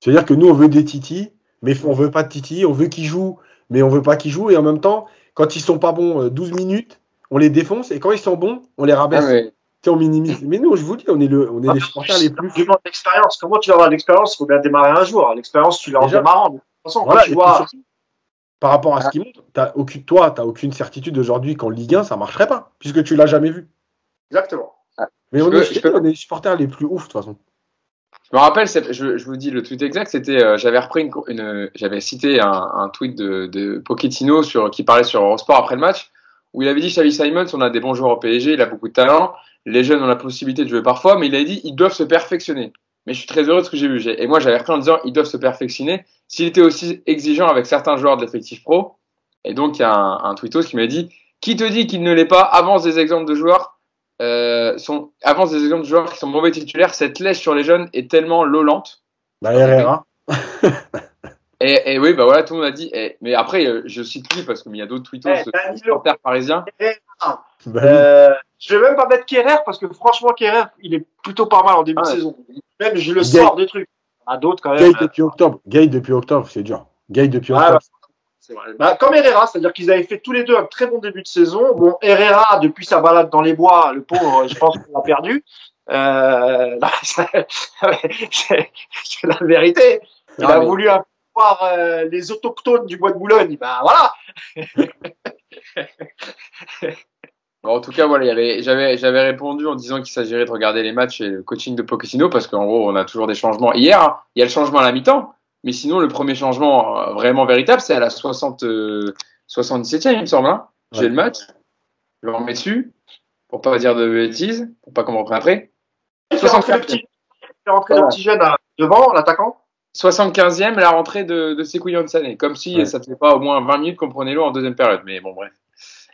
c'est-à-dire que nous, on veut des Titi, mais on veut pas de Titi, on veut qu'ils jouent, mais on veut pas qu'ils jouent, et en même temps, quand ils sont pas bons 12 euh, minutes, on les défonce, et quand ils sont bons, on les rabaisse. Ah, on minimise. Mais nous, je vous dis, on est, le, on est les ah, supporters les plus. l'expérience. Comment tu vas avoir l'expérience? Il faut bien démarrer un jour. L'expérience, tu l'as en démarrant par rapport à ce qui monte, as aucune, toi, tu n'as aucune certitude aujourd'hui qu'en Ligue 1, ça marcherait pas, puisque tu l'as jamais vu. Exactement. Mais on, est, les supporters les plus ouf, de toute façon. Je me rappelle, je, je, vous dis le tweet exact, c'était, euh, j'avais repris une, j'avais cité un, tweet de, de, Pochettino sur, qui parlait sur Eurosport après le match, où il avait dit Xavi Simons, on a des bons joueurs au PSG, il a beaucoup de talent, les jeunes ont la possibilité de jouer parfois, mais il a dit ils doivent se perfectionner. Mais je suis très heureux de ce que j'ai vu. Et moi, j'avais repris en disant ils doivent se perfectionner s'il était aussi exigeant avec certains joueurs de l'effectif pro, et donc il y a un, un tweetos qui m'a dit Qui te dit qu'il ne l'est pas? Avance des exemples de joueurs, euh, sont, avance des exemples de joueurs qui sont mauvais titulaires. Cette lèche sur les jeunes est tellement lolante. Bah, Herrera. [laughs] et, et, oui, bah voilà, tout le monde a dit. Et, mais après, euh, je cite lui parce qu'il y a d'autres tweetos hey, eh, supporters parisiens. Bah euh, je vais même pas mettre Kerrer parce que franchement, Kerrer, il est plutôt pas mal en début de saison. Même je le sors des trucs à d'autres quand même. Gay depuis octobre. Gay depuis octobre, c'est dur. Gay depuis octobre. Bah, comme Herrera, c'est-à-dire qu'ils avaient fait tous les deux un très bon début de saison. Bon, Herrera, depuis sa balade dans les bois, le pauvre, je pense qu'on l'a perdu. Euh, [laughs] c'est la vérité. Il a voulu voir euh, les autochtones du bois de Boulogne. Ben voilà. en tout cas, voilà, j'avais, j'avais répondu en disant qu'il s'agirait de regarder les matchs et le coaching de Pochettino parce qu'en gros, on a toujours des changements. Hier, il y a le changement à la mi-temps, mais sinon, le premier changement euh, vraiment véritable, c'est à la 60, 77e, il me semble. Hein. J'ai le match, je le remets dessus pour pas dire de bêtises, pour pas qu'on me reprenne après. 75 petit, rentré le petit jeune devant, l'attaquant 75e, la rentrée de, de Sekou Sané. Comme si ça ne fait pas au moins 20 minutes qu'on prenait l'eau en deuxième période. Mais bon, bref.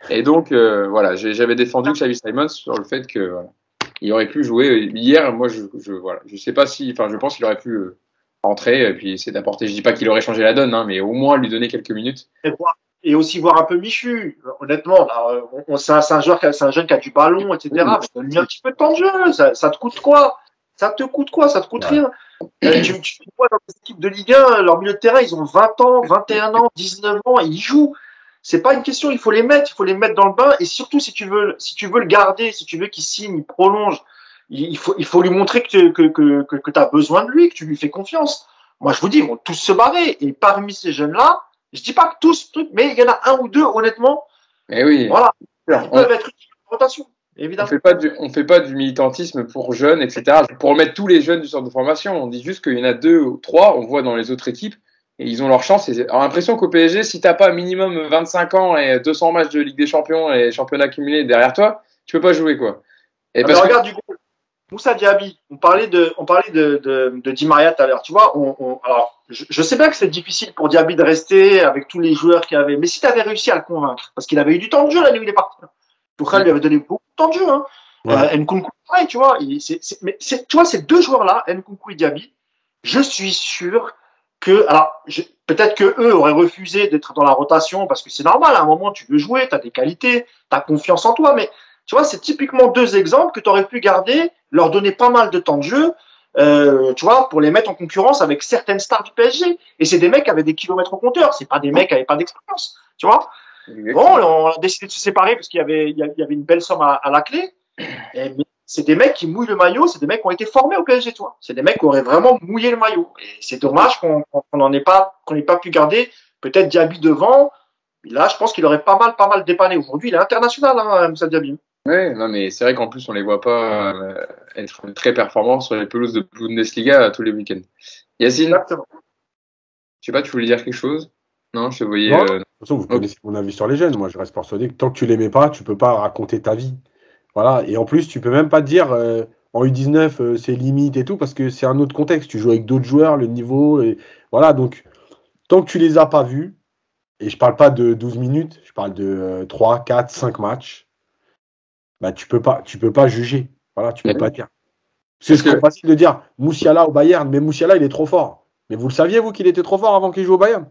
Et donc, euh, voilà, j'avais défendu Xavi Simons sur le fait que il aurait pu jouer hier. Moi, je, je voilà, je sais pas si, enfin, je pense qu'il aurait pu euh, rentrer et puis essayer d'apporter. Je dis pas qu'il aurait changé la donne, hein, mais au moins lui donner quelques minutes. Et, aussi voir un peu Michu. Honnêtement, on, c'est un, un, joueur, c'est un jeune qui a du ballon, etc. Donne-lui un petit peu de temps de jeu. Ça, ça te coûte quoi? Ça te coûte quoi? Ça te coûte rien. Euh, tu, tu vois dans les équipes de Ligue 1, leur milieu de terrain, ils ont 20 ans, 21 ans, 19 ans, et ils jouent c'est pas une question, il faut les mettre, il faut les mettre dans le bain et surtout si tu veux si tu veux le garder, si tu veux qu'il signe, il prolonge, il faut il faut lui montrer que que que que, tu as besoin de lui, que tu lui fais confiance. Moi je vous dis, ils vont tous se barrer et parmi ces jeunes là, je dis pas que tous mais il y en a un ou deux honnêtement. Mais eh oui. Voilà. Ils peuvent être en rotation. Évidemment. On fait pas du, on fait pas du militantisme pour jeunes, etc. Pour mettre tous les jeunes du centre de formation. On dit juste qu'il y en a deux ou trois. On voit dans les autres équipes et ils ont leur chance. J'ai l'impression qu'au PSG, si t'as pas minimum 25 ans et 200 matchs de Ligue des Champions et championnat cumulé derrière toi, tu peux pas jouer quoi. Et ah, parce regarde du coup, Moussa Diaby, on parlait de, on parlait de, de, de Di Maria tout à l'heure. Tu vois, on, on, alors, je, je, sais bien que c'est difficile pour Diaby de rester avec tous les joueurs qu'il avait, mais si tu avais réussi à le convaincre, parce qu'il avait eu du temps de jeu nuit où il est parti. Tuchel lui avait donné beaucoup de temps de jeu. Hein. Ouais. Euh, Nkunku, tu vois. Il, mais tu vois, ces deux joueurs-là, Nkunku et Diaby, je suis sûr que, alors, peut-être que eux auraient refusé d'être dans la rotation parce que c'est normal. À un moment, tu veux jouer, tu as des qualités, tu as confiance en toi, mais tu vois, c'est typiquement deux exemples que tu aurais pu garder, leur donner pas mal de temps de jeu, euh, tu vois, pour les mettre en concurrence avec certaines stars du PSG. Et c'est des mecs qui avaient des kilomètres au compteur, c'est pas des mecs qui avaient pas d'expérience, tu vois. Bon, on a décidé de se séparer parce qu'il y avait, il y avait une belle somme à, à la clé. Et, c'est des mecs qui mouillent le maillot, c'est des mecs qui ont été formés au PSG, toi. C'est des mecs qui auraient vraiment mouillé le maillot. Et c'est dommage qu'on n'en ait pas, qu'on n'ait pas pu garder peut-être Diaby devant. Là, je pense qu'il aurait pas mal, pas mal dépanné. Aujourd'hui, il est international, hein, Moussa Diaby. Oui, non, mais c'est vrai qu'en plus, on les voit pas euh, être très performants sur les pelouses de Bundesliga tous les week-ends. Yacine Exactement. Je sais pas, tu voulais dire quelque chose? Non, je te voyais. Non, euh... De toute façon, vous connaissez mon avis sur les jeunes. Moi, je reste persuadé que tant que tu les mets pas, tu peux pas raconter ta vie. Voilà. Et en plus, tu peux même pas te dire euh, en U19 euh, c'est limite et tout parce que c'est un autre contexte. Tu joues avec d'autres joueurs, le niveau et voilà. Donc, tant que tu les as pas vus, et je parle pas de 12 minutes, je parle de euh, 3, 4, 5 matchs, bah tu peux pas, tu peux pas juger. Voilà, tu peux pas dire. C'est ce que- facile de dire Moussiala au Bayern, mais Moussiala il est trop fort. Mais vous le saviez vous qu'il était trop fort avant qu'il joue au Bayern?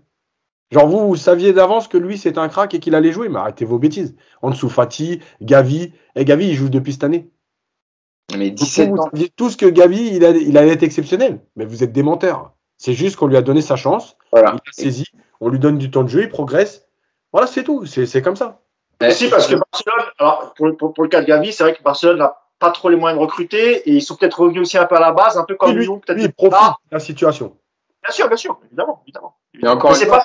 Genre vous, vous saviez d'avance que lui c'était un crack et qu'il allait jouer, mais arrêtez vos bêtises. En dessous Fati, Gavi, et Gavi il joue depuis cette année. Mais Donc, 17 vous ans. saviez tous que Gavi il, a- il allait être exceptionnel, mais vous êtes des menteurs. C'est juste qu'on lui a donné sa chance, Voilà. il a saisi, on lui donne du temps de jeu, il progresse. Voilà, c'est tout, c'est c'est comme ça. Mais si, parce que Barcelone, alors, pour, pour, pour le cas de Gavi, c'est vrai que Barcelone n'a pas trop les moyens de recruter et ils sont peut-être revenus aussi un peu à la base, un peu comme lui, Lyon, peut-être. lui, il profite Ah, de la situation. bien sûr, bien sûr, évidemment, évidemment. Et encore Mais une fois, pas,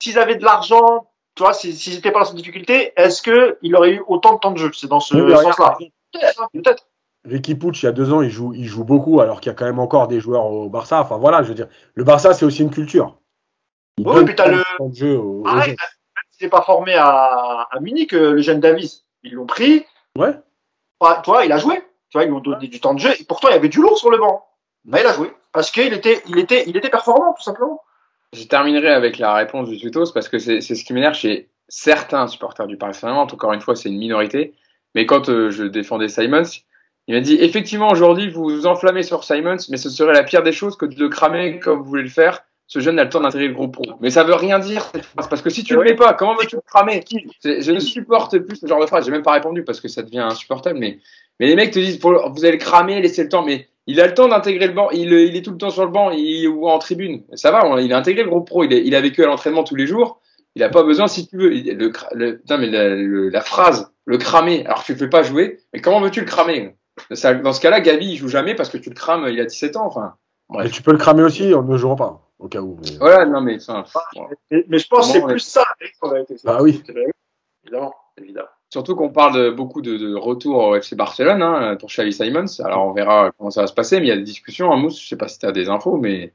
s'ils avaient de l'argent, tu vois, si- s'ils n'étaient pas dans cette difficulté, est-ce qu'il aurait eu autant de temps de jeu? C'est dans ce Oui, sens-là. Peut-être, hein, peut-être. Ricky Pucci, il y a deux ans, il joue, il joue beaucoup, alors qu'il y a quand même encore des joueurs au Barça. Enfin voilà, je veux dire, le Barça, c'est aussi une culture. Il Oui, puis t'as le- de temps de jeu aux Pareil, n'est pas formé à, à Munich, euh, le jeune Davis, ils l'ont pris, Ouais. Bah, tu vois, il a joué. Tu vois, ils lui ont donné du temps de jeu. Et pourtant, il y avait du lourd sur le banc. Mais il a joué. Parce qu'il était, il était, il était performant, tout simplement. Je terminerai avec la réponse du Tutos parce que c'est c'est ce qui m'énerve chez certains supporters du Paris Saint-Germain. Encore une fois, c'est une minorité. Mais quand euh, je défendais Simons, il m'a dit effectivement aujourd'hui vous vous enflammez sur Simons, mais ce serait la pire des choses que de le cramer comme vous voulez le faire. Ce jeune a le temps d'intégrer le groupe pro. Mais ça veut rien dire cette phrase parce que si tu le mets pas, comment veux-tu le cramer? Je ne supporte plus ce genre de phrase. J'ai même pas répondu parce que ça devient insupportable. Mais mais les mecs te disent vous allez le cramer, laissez le temps. Mais il a le temps d'intégrer le banc. Il, il est tout le temps sur le banc il, ou en tribune. Ça va. on- il a intégré le groupe pro. Il, est- il a vécu à l'entraînement tous les jours. Il a pas besoin si tu veux. Le, le, putain, mais la, le- la phrase, le cramer. Alors que tu le fais pas jouer. Mais comment veux-tu le cramer? Ça- Dans ce cas-là, Gavi il joue jamais parce que tu le crames. Il a 17 ans. Enfin. Mais Bref. tu peux le cramer aussi en ne jouant pas, au cas où. mais- Voilà. Non mais. Enfin, bon. Mais, mais je pense que c'est plus ça, en réalité. Bah oui. Évidemment, évidemment. Surtout qu'on parle de, beaucoup de, de retour au FC Barcelone hein, pour Xavi Simons. Alors on verra comment ça va se passer, mais il y a des discussions. Hein, Mousse, je sais pas si tu as des infos, mais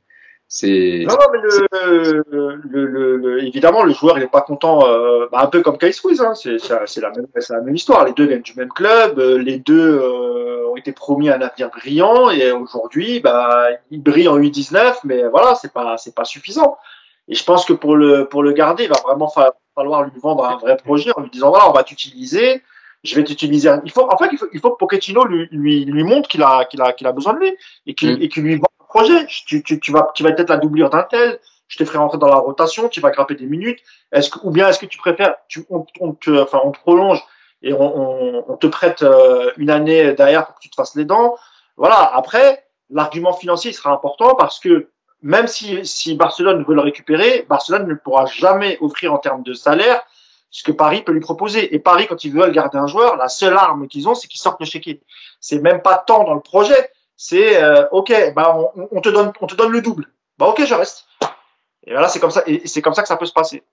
c'est. Non, non, mais le, le, le, le- évidemment, le joueur, il est pas content, euh, bah, un peu comme Kai Squeeze, hein. C'est, la même, c'est la même histoire. Les deux viennent du même club, euh, les deux, euh, ont été promis un avenir brillant, et aujourd'hui, bah, ils brillent en U19, mais voilà, c'est pas, c'est pas suffisant. Et je pense que pour le, pour le garder, il va vraiment fa- falloir lui vendre un vrai projet en lui disant, voilà, on va t'utiliser, je vais t'utiliser. Il faut, en fait, il faut, il faut que Pochettino lui, lui, lui montre qu'il a, qu'il a, qu'il a besoin de lui, et qu'il, Mm. et qu'il lui vend projet. Tu, vas, tu vas être la doublure d'un tel, je te ferai rentrer dans la rotation, tu vas grimper des minutes. Est-ce que, ou bien est-ce que tu préfères, on, te, prolonge et on, te prête euh, une année derrière pour que tu te fasses les dents. Voilà. Après, l'argument financier sera important parce que même si, si Barcelone veut le récupérer, Barcelone ne pourra jamais offrir en termes de salaire ce que Paris peut lui proposer. Et Paris, quand ils veulent garder un joueur, la seule arme qu'ils ont, c'est qu'ils sortent le chéquier. C'est même pas tant dans le projet. C'est euh, ok, bah on, on te donne, on te donne le double. Bah ok, je reste. Et voilà, c'est comme ça, et c'est comme ça que ça peut se passer.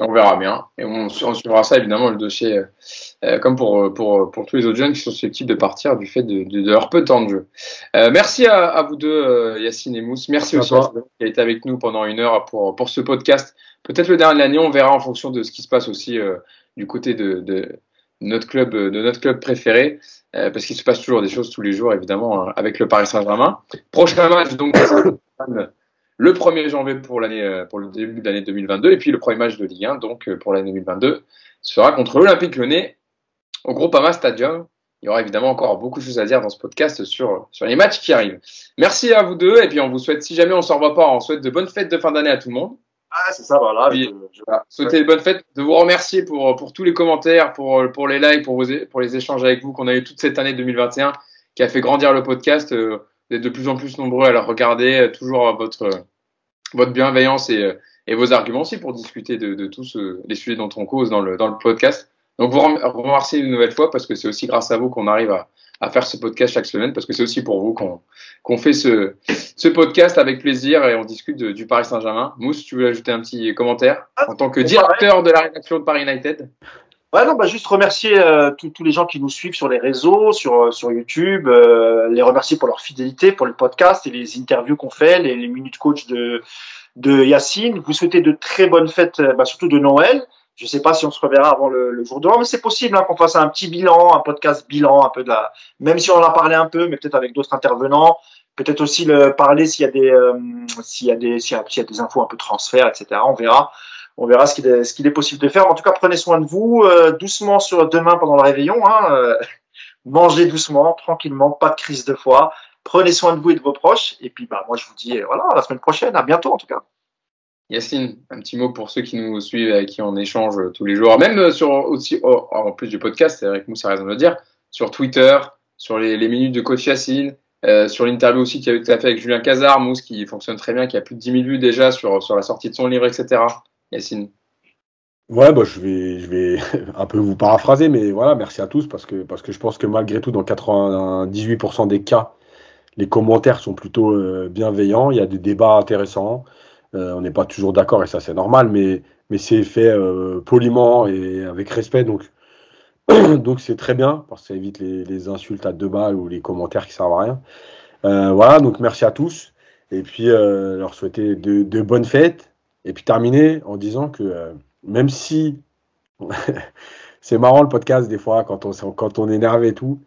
On verra bien. Et on, on suivra ça évidemment le dossier, euh, euh, comme pour, pour, pour tous les autres jeunes qui sont susceptibles de partir du fait de, de, de leur peu de temps de jeu. Euh, merci à, à vous deux, Yacine et Mousse. Merci, Merci aussi qui a été avec nous pendant une heure pour, pour ce podcast. Peut-être le dernier de l'année, on verra en fonction de ce qui se passe aussi euh, du côté de, de, notre club, de notre club préféré, parce qu'il se passe toujours des choses tous les jours, évidemment, avec le Paris Saint-Germain. Prochain match, donc, [coughs] le 1er janvier pour l'année, pour le début de l'année 2022, et puis le premier match de Ligue 1, donc pour l'année 2022, sera contre l'Olympique Lyonnais au Groupama Stadium. Il y aura évidemment encore beaucoup de choses à dire dans ce podcast sur, sur les matchs qui arrivent. Merci à vous deux, et puis on vous souhaite, si jamais on s'en voit pas, on souhaite de bonnes fêtes de fin d'année à tout le monde. Ah, c'est ça, voilà. Puis, je... souhaiter de bonnes fêtes, de vous remercier pour, pour tous les commentaires, pour, pour les likes, pour, vos, pour les échanges avec vous qu'on a eu toute cette année 2021, qui a fait grandir le podcast, euh, d'être de plus en plus nombreux à le regarder, euh, toujours votre, votre bienveillance et, et vos arguments aussi pour discuter de, de tous les sujets dont on cause dans le, dans le podcast. Donc vous remercier une nouvelle fois parce que c'est aussi grâce à vous qu'on arrive à, à, faire ce podcast chaque semaine parce que c'est aussi pour vous qu'on qu'on fait ce, ce podcast avec plaisir et on discute de, du Paris Saint-Germain. Mousse, tu veux ajouter un petit commentaire en tant que directeur de la rédaction de Paris United? Ouais, non, bah juste remercier euh, tous les gens qui nous suivent sur les réseaux, sur euh, sur YouTube, euh, les remercier pour leur fidélité, pour le podcast et les interviews qu'on fait, les, les minutes coach de de Yacine. Vous souhaitez de très bonnes fêtes, bah, surtout de Noël. Je ne sais pas si on se reverra avant le, le jour de l'an, mais c'est possible hein, qu'on fasse un petit bilan, un podcast bilan, un peu de la, même si on en a parlé un peu, mais peut-être avec d'autres intervenants. Peut-être aussi le parler s'il y a des, euh, s'il y a des, s'il y, a des infos un peu transfert, etc. On verra, on verra ce qu'il est, ce qu'il est possible de faire. En tout cas, prenez soin de vous, euh, doucement sur demain pendant le réveillon. Hein, euh, [laughs] mangez doucement, tranquillement, pas de crise de foie. Prenez soin de vous et de vos proches. Et puis, bah, moi, je vous dis, voilà, à la semaine prochaine. À bientôt, en tout cas. Yacine, un petit mot pour ceux qui nous suivent et qui on échange tous les jours, même sur aussi oh, en plus du podcast, c'est vrai que a raison de le dire, sur Twitter, sur les, minutes de coach Yacine, euh, sur l'interview aussi qu'il y a eu tout à fait avec Julien Cazard, Mousse qui fonctionne très bien, qui a plus de 10 000 vues déjà sur, sur la sortie de son livre, etc. Yacine. Ouais, bah, je vais, je vais [laughs] un peu vous paraphraser, mais voilà, merci à tous parce que, parce que je pense que malgré tout, dans 98% des cas, les commentaires sont plutôt euh, bienveillants, il y a des débats intéressants. Euh, on n'est pas toujours d'accord et ça c'est normal, mais, mais c'est fait euh, poliment et avec respect, donc [clears throat] donc c'est très bien parce que ça évite les, les, insultes à deux balles ou les commentaires qui servent à rien. Euh, voilà, donc merci à tous et puis leur souhaiter de, de, bonnes fêtes et puis terminer en disant que même si [laughs] c'est marrant le podcast des fois quand on quand on est et tout,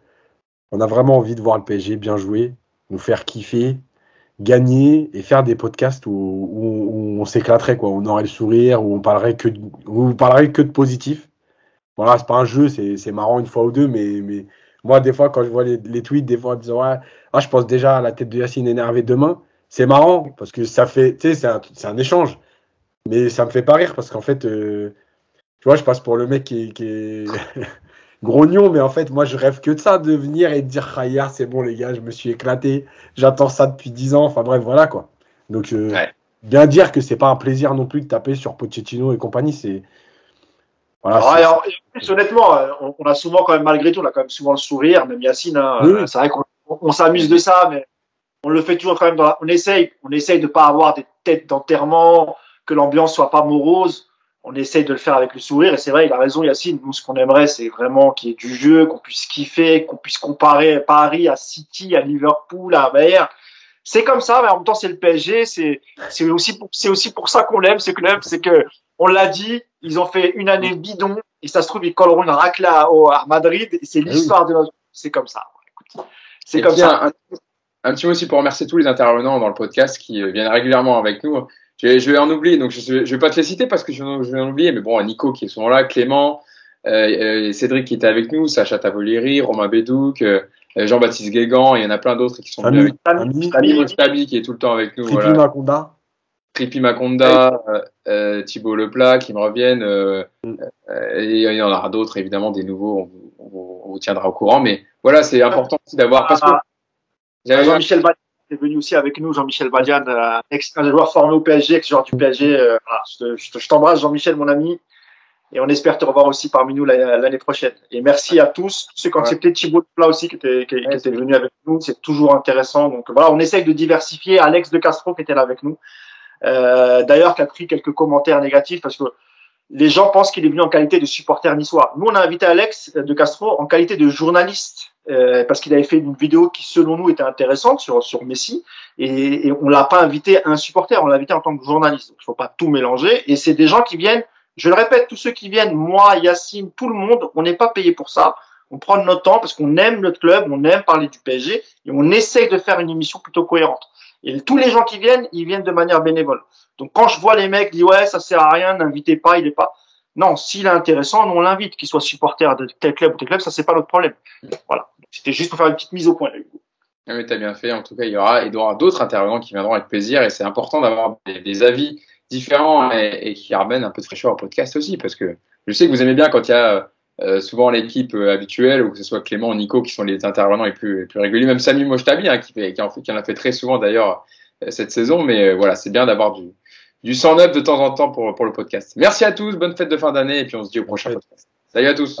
on a vraiment envie de voir le PSG bien jouer, nous faire kiffer gagner et faire des podcasts où, on s'éclaterait quoi. On aurait le sourire où on parlerait que de, où on parlerait que de positif. Voilà c'est pas un jeu c'est marrant une fois ou deux mais mais moi des fois quand je vois les, tweets des fois en disant ouais ah, je pense déjà à la tête de Yacine énervé demain c'est marrant parce que ça fait tu sais c'est un, un échange. Mais ça me fait pas rire parce qu'en fait euh, tu vois je passe pour le mec qui, qui est [laughs] grognon, mais en fait, moi, je rêve que de ça, de venir et de dire, ah, hier, c'est bon, les gars, je me suis éclaté, j'attends ça depuis 10 ans, enfin bref, voilà, quoi. Donc, euh, ouais. bien dire que c'est pas un plaisir non plus de taper sur Pochettino et compagnie, c'est. Voilà, alors, alors, plus, honnêtement, euh, on, on, a souvent, quand même, malgré tout, on a quand même souvent le sourire, même Yacine, hein, oui. c'est vrai qu'on on, s'amuse de ça, mais on le fait toujours quand même dans la, on essaye, on essaye de pas avoir des têtes d'enterrement, que l'ambiance soit pas morose on essaye de le faire avec le sourire. Et c'est vrai, il a raison, Yacine. Nous, ce qu'on aimerait, c'est vraiment qu'il y ait du jeu, qu'on puisse kiffer, qu'on puisse comparer Paris à City, à Liverpool, à Bayern. C'est comme ça, mais en même temps, c'est le PSG. C'est, c'est aussi pour, c'est aussi pour ça qu'on l'aime, ce club. C'est que, on l'a dit, ils ont fait une année bidon. Et ça se trouve, ils colleront une raclée à, à Madrid. Et c'est l'histoire de notre, c'est comme ça. Écoute, c'est comme ça. Un, un, petit mot aussi pour remercier tous les intervenants dans le podcast qui viennent régulièrement avec nous. Je, je, vais en oublier, donc je, je vais pas te les citer parce que je, je vais en oublier, mais bon, Nico qui est souvent là, Clément, euh, Cédric qui était avec nous, Sacha Tavolieri, Romain Bédouc, euh, Jean-Baptiste Guégan, il y en a plein d'autres qui sont venus Tabi qui est tout le temps avec nous. Tripi voilà. Maconda. Tripi Maconda, euh, euh, Thibaut Leplat qui me reviennent, euh, mm. et il y en aura d'autres évidemment, des nouveaux, on, on, on, vous tiendra au courant, mais voilà, c'est important aussi d'avoir, parce que ah. Jean-Michel est venu aussi avec nous, Jean-Michel Badian, euh, un joueur formé au PSG, ex-joueur du PSG. Euh, voilà, je, je t'embrasse, Jean-Michel, mon ami. Et on espère te revoir aussi parmi nous l'année prochaine. Et merci à tous, ceux qui ont accepté. Thibaut là aussi, qui était, qui, qui était venu avec nous. C'est toujours intéressant. Donc voilà, on essaye de diversifier. Alex de Castro qui était là avec nous. Euh, D'ailleurs, qui a pris quelques commentaires négatifs parce que les gens pensent qu'il est venu en qualité de supporter niçois. Nous, on a invité Alex de Castro en qualité de journaliste euh, parce qu'il avait fait une vidéo qui, selon nous, était intéressante sur, sur Messi. Et, et on l'a pas invité un supporter, on l'a invité en tant que journaliste. Donc, il faut pas tout mélanger. Et c'est des gens qui viennent Je le répète, tous ceux qui viennent, moi, Yacine, tout le monde, on n'est pas payé pour ça. On prend notre temps parce qu'on aime notre club, on aime parler du PSG et on essaye de faire une émission plutôt cohérente. Et tous les gens qui viennent, ils viennent de manière bénévole. Donc quand je vois les mecs dire ouais, ça sert à rien, n'invitez pas, il est pas. Non, s'il est intéressant, on l'invite, qu'il soit supporter de tel club ou tel club, ça c'est pas notre problème. Voilà. C'était juste pour faire une petite mise au point. Là, ah, mais t'as bien fait. En tout cas, il y aura, il y aura d'autres intervenants qui viendront avec plaisir et c'est important d'avoir des, avis différents et, qui ramènent un peu de fraîcheur au podcast aussi parce que je sais que vous aimez bien quand il y a euh, souvent l'équipe euh, habituelle ou que ce soit Clément ou Nico qui sont les intervenants les plus, réguliers, même Samy Mochtabi hein, qui, en fait, a fait très souvent d'ailleurs euh, cette saison, mais voilà, c'est bien d'avoir du, du 109 de temps en temps pour, pour le podcast. Merci à tous, bonne fête de fin d'année et puis on se dit au prochain podcast. Salut à tous.